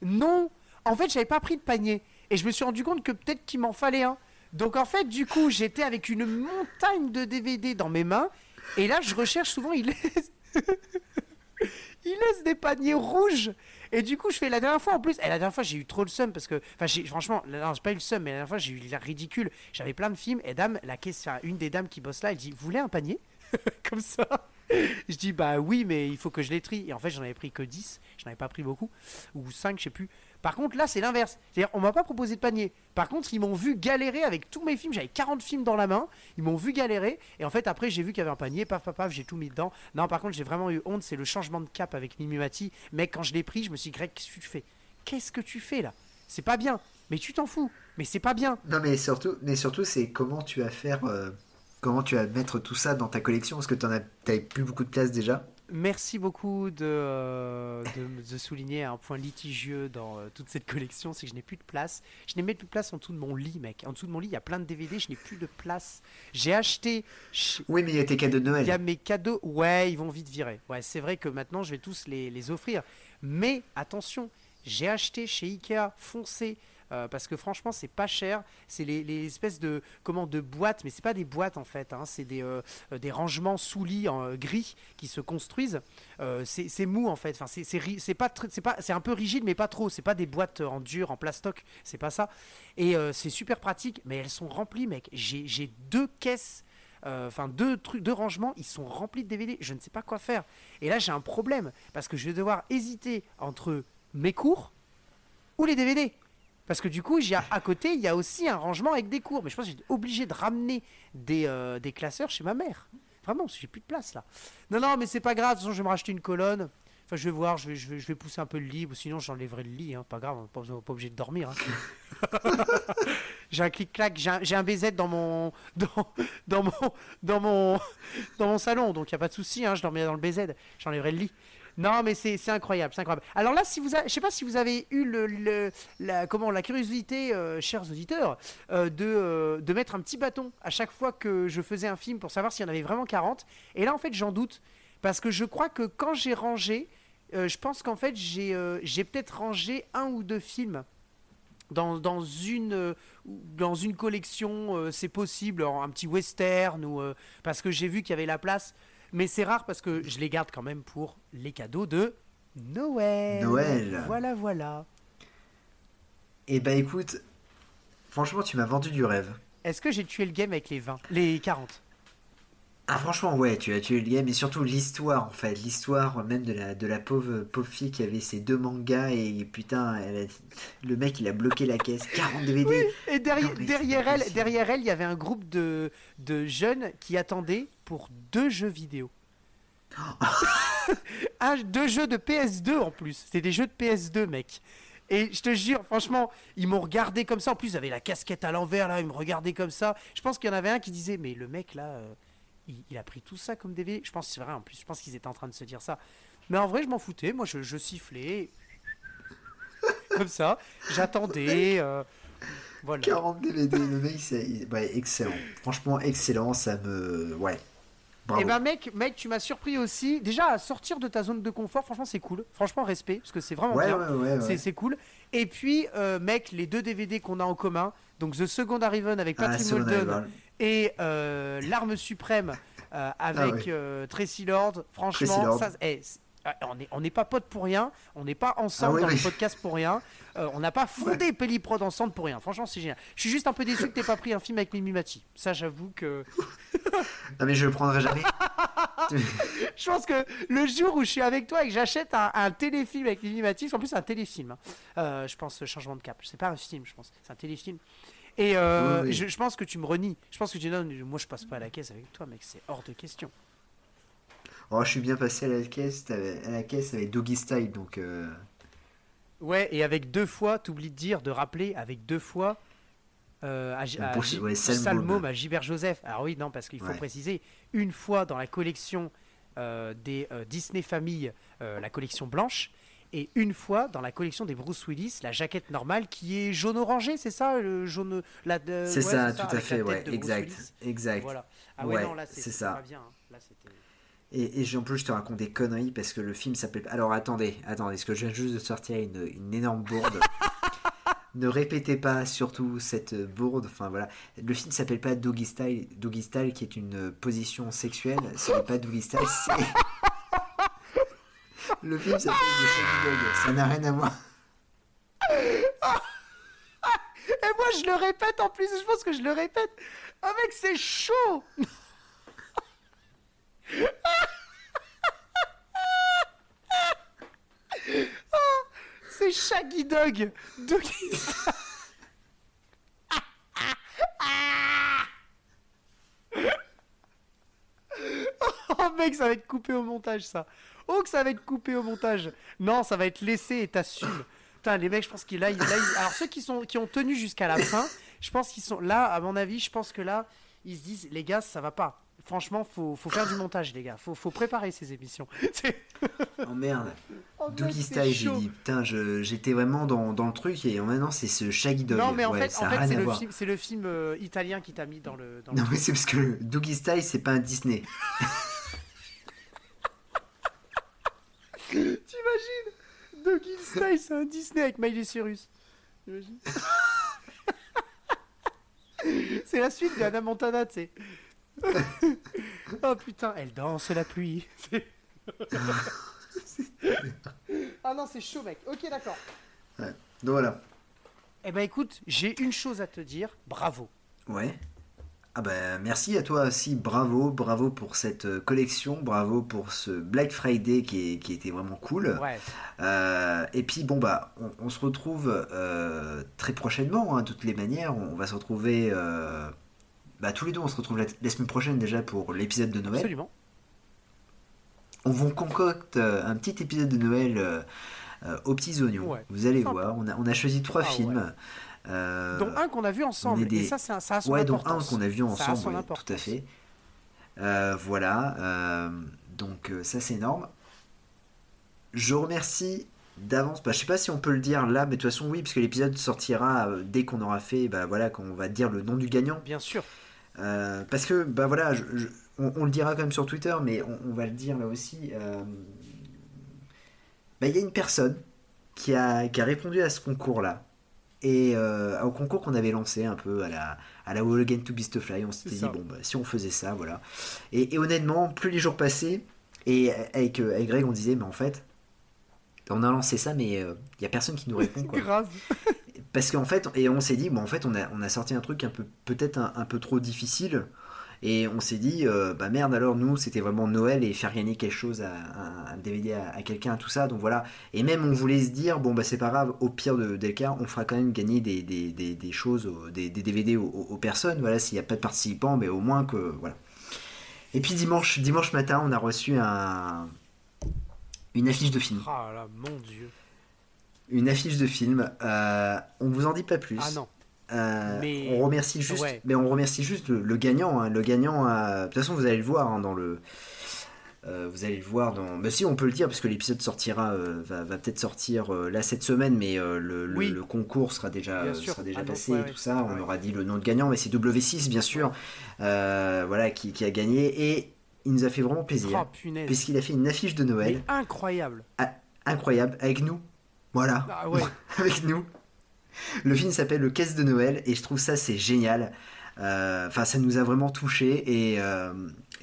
Non, en fait j'avais pas pris de panier et je me suis rendu compte que peut-être qu'il m'en fallait un. Donc en fait du coup j'étais avec une montagne de DVD dans mes mains et là je recherche souvent il est il laisse des paniers rouges. Et du coup, je fais la dernière fois en plus. Et la dernière fois, j'ai eu trop le seum parce que, enfin, franchement, non, j'ai pas eu le seum, mais la dernière fois, j'ai eu l'air ridicule. J'avais plein de films. Et dame, la caisse, une des dames qui bosse là, elle dit Vous voulez un panier? Comme ça. Je dis Bah oui, mais il faut que je les trie. Et en fait, j'en avais pris que 10. J'en avais pas pris beaucoup. Ou 5, je sais plus. Par contre, là, c'est l'inverse. C'est-à-dire, on m'a pas proposé de panier. Par contre, ils m'ont vu galérer avec tous mes films. J'avais 40 films dans la main. Ils m'ont vu galérer. Et en fait, après, j'ai vu qu'il y avait un panier. Paf, paf, paf, j'ai tout mis dedans. Non, par contre, j'ai vraiment eu honte. C'est le changement de cap avec Mimimati. Mais quand je l'ai pris, je me suis dit, Greg, qu'est-ce que tu fais? Qu'est-ce que tu fais là? C'est pas bien. Mais tu t'en fous. Mais c'est pas bien. Non, mais surtout, mais surtout c'est comment tu vas faire. Euh, comment tu vas mettre tout ça dans ta collection? Parce que tu n'avais plus beaucoup de place déjà. Merci beaucoup de, euh, de, souligner un point litigieux dans euh, toute cette collection, c'est que je n'ai plus de place. Je n'ai même plus de place en dessous de mon lit, mec. En dessous de mon lit, il y a plein de DVD, je n'ai plus de place. J'ai acheté. Oui, mais il y a tes cadeaux de Noël. Il y a mes cadeaux. Ouais, ils vont vite virer. Ouais, c'est vrai que maintenant, je vais tous les, les offrir. Mais attention, j'ai acheté chez Ikea foncé euh, parce que franchement c'est pas cher c'est les, espèces de comment de boîtes mais c'est pas des boîtes en fait hein. c'est des, euh, des rangements sous lit en euh, gris qui se construisent c'est mou en fait enfin c'est pas c'est pas c'est un peu rigide mais pas trop c'est pas des boîtes en dur en plastoc c'est pas ça et c'est super pratique mais elles sont remplies mec j'ai deux caisses enfin deux trucs, deux rangements, ils sont remplis de DVD. Je ne sais pas quoi faire. Et là, j'ai un problème parce que je vais devoir hésiter entre mes cours ou les DVD. Parce que du coup, j'ai à côté, il y a aussi un rangement avec des cours. Mais je pense que j'ai obligé de ramener des, euh, des classeurs chez ma mère. Vraiment, j'ai plus de place là. Non, non, mais c'est pas grave. De toute façon, je vais me racheter une colonne. Enfin, je vais voir, je vais, je vais, je vais pousser un peu le lit, sinon j'enlèverai le lit. Hein. Pas grave, pas, pas obligé de dormir. Hein. j'ai un clic-clac, j'ai un, j'ai un BZ dans mon, dans, dans mon, dans mon, dans mon salon, donc il n'y a pas de souci, hein, je dormirai dans le BZ, j'enlèverai le lit. Non, mais c'est incroyable, c'est incroyable. Alors là, si vous, je sais pas si vous avez eu le, le- la, comment, la curiosité, euh, chers auditeurs, euh, de, euh, de mettre un petit bâton à chaque fois que je faisais un film pour savoir s'il y en avait vraiment 40. Et là, en fait, j'en doute. Parce que je crois que quand j'ai rangé, je pense qu'en fait, j'ai j'ai peut-être rangé un ou deux films dans, dans, une, dans une collection, c'est possible, un petit western, ou, parce que j'ai vu qu'il y avait la place. Mais c'est rare parce que je les garde quand même pour les cadeaux de Noël. Noël. Voilà, voilà. Et bah écoute, franchement, tu m'as vendu du rêve. Est-ce que j'ai tué le game avec les 20 Les 40 Ah franchement ouais tu as tué le game et surtout l'histoire en fait l'histoire même de la de la pauvre pauvre fille qui avait ses deux mangas et putain elle a- le mec il a bloqué la caisse 40 DVD Et derrière, Non, elle, possible. derrière elle, il y avait un groupe de, de jeunes qui attendaient pour deux jeux vidéo. un, deux jeux de PS2 en plus. C'était des jeux de PS2, mec. Et je te jure, franchement, ils m'ont regardé comme ça. En plus, ils avaient la casquette à l'envers, là. Ils me regardaient comme ça. Je pense qu'il y en avait un qui disait Mais le mec, là, euh, il, il a pris tout ça comme DVD. Je pense que c'est vrai, en plus. Je pense qu'ils étaient en train de se dire ça. Mais en vrai, je m'en foutais. Moi, je, je sifflais. comme ça. J'attendais. euh, voilà. 40 DVD le mec c'est ouais, excellent franchement excellent ça me ouais bravo Et ben mec, mec, tu m'as surpris aussi. Déjà à sortir de ta zone de confort, franchement c'est cool. Franchement respect parce que c'est vraiment ouais, bien. ouais C'est cool. Et puis euh, mec, les deux DVD qu'on a en commun, donc The Second Arrival avec Ah, Patrick Second Muldoon. Et euh, L'arme suprême euh, avec Ah ouais. euh, Tracy Lord. Franchement, Tracy Lord. ça, eh, ah, on n'est on pas potes pour rien, on n'est pas ensemble Ah ouais, dans le mais- podcast pour rien, euh, on n'a pas fondé Pelliprod ensemble pour rien. Franchement, c'est génial. Je suis juste un peu déçu que t'aies pas pris un film avec Mimi Mati. Ça, j'avoue que. non mais je le prendrai jamais Je pense que le jour où je suis avec toi et que j'achète un, un téléfilm avec Lily Matisse, en plus c'est un téléfilm, hein. Euh, je pense Changement de cap, c'est pas un film, je pense, c'est un téléfilm. Et euh, Oui, oui. Je, je pense que tu me renies. Je pense que tu dis non, moi je passe pas à la caisse avec toi, mec, c'est hors de question. oh je suis bien passé à la caisse à la caisse avec Doggy Style donc euh, Ouais, et avec deux fois, t'oublies de dire, de rappeler, avec deux fois. Euh, à, à ouais. Salmôme, à Gilbert Joseph. Alors oui, non, parce qu'il faut Ouais. préciser, une fois dans la collection euh, des Disney Family, euh, la collection blanche, et une fois dans la collection des Bruce Willis, la jaquette normale qui est jaune-orangé, c'est ça le jaune la, c'est ouais, ça tout à fait ouais exact exact Voilà. Ah ouais, Ouais, non, là c'est ça. pas bien. hein. Là, Et, en plus, je te raconte des conneries parce que le film s'appelle. Alors attendez, attendez, parce que je viens juste de sortir une, une énorme bourde. ne répétez pas surtout cette bourde. Enfin voilà, le film s'appelle pas Doggy Style, Doggy Style qui est une position sexuelle. Ce n'est pas Doggy Style, c'est. Le film s'appelle The Shaggy Dog. Ça n'a rien à voir. Et moi je le répète en plus, je pense que je le répète. Ah mec, c'est chaud Ah, C'est Shaggy Dog Doggy. Oh mec, ça va être coupé au montage ça. Oh que ça va être coupé au montage. Non, ça va être laissé et t'assumes. Putain, les mecs, je pense qu'ils là, ils- là, ils- alors ceux qui sont qui ont tenu jusqu'à la fin, je pense qu'ils sont là. À mon avis, je pense que là, ils se disent, les gars, ça va pas. Franchement, faut, faut faire du montage, les gars. Faut, faut préparer ces émissions. Oh merde. Oh, c'est Style, j'ai dit. Putain, j'étais vraiment dans, dans le truc et maintenant c'est ce Shaggy Dog. Non, mais en Ouais, fait, en c'est le film, c'est le film euh, italien qui t'a mis dans le. Dans le Non, mais c'est parce que Doggy Style, c'est pas un Disney. T'imagines Doggy Style, c'est un Disney avec Miley Cyrus. C'est la suite d'Anna Montana, tu sais. oh putain, elle danse la pluie. Ah non, c'est chaud, mec. Ok, d'accord. Donc voilà. Eh ben écoute, j'ai une chose à te dire. Bravo. Ouais. Ah ben merci à toi aussi, bravo, bravo pour cette euh, collection, bravo pour ce Black Friday qui, est- qui était vraiment cool. Ouais. Euh, et puis bon bah on, on se retrouve euh, très prochainement, hein, de toutes les manières, on, va se retrouver euh, bah, tous les deux, on se retrouve la, la semaine prochaine déjà pour l'épisode de Noël. Absolument. On vous concocte un petit épisode de Noël aux petits oignons. Ouais. Vous allez voir, on a, on a choisi trois Ah films. Euh, dont un qu'on a vu ensemble. des... Et ça, ça, ça a son ouais, dont un qu'on a vu ensemble, oui, importance. tout à fait. Euh, voilà, euh, donc euh, ça c'est énorme. Je remercie d'avance, bah, je sais pas si on peut le dire là, mais de toute façon oui, parce que l'épisode sortira dès qu'on aura fait, bah voilà, qu'on va dire le nom du gagnant. Bien sûr. Euh, parce que, bah voilà, je- je- on, on le dira quand même sur Twitter, mais on, on va le dire là aussi. euh, bah, Il y a une personne qui a, qui a répondu à ce concours-là. Et euh, au concours qu'on avait lancé un peu à la, à la Wall Again to Beast Fly, on s'était dit, bon, bah, si on faisait ça, voilà. Et, et honnêtement, plus les jours passaient, et avec, euh, avec Greg, on disait, mais en fait, on a lancé ça, mais il n'y a personne qui nous répond. Quoi. Grave. Parce qu'en fait, et on s'est dit, bon, en fait, on a, on a sorti un truc un peu, peut-être un, un peu trop difficile. Et on s'est dit, euh, bah merde, alors nous, c'était vraiment Noël et faire gagner quelque chose à, à- un DVD à, à quelqu'un, tout ça. Donc voilà. Et même, on voulait se dire, bon, bah c'est pas grave, au pire de, des cas, on fera quand même gagner des, des, des, des choses, des, DVD aux, personnes. Voilà, s'il n'y a pas de participants, mais au moins que. Voilà. Et puis dimanche, dimanche matin, on a reçu un, une affiche de film. Ah là, mon dieu. Une affiche de film. Euh, on vous en dit pas plus. Ah non. Euh, Mais- On remercie juste, Ouais. mais on remercie juste le, le gagnant. hein. Le gagnant, a- de toute façon, vous allez le voir hein, dans le. euh, vous allez le voir dans. Mais si, on peut le dire parce que l'épisode sortira, euh, va, va peut-être sortir là cette semaine, mais le, le- Oui. le concours sera déjà, sera déjà Ah, donc, passé ouais, et ouais. tout ça. On aura dit le nom de gagnant, mais c'est W6 bien sûr, voilà, qui, qui a gagné et il nous a fait vraiment plaisir Oh puisqu'il a fait une affiche de Noël Mais incroyable. incroyable avec nous. Voilà Ah ouais. avec nous. Le film s'appelle Le Caisse de Noël et je trouve ça c'est génial. Euh, Enfin, ça nous a vraiment touché et, euh,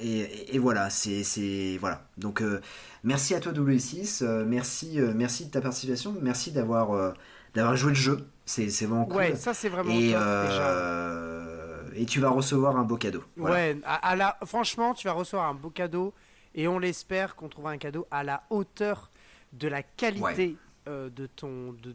et, et voilà, c'est c'est- voilà. Donc euh, merci à toi W6, euh, merci merci de ta participation, merci d'avoir d'avoir joué le jeu. C'est vraiment cool. Ouais, ça c'est vraiment et top, déjà. et tu vas recevoir un beau cadeau. Voilà. Ouais, à, à la... franchement, tu vas recevoir un beau cadeau et on l'espère qu'on trouvera un cadeau à la hauteur de la qualité euh, de ton. De,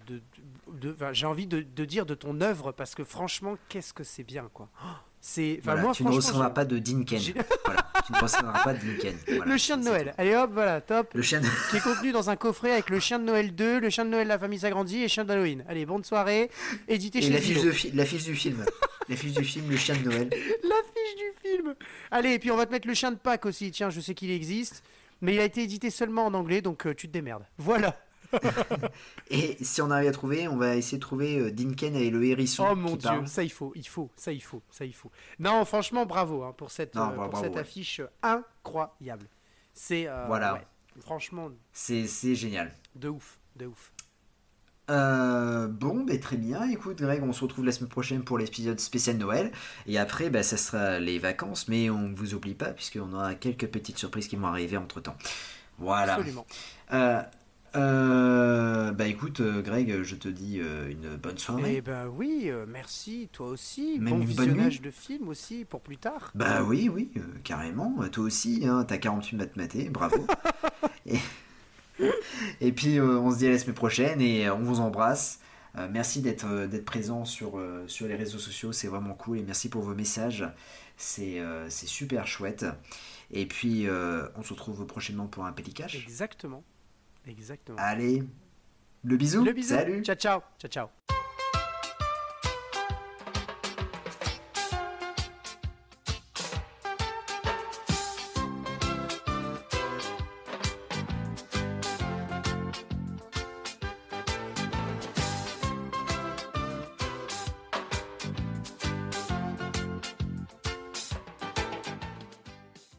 de, J'ai envie de, dire de ton œuvre parce que franchement, qu'est-ce que c'est bien quoi. Oh, C'est. Enfin, Voilà, moi, tu ne j'ai- pas de Dinken. Voilà, tu ne recevras pas de Dinken. Voilà, le chien de Noël. Allez hop, voilà, top. Le chien de... qui est contenu dans un coffret avec le chien de Noël 2, le chien de Noël la famille s'agrandit et le chien d'Halloween. Allez, bonne soirée. Édité Et chez l'affiche Zillow. de fi- l'affiche du film. L'affiche du film, le chien de Noël. L'affiche du film. Allez, et puis on va te mettre le chien de Pâques aussi. Tiens, je sais qu'il existe. Mais il a été édité seulement en anglais, donc euh, tu te démerdes. Voilà. Et si on arrive à trouver, on va essayer de trouver euh, Dinken et le hérisson. Oh mon dieu, parle. ça il faut, il faut, ça il faut, ça il faut. Non, franchement, bravo hein, pour cette, Non, euh, bravo, pour bravo, cette ouais. affiche incroyable. C'est euh, Voilà. ouais, franchement C'est génial. de ouf, de ouf. Euh, bon, ben, très bien. Écoute, Greg, on se retrouve la semaine prochaine pour l'épisode spécial Noël. Et après, ben, ça sera les vacances. Mais on ne vous oublie pas, puisqu'on aura quelques petites surprises qui vont arriver entre temps. Voilà. Absolument. Euh, euh, bah écoute, euh, Greg, je te dis euh, une bonne soirée. Eh ben oui, merci, toi aussi. Même bon une bonne visionnage nuit. de film aussi pour plus tard. Bah oui, oui, euh, carrément. Toi aussi, hein, t'as 48 maths matés, bravo. et, et puis, euh, on se dit à la semaine prochaine et on vous embrasse. Merci d'être d'être présent sur, sur les réseaux sociaux, c'est vraiment cool. Et merci pour vos messages, c'est super chouette. Et puis, on se retrouve prochainement pour un pélicache. Exactement. Exactement. Allez, le bisou, Le bisou. salut Ciao, ciao. Ciao, ciao.